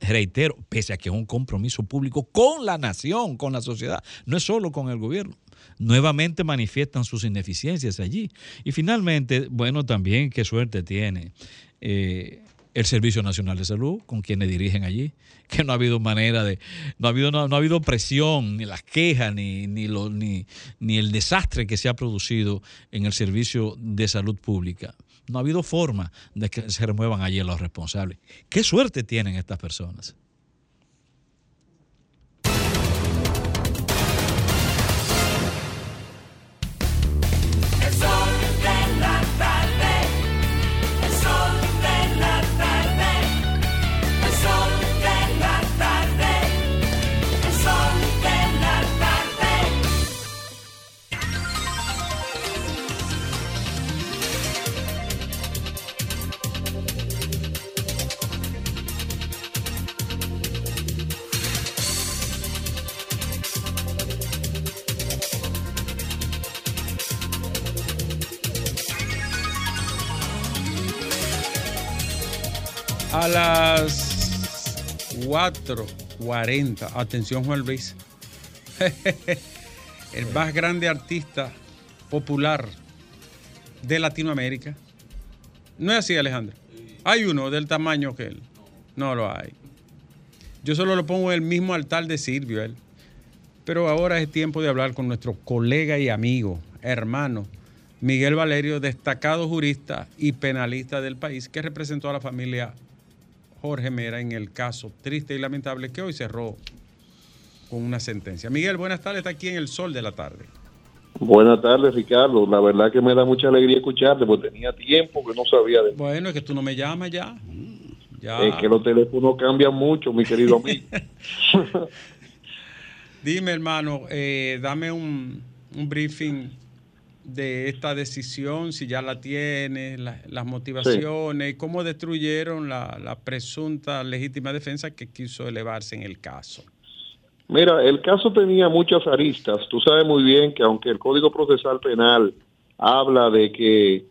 reitero, pese a que es un compromiso público con la nación, con la sociedad, no es solo con el gobierno. Nuevamente manifiestan sus ineficiencias allí. Y finalmente, bueno, también qué suerte tiene eh, el Servicio Nacional de Salud, con quienes dirigen allí, que no ha habido manera de, no ha habido, no, no ha habido presión, ni las quejas, ni, ni, lo- ni, ni el desastre que se ha producido en el Servicio de Salud Pública. No ha habido forma de que se remuevan allí los responsables. ¿Qué suerte tienen estas personas?
A las 4.40, atención Juan Luis, *laughs* el más grande artista popular de Latinoamérica. No es así, Alejandro. Hay uno del tamaño que él. No lo hay. Yo solo lo pongo en el mismo altar de Silvio, él. Pero ahora es tiempo de hablar con nuestro colega y amigo, hermano, Miguel Valerio, destacado jurista y penalista del país, que representó a la familia Jorge Mera en el caso triste y lamentable que hoy cerró con una sentencia. Miguel, buenas tardes, está aquí en el sol de la tarde.
Buenas tardes, Ricardo. La verdad que me da mucha alegría escucharte, porque tenía tiempo que no sabía de
Bueno, es que tú no me llamas ya. Ya.
Es que los teléfonos cambian mucho, mi querido amigo. *laughs* *laughs*
Dime, hermano, eh, dame un, un briefing de esta decisión, si ya la tienes, la- las motivaciones, cómo destruyeron la, la presunta legítima defensa que quiso elevarse en el caso.
Mira, el caso tenía muchas aristas. Tú sabes muy bien que aunque el Código Procesal Penal habla de que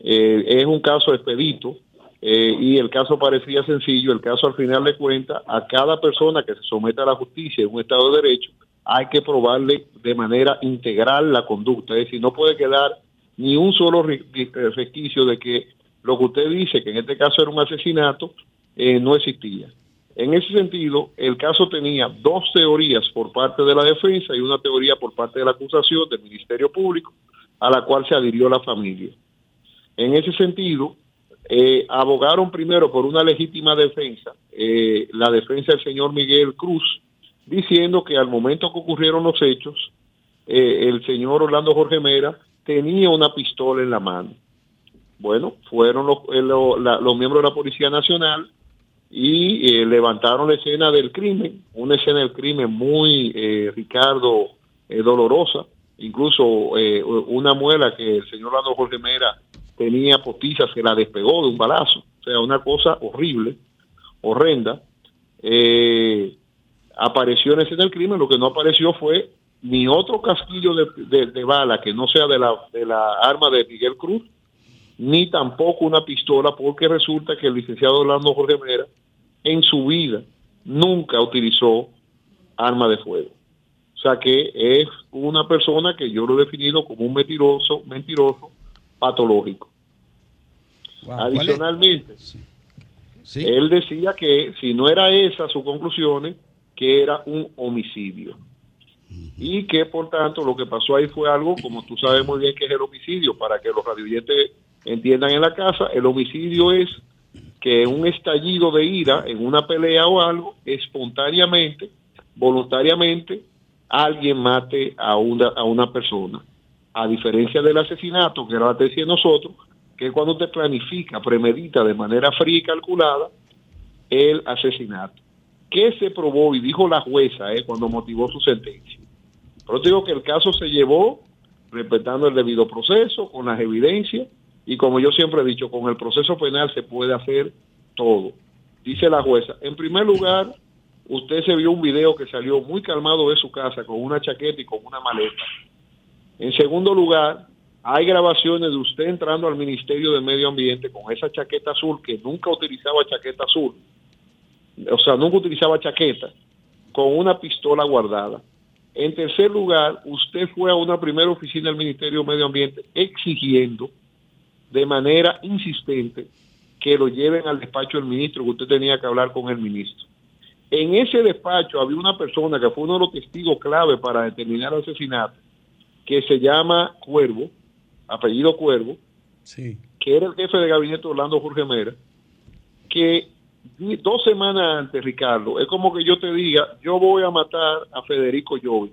eh, es un caso expedito eh, y el caso parecía sencillo, el caso al final de cuentas, a cada persona que se someta a la justicia en un Estado de Derecho, hay que probarle de manera integral la conducta. Es decir, no puede quedar ni un solo re- re- resquicio de que lo que usted dice, que en este caso era un asesinato, eh, no existía. En ese sentido, el caso tenía dos teorías por parte de la defensa y una teoría por parte de la acusación del Ministerio Público, a la cual se adhirió la familia. En ese sentido, eh, abogaron primero por una legítima defensa, eh, la defensa del señor Miguel Cruz, diciendo que al momento que ocurrieron los hechos, eh, el señor Orlando Jorge Mera tenía una pistola en la mano. Bueno, fueron los, eh, los miembros de la Policía Nacional y eh, levantaron la escena del crimen, una escena del crimen muy, eh, Ricardo, eh, dolorosa, incluso eh, una muela que el señor Orlando Jorge Mera tenía postiza, se la despegó de un balazo, o sea, una cosa horrible, horrenda. Eh, apareció en escena del crimen, lo que no apareció fue ni otro casquillo de, de- de bala que no sea de la, de la arma de Miguel Cruz, ni tampoco una pistola, porque resulta que el licenciado Orlando Jorge Mera en su vida nunca utilizó arma de fuego. O sea que es una persona que yo lo he definido como un mentiroso, mentiroso patológico. Adicionalmente, él decía que si no era esa su conclusiones, que era un homicidio. Y que por tanto lo que pasó ahí fue algo, como tú sabes muy bien que es el homicidio, para que los radioyentes entiendan en la casa, el homicidio es que un estallido de ira en una pelea o algo, espontáneamente, voluntariamente, alguien mate a una, a una persona. A diferencia del asesinato, que era la tesis de nosotros, que cuando usted planifica, premedita de manera fría y calculada el asesinato. ¿Qué se probó? Y dijo la jueza eh, cuando motivó su sentencia. Pero digo que el caso se llevó respetando el debido proceso, con las evidencias, y como yo siempre he dicho, con el proceso penal se puede hacer todo. Dice la jueza, en primer lugar, usted se vio un video que salió muy calmado de su casa con una chaqueta y con una maleta. En segundo lugar, hay grabaciones de usted entrando al Ministerio de Medio Ambiente con esa chaqueta azul, que nunca utilizaba chaqueta azul, o sea, nunca utilizaba chaqueta, con una pistola guardada. En tercer lugar, usted fue a una primera oficina del Ministerio de Medio Ambiente exigiendo de manera insistente que lo lleven al despacho del ministro, que usted tenía que hablar con el ministro. En ese despacho había una persona que fue uno de los testigos clave para determinar el asesinato, que se llama Cuervo, apellido Cuervo,
Sí.
que era el jefe de gabinete de Orlando Jorge Mera, que dos semanas antes, Ricardo, es como que yo te diga, yo voy a matar a Federico Jovi.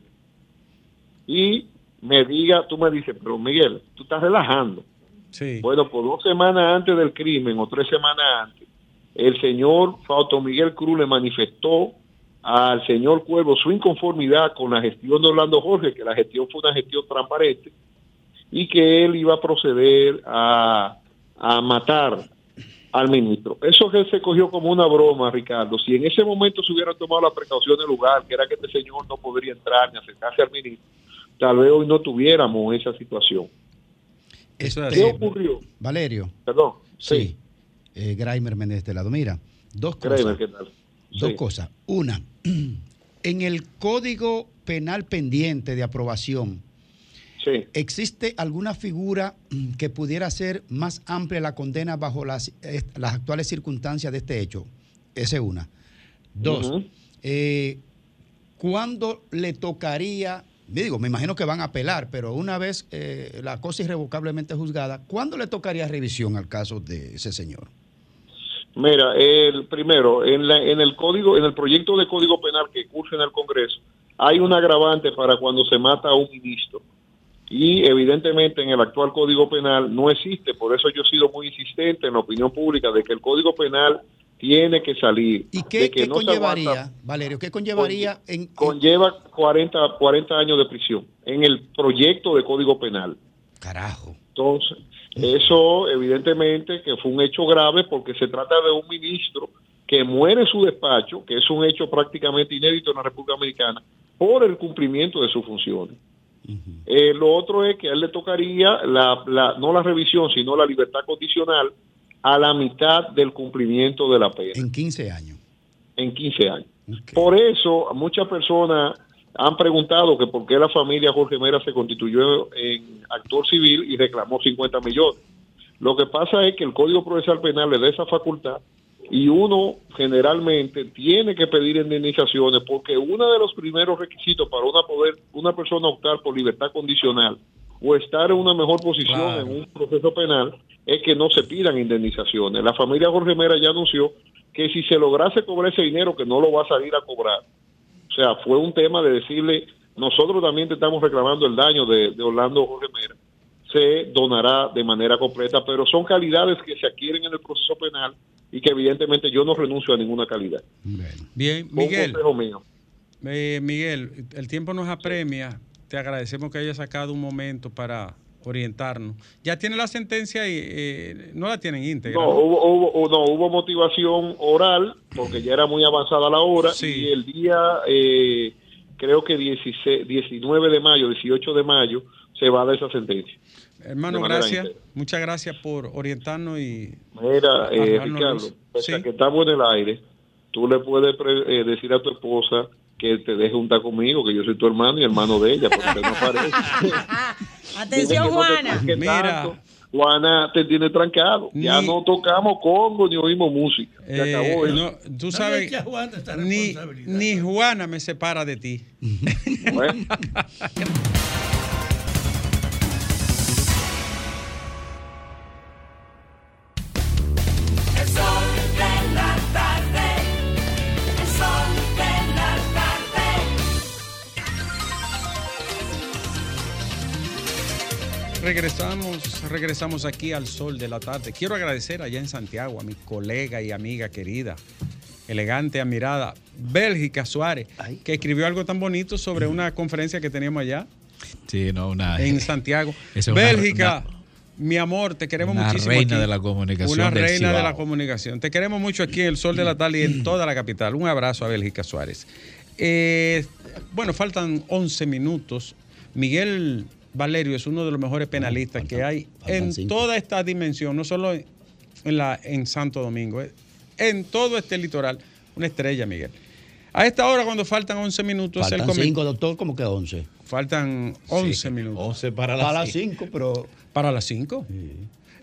Y me diga, tú me dices, pero Miguel, tú estás relajando.
Sí.
Bueno, por dos semanas antes del crimen o tres semanas antes, el señor Fausto Miguel Cruz le manifestó al señor Cuervo su inconformidad con la gestión de Orlando Jorge, que la gestión fue una gestión transparente y que él iba a proceder a, a matar al ministro. Eso que él se cogió como una broma, Ricardo. Si en ese momento se hubieran tomado la precaución del lugar, que era que este señor no podría entrar ni acercarse al ministro, tal vez hoy no tuviéramos esa situación. ¿Qué ocurrió?
Valerio.
Perdón.
Sí. Eh, Graimer Méndez de este lado. Mira, dos cosas.
Créeme, ¿qué tal?
Dos cosas. Una, *clears throat* en el Código Penal pendiente de aprobación, ¿existe alguna figura mm, que pudiera ser más amplia la condena bajo las, eh, las actuales circunstancias de este hecho? Esa es una. Dos, eh, ¿cuándo le tocaría, digo, me imagino que van a apelar, pero una vez eh, la cosa irrevocablemente juzgada, ¿cuándo le tocaría revisión al caso de ese señor?
Mira, el primero, en, la- en el código, en el proyecto de código penal que cursa en el Congreso, hay un agravante para cuando se mata a un ministro. Y evidentemente en el actual Código Penal no existe, por eso yo he sido muy insistente en la opinión pública de que el Código Penal tiene que salir.
¿Y
de
qué,
que
qué
no
conllevaría,
aguanta-
Valerio? ¿Qué conllevaría en,
conlleva 40, 40 años de prisión en el proyecto de Código Penal.
Carajo.
Entonces, eso evidentemente que fue un hecho grave porque se trata de un ministro que muere en su despacho, que es un hecho prácticamente inédito en la República Dominicana, por el cumplimiento de sus funciones. Eh, lo otro es que a él le tocaría la, la- no la revisión, sino la libertad condicional a la mitad del cumplimiento de la pena.
En 15 años.
En 15 años. Por eso, muchas personas han preguntado que por qué la familia Jorge Mera se constituyó en actor civil y reclamó 50 millones. Lo que pasa es que el Código Procesal Penal le da esa facultad y uno generalmente tiene que pedir indemnizaciones porque uno de los primeros requisitos para una poder una persona optar por libertad condicional o estar en una mejor posición
Claro.
en un proceso penal es que no se pidan indemnizaciones. La familia Jorge Mera ya anunció que si se lograse cobrar ese dinero que no lo va a salir a cobrar. O sea, fue un tema de decirle, nosotros también te estamos reclamando el daño de, de Orlando Jorge Mera, se donará de manera completa, pero son calidades que se adquieren en el proceso penal y que evidentemente yo no renuncio a ninguna calidad.
Bien,
Un
Miguel.
consejo mío.
Eh, Miguel, el tiempo nos apremia. Te agradecemos que hayas sacado un momento para orientarnos. Ya tiene la sentencia y eh, no la tienen íntegra.
No,
¿no?
hubo, hubo, no, hubo motivación oral porque ya era muy avanzada la hora
Sí.
y el día, eh, creo que 16, 19 de mayo, 18 de mayo, se va a dar esa sentencia.
Hermano, gracias. Muchas gracias por orientarnos y
Mira, eh, Ricardo,
luz.
pese a que estamos en el aire, tú le puedes pre- eh, decir a tu esposa que te deje juntar conmigo, que yo soy tu hermano y hermano de ella, porque no parece. *laughs*
Atención,
no
Juana.
Mira.
tanto. Juana te tiene trancado. Ya no tocamos congo ni oímos música. Se
Eh,
acabó eso.
no, tú sabes,
a Juana esta
ni, ni Juana me separa de ti.
Bueno. *laughs*
Regresamos, regresamos aquí al sol de la tarde. Quiero agradecer allá en Santiago a mi colega y amiga querida, elegante, admirada, Bélgica Suárez, que escribió algo tan bonito sobre una conferencia que teníamos allá
Sí, no, una.
en *laughs* Santiago.
Es una-
Bélgica, mi amor, te queremos
una
muchísimo.
reina
aquí.
de la comunicación
Una reina de la comunicación. Te queremos mucho aquí en el Sol de la Tarde y en toda la capital. Un abrazo a Bélgica Suárez. Eh, bueno, faltan 11 minutos. Miguel Valerio es uno de los mejores penalistas que hay en
cinco.
toda esta dimensión, no solo en, la, en Santo Domingo, eh, en todo este litoral. Una estrella, Miguel. A esta hora, cuando faltan 11 minutos,
Faltan
comen-
5, doctor, como que 11.
Faltan 11 minutos.
11 para
Para
las
las 5, pero.
¿Para las 5?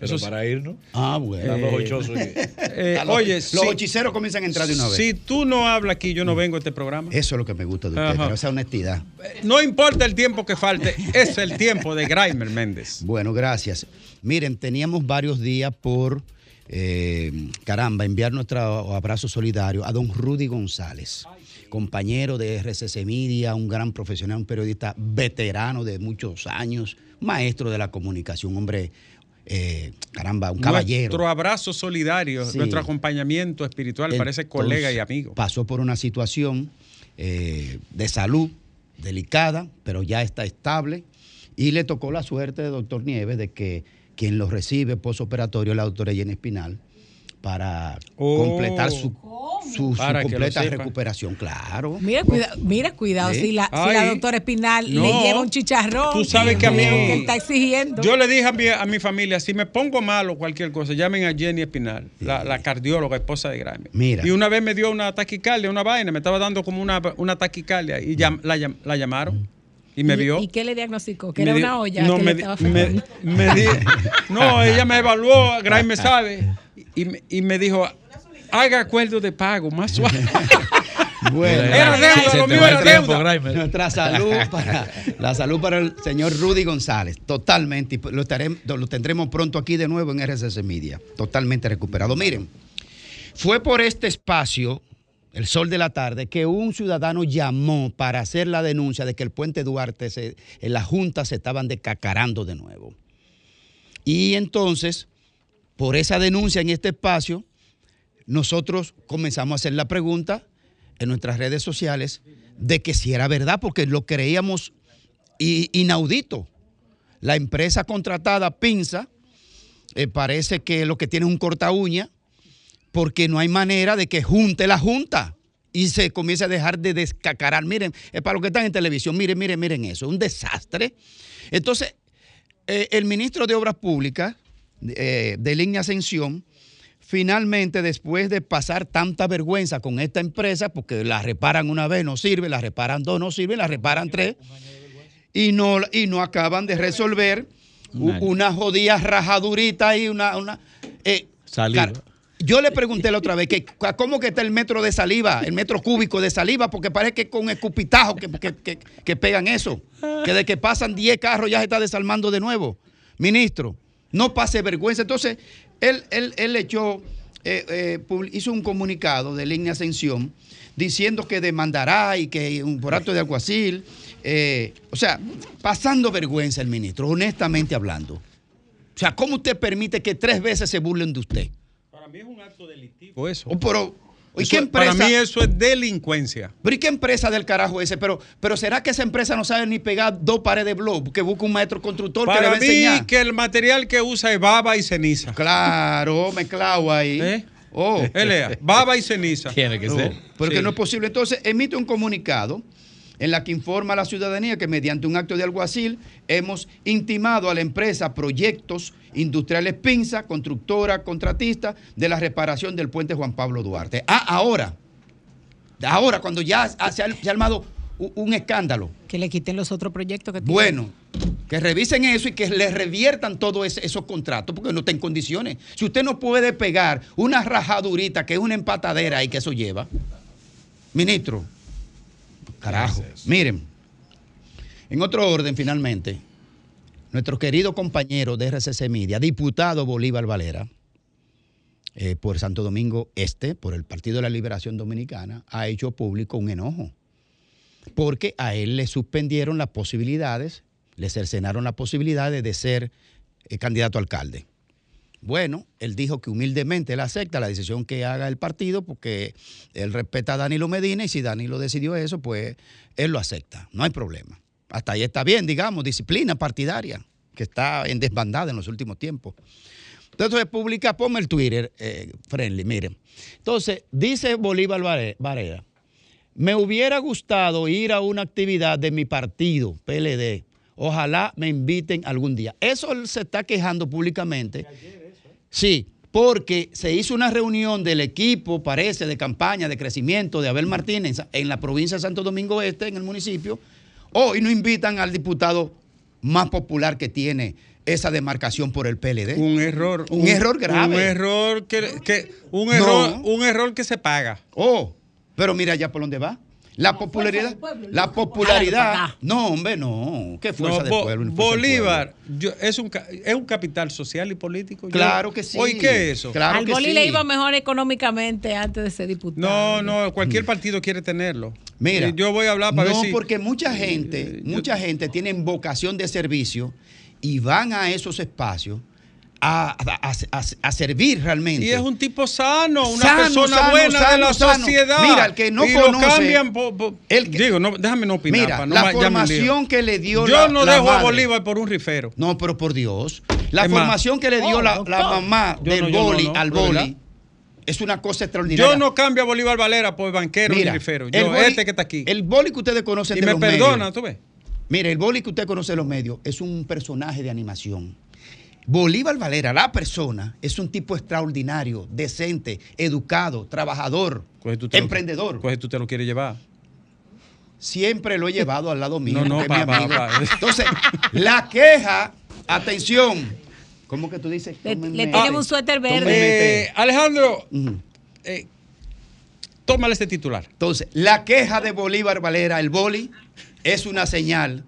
Eso para irnos.
Ah, bueno.
Están los ochosos.
Eh,
Los-
oye,
los
si-
hechiceros comienzan a entrar de una vez.
Si tú no hablas aquí, yo no vengo a este programa.
Eso es lo que me gusta de usted, pero esa honestidad.
No importa el tiempo que falte, *laughs* es el tiempo de Graimer Méndez.
Bueno, gracias. Miren, teníamos varios días por, eh, caramba, enviar nuestro abrazo solidario a don Rudy González, compañero de RCC Media, un gran profesional, un periodista veterano de muchos años, maestro de la comunicación, hombre, eh, caramba, un caballero.
Nuestro abrazo solidario,
Sí.
nuestro acompañamiento espiritual, parece colega y amigo.
Pasó por una situación eh, de salud delicada, pero ya está estable. Y le tocó la suerte de doctor Nieves de que quien lo recibe posoperatorio es la doctora Jenny Espinal para
Oh.
completar su, su-
Para
completa recuperación. Claro.
Mira, cuida- mira cuidado,
Sí.
si, la, si
Ay.
la doctora Espinal le lleva un chicharrón.
Tú sabes que a mí-
que él está exigiendo.
Yo le dije a mi, a mi familia, si me pongo malo cualquier cosa, llamen a Jenny Espinal, la, la cardióloga, esposa de Graimer.
Mira.
Y una vez me dio una taquicardia, una vaina, me estaba dando como una, una taquicardia y llam- la, llam- la llamaron y me
¿Y-
vio.
¿Y qué le diagnosticó? Que era
di-
una olla.
No,
que
me,
le estaba
me-
afectando.
me di- *laughs* no, ella me evaluó, Gray me sabe, y, me- y me dijo, haga acuerdo de pago más suave. *laughs*
Bueno,
Era deuda, lo mío era deuda.
Nuestra salud *laughs* para la salud para el señor Rudy González, totalmente. y Lo, estaremos- lo tendremos pronto aquí de nuevo en RCC Media, totalmente recuperado. Miren, fue por este espacio el sol de la tarde, que un ciudadano llamó para hacer la denuncia de que el puente Duarte, en la Junta se estaban decacarando de nuevo. Y entonces, por esa denuncia en este espacio, nosotros comenzamos a hacer la pregunta en nuestras redes sociales de que si era verdad, porque lo creíamos inaudito. La empresa contratada, Pinza, eh, parece que lo que tiene es un corta uña, porque no hay manera de que junte la junta y se comience a dejar de descacarar. Miren, eh, para los que están en televisión, miren, miren, miren eso, un desastre. Entonces, eh, el ministro de Obras Públicas, eh, de Línea Ascensión, finalmente, después de pasar tanta vergüenza con esta empresa, porque la reparan una vez, no sirve, la reparan dos, no sirve, la reparan tres, y no, y no acaban de resolver una jodida rajadurita y una... una eh. Yo le pregunté la otra vez que cómo que está el metro de saliva, el metro cúbico de saliva, porque parece que con escupitajo que, que- que- pegan eso. Que de que pasan 10 carros ya se está desarmando de nuevo. Ministro, no pase vergüenza. Entonces, él, él, él echó, eh, eh, hizo un comunicado de línea ascensión diciendo que demandará y que un por acto de alguacil. eh, o sea, pasando vergüenza el ministro, honestamente hablando. O sea, ¿cómo usted permite que tres veces se burlen de usted?
O eso.
O pero, ¿y
Eso-
qué empresa?
Para mí eso es delincuencia.
Pero ¿y qué empresa del carajo ese? Pero, pero ¿será que esa empresa no sabe ni pegar dos paredes de blog? Que busca un maestro constructor que le va
Para
a enseñar.
mí que el material que usa es baba y ceniza.
Claro, me clavo ahí.
¿Eh?
Oh.
Eh, lea, baba y ceniza.
Tiene que
No,
ser.
Porque
Sí.
no es posible. Entonces, emite un comunicado en la que informa a la ciudadanía que mediante un acto de alguacil hemos intimado a la empresa Proyectos Industriales Pinza, constructora, contratista, de la reparación del puente Juan Pablo Duarte. Ah, ahora, ahora, cuando ya se ha, se ha armado un escándalo,
Que le quiten los otros proyectos que tienen.
bueno, que revisen eso y que le reviertan todos esos contratos porque no está en condiciones. Si usted no puede pegar una rajadurita que es una empatadera y que eso lleva, ministro, carajo, miren, en otro orden finalmente, nuestro querido compañero de RCC Media, diputado Bolívar Valera, eh, por Santo Domingo Este, por el Partido de la Liberación Dominicana, ha hecho público un enojo porque a él le suspendieron las posibilidades, le cercenaron las posibilidades de ser eh, candidato a alcalde. Bueno, él dijo que humildemente él acepta la decisión que haga el partido porque él respeta a Danilo Medina y si Danilo decidió eso, pues él lo acepta, no hay problema. Hasta ahí está bien, digamos, disciplina partidaria, que está en desbandada en los últimos tiempos. Entonces publica, ponme el Twitter, eh, friendly, miren. Entonces, dice Bolívar Vare- Varela, me hubiera gustado ir a una actividad de mi partido, PLD. Ojalá me inviten algún día. Eso se está quejando públicamente. Sí, porque se hizo una reunión del equipo, parece, de campaña, de crecimiento de Abel Martínez en- la provincia de Santo Domingo Este, en el municipio. Oh, y no invitan al diputado más popular que tiene esa demarcación por el PLD.
Un error.
Un, error grave.
Un error que, que- un
No.
error, un error que se paga.
Oh, pero mira ya por dónde va. La popularidad, la popularidad. No, hombre, no. ¿Qué fuerza
No,
de
Bo-
pueblo? del
Bolívar yo- es, un, es un capital social y político. Yo-
Claro que sí.
Oye, ¿qué es eso?
Claro
Al
que
Boli
sí.
le iba mejor económicamente antes de ser diputado.
No, no, cualquier partido quiere tenerlo.
Mira,
Eh, yo voy a hablar para
no,
ver si.
porque mucha gente, mucha gente tiene vocación de servicio y van a esos espacios a, a- a- a servir realmente.
Y es un tipo sano, una
Sano,
persona
sano,
buena de
sano,
la
sano.
sociedad.
Mira, el que no
y
conoce-
Lo cambian po- po-
el que-
digo, no, déjame no opinar.
Mira,
para no
la formación que le dio
Yo
la-
no
la
dejo a. Bolívar por un rifero.
No, pero por Dios. La
Es más-
formación que le dio
Oh,
la, la mamá
Yo
del
no, yo no,
boli
no,
al boli
¿verdad?
es una cosa extraordinaria.
Yo no cambio a Bolívar Valera por banquero
Mira,
ni rifero.
el
Yo,
boli-
este que está aquí.
El boli que ustedes conocen
y
de
me
los
perdona,
medios.
tú ves.
Mire, el boli que usted conoce de los medios es un personaje de animación. Bolívar Valera, la persona, es un tipo extraordinario, decente, educado, trabajador,
Coge tú te lo-
emprendedor.
Coge tú te lo quieres llevar.
Siempre lo he llevado al lado mío.
No, no,
mi
pa- pa.
Entonces, la queja, atención. ¿Cómo que tú dices?
Le, le un suéter verde.
Eh, Alejandro, eh, tómale este titular.
Entonces, la queja de Bolívar Valera, el boli, es una señal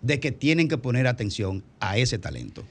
de que tienen que poner atención a ese talento.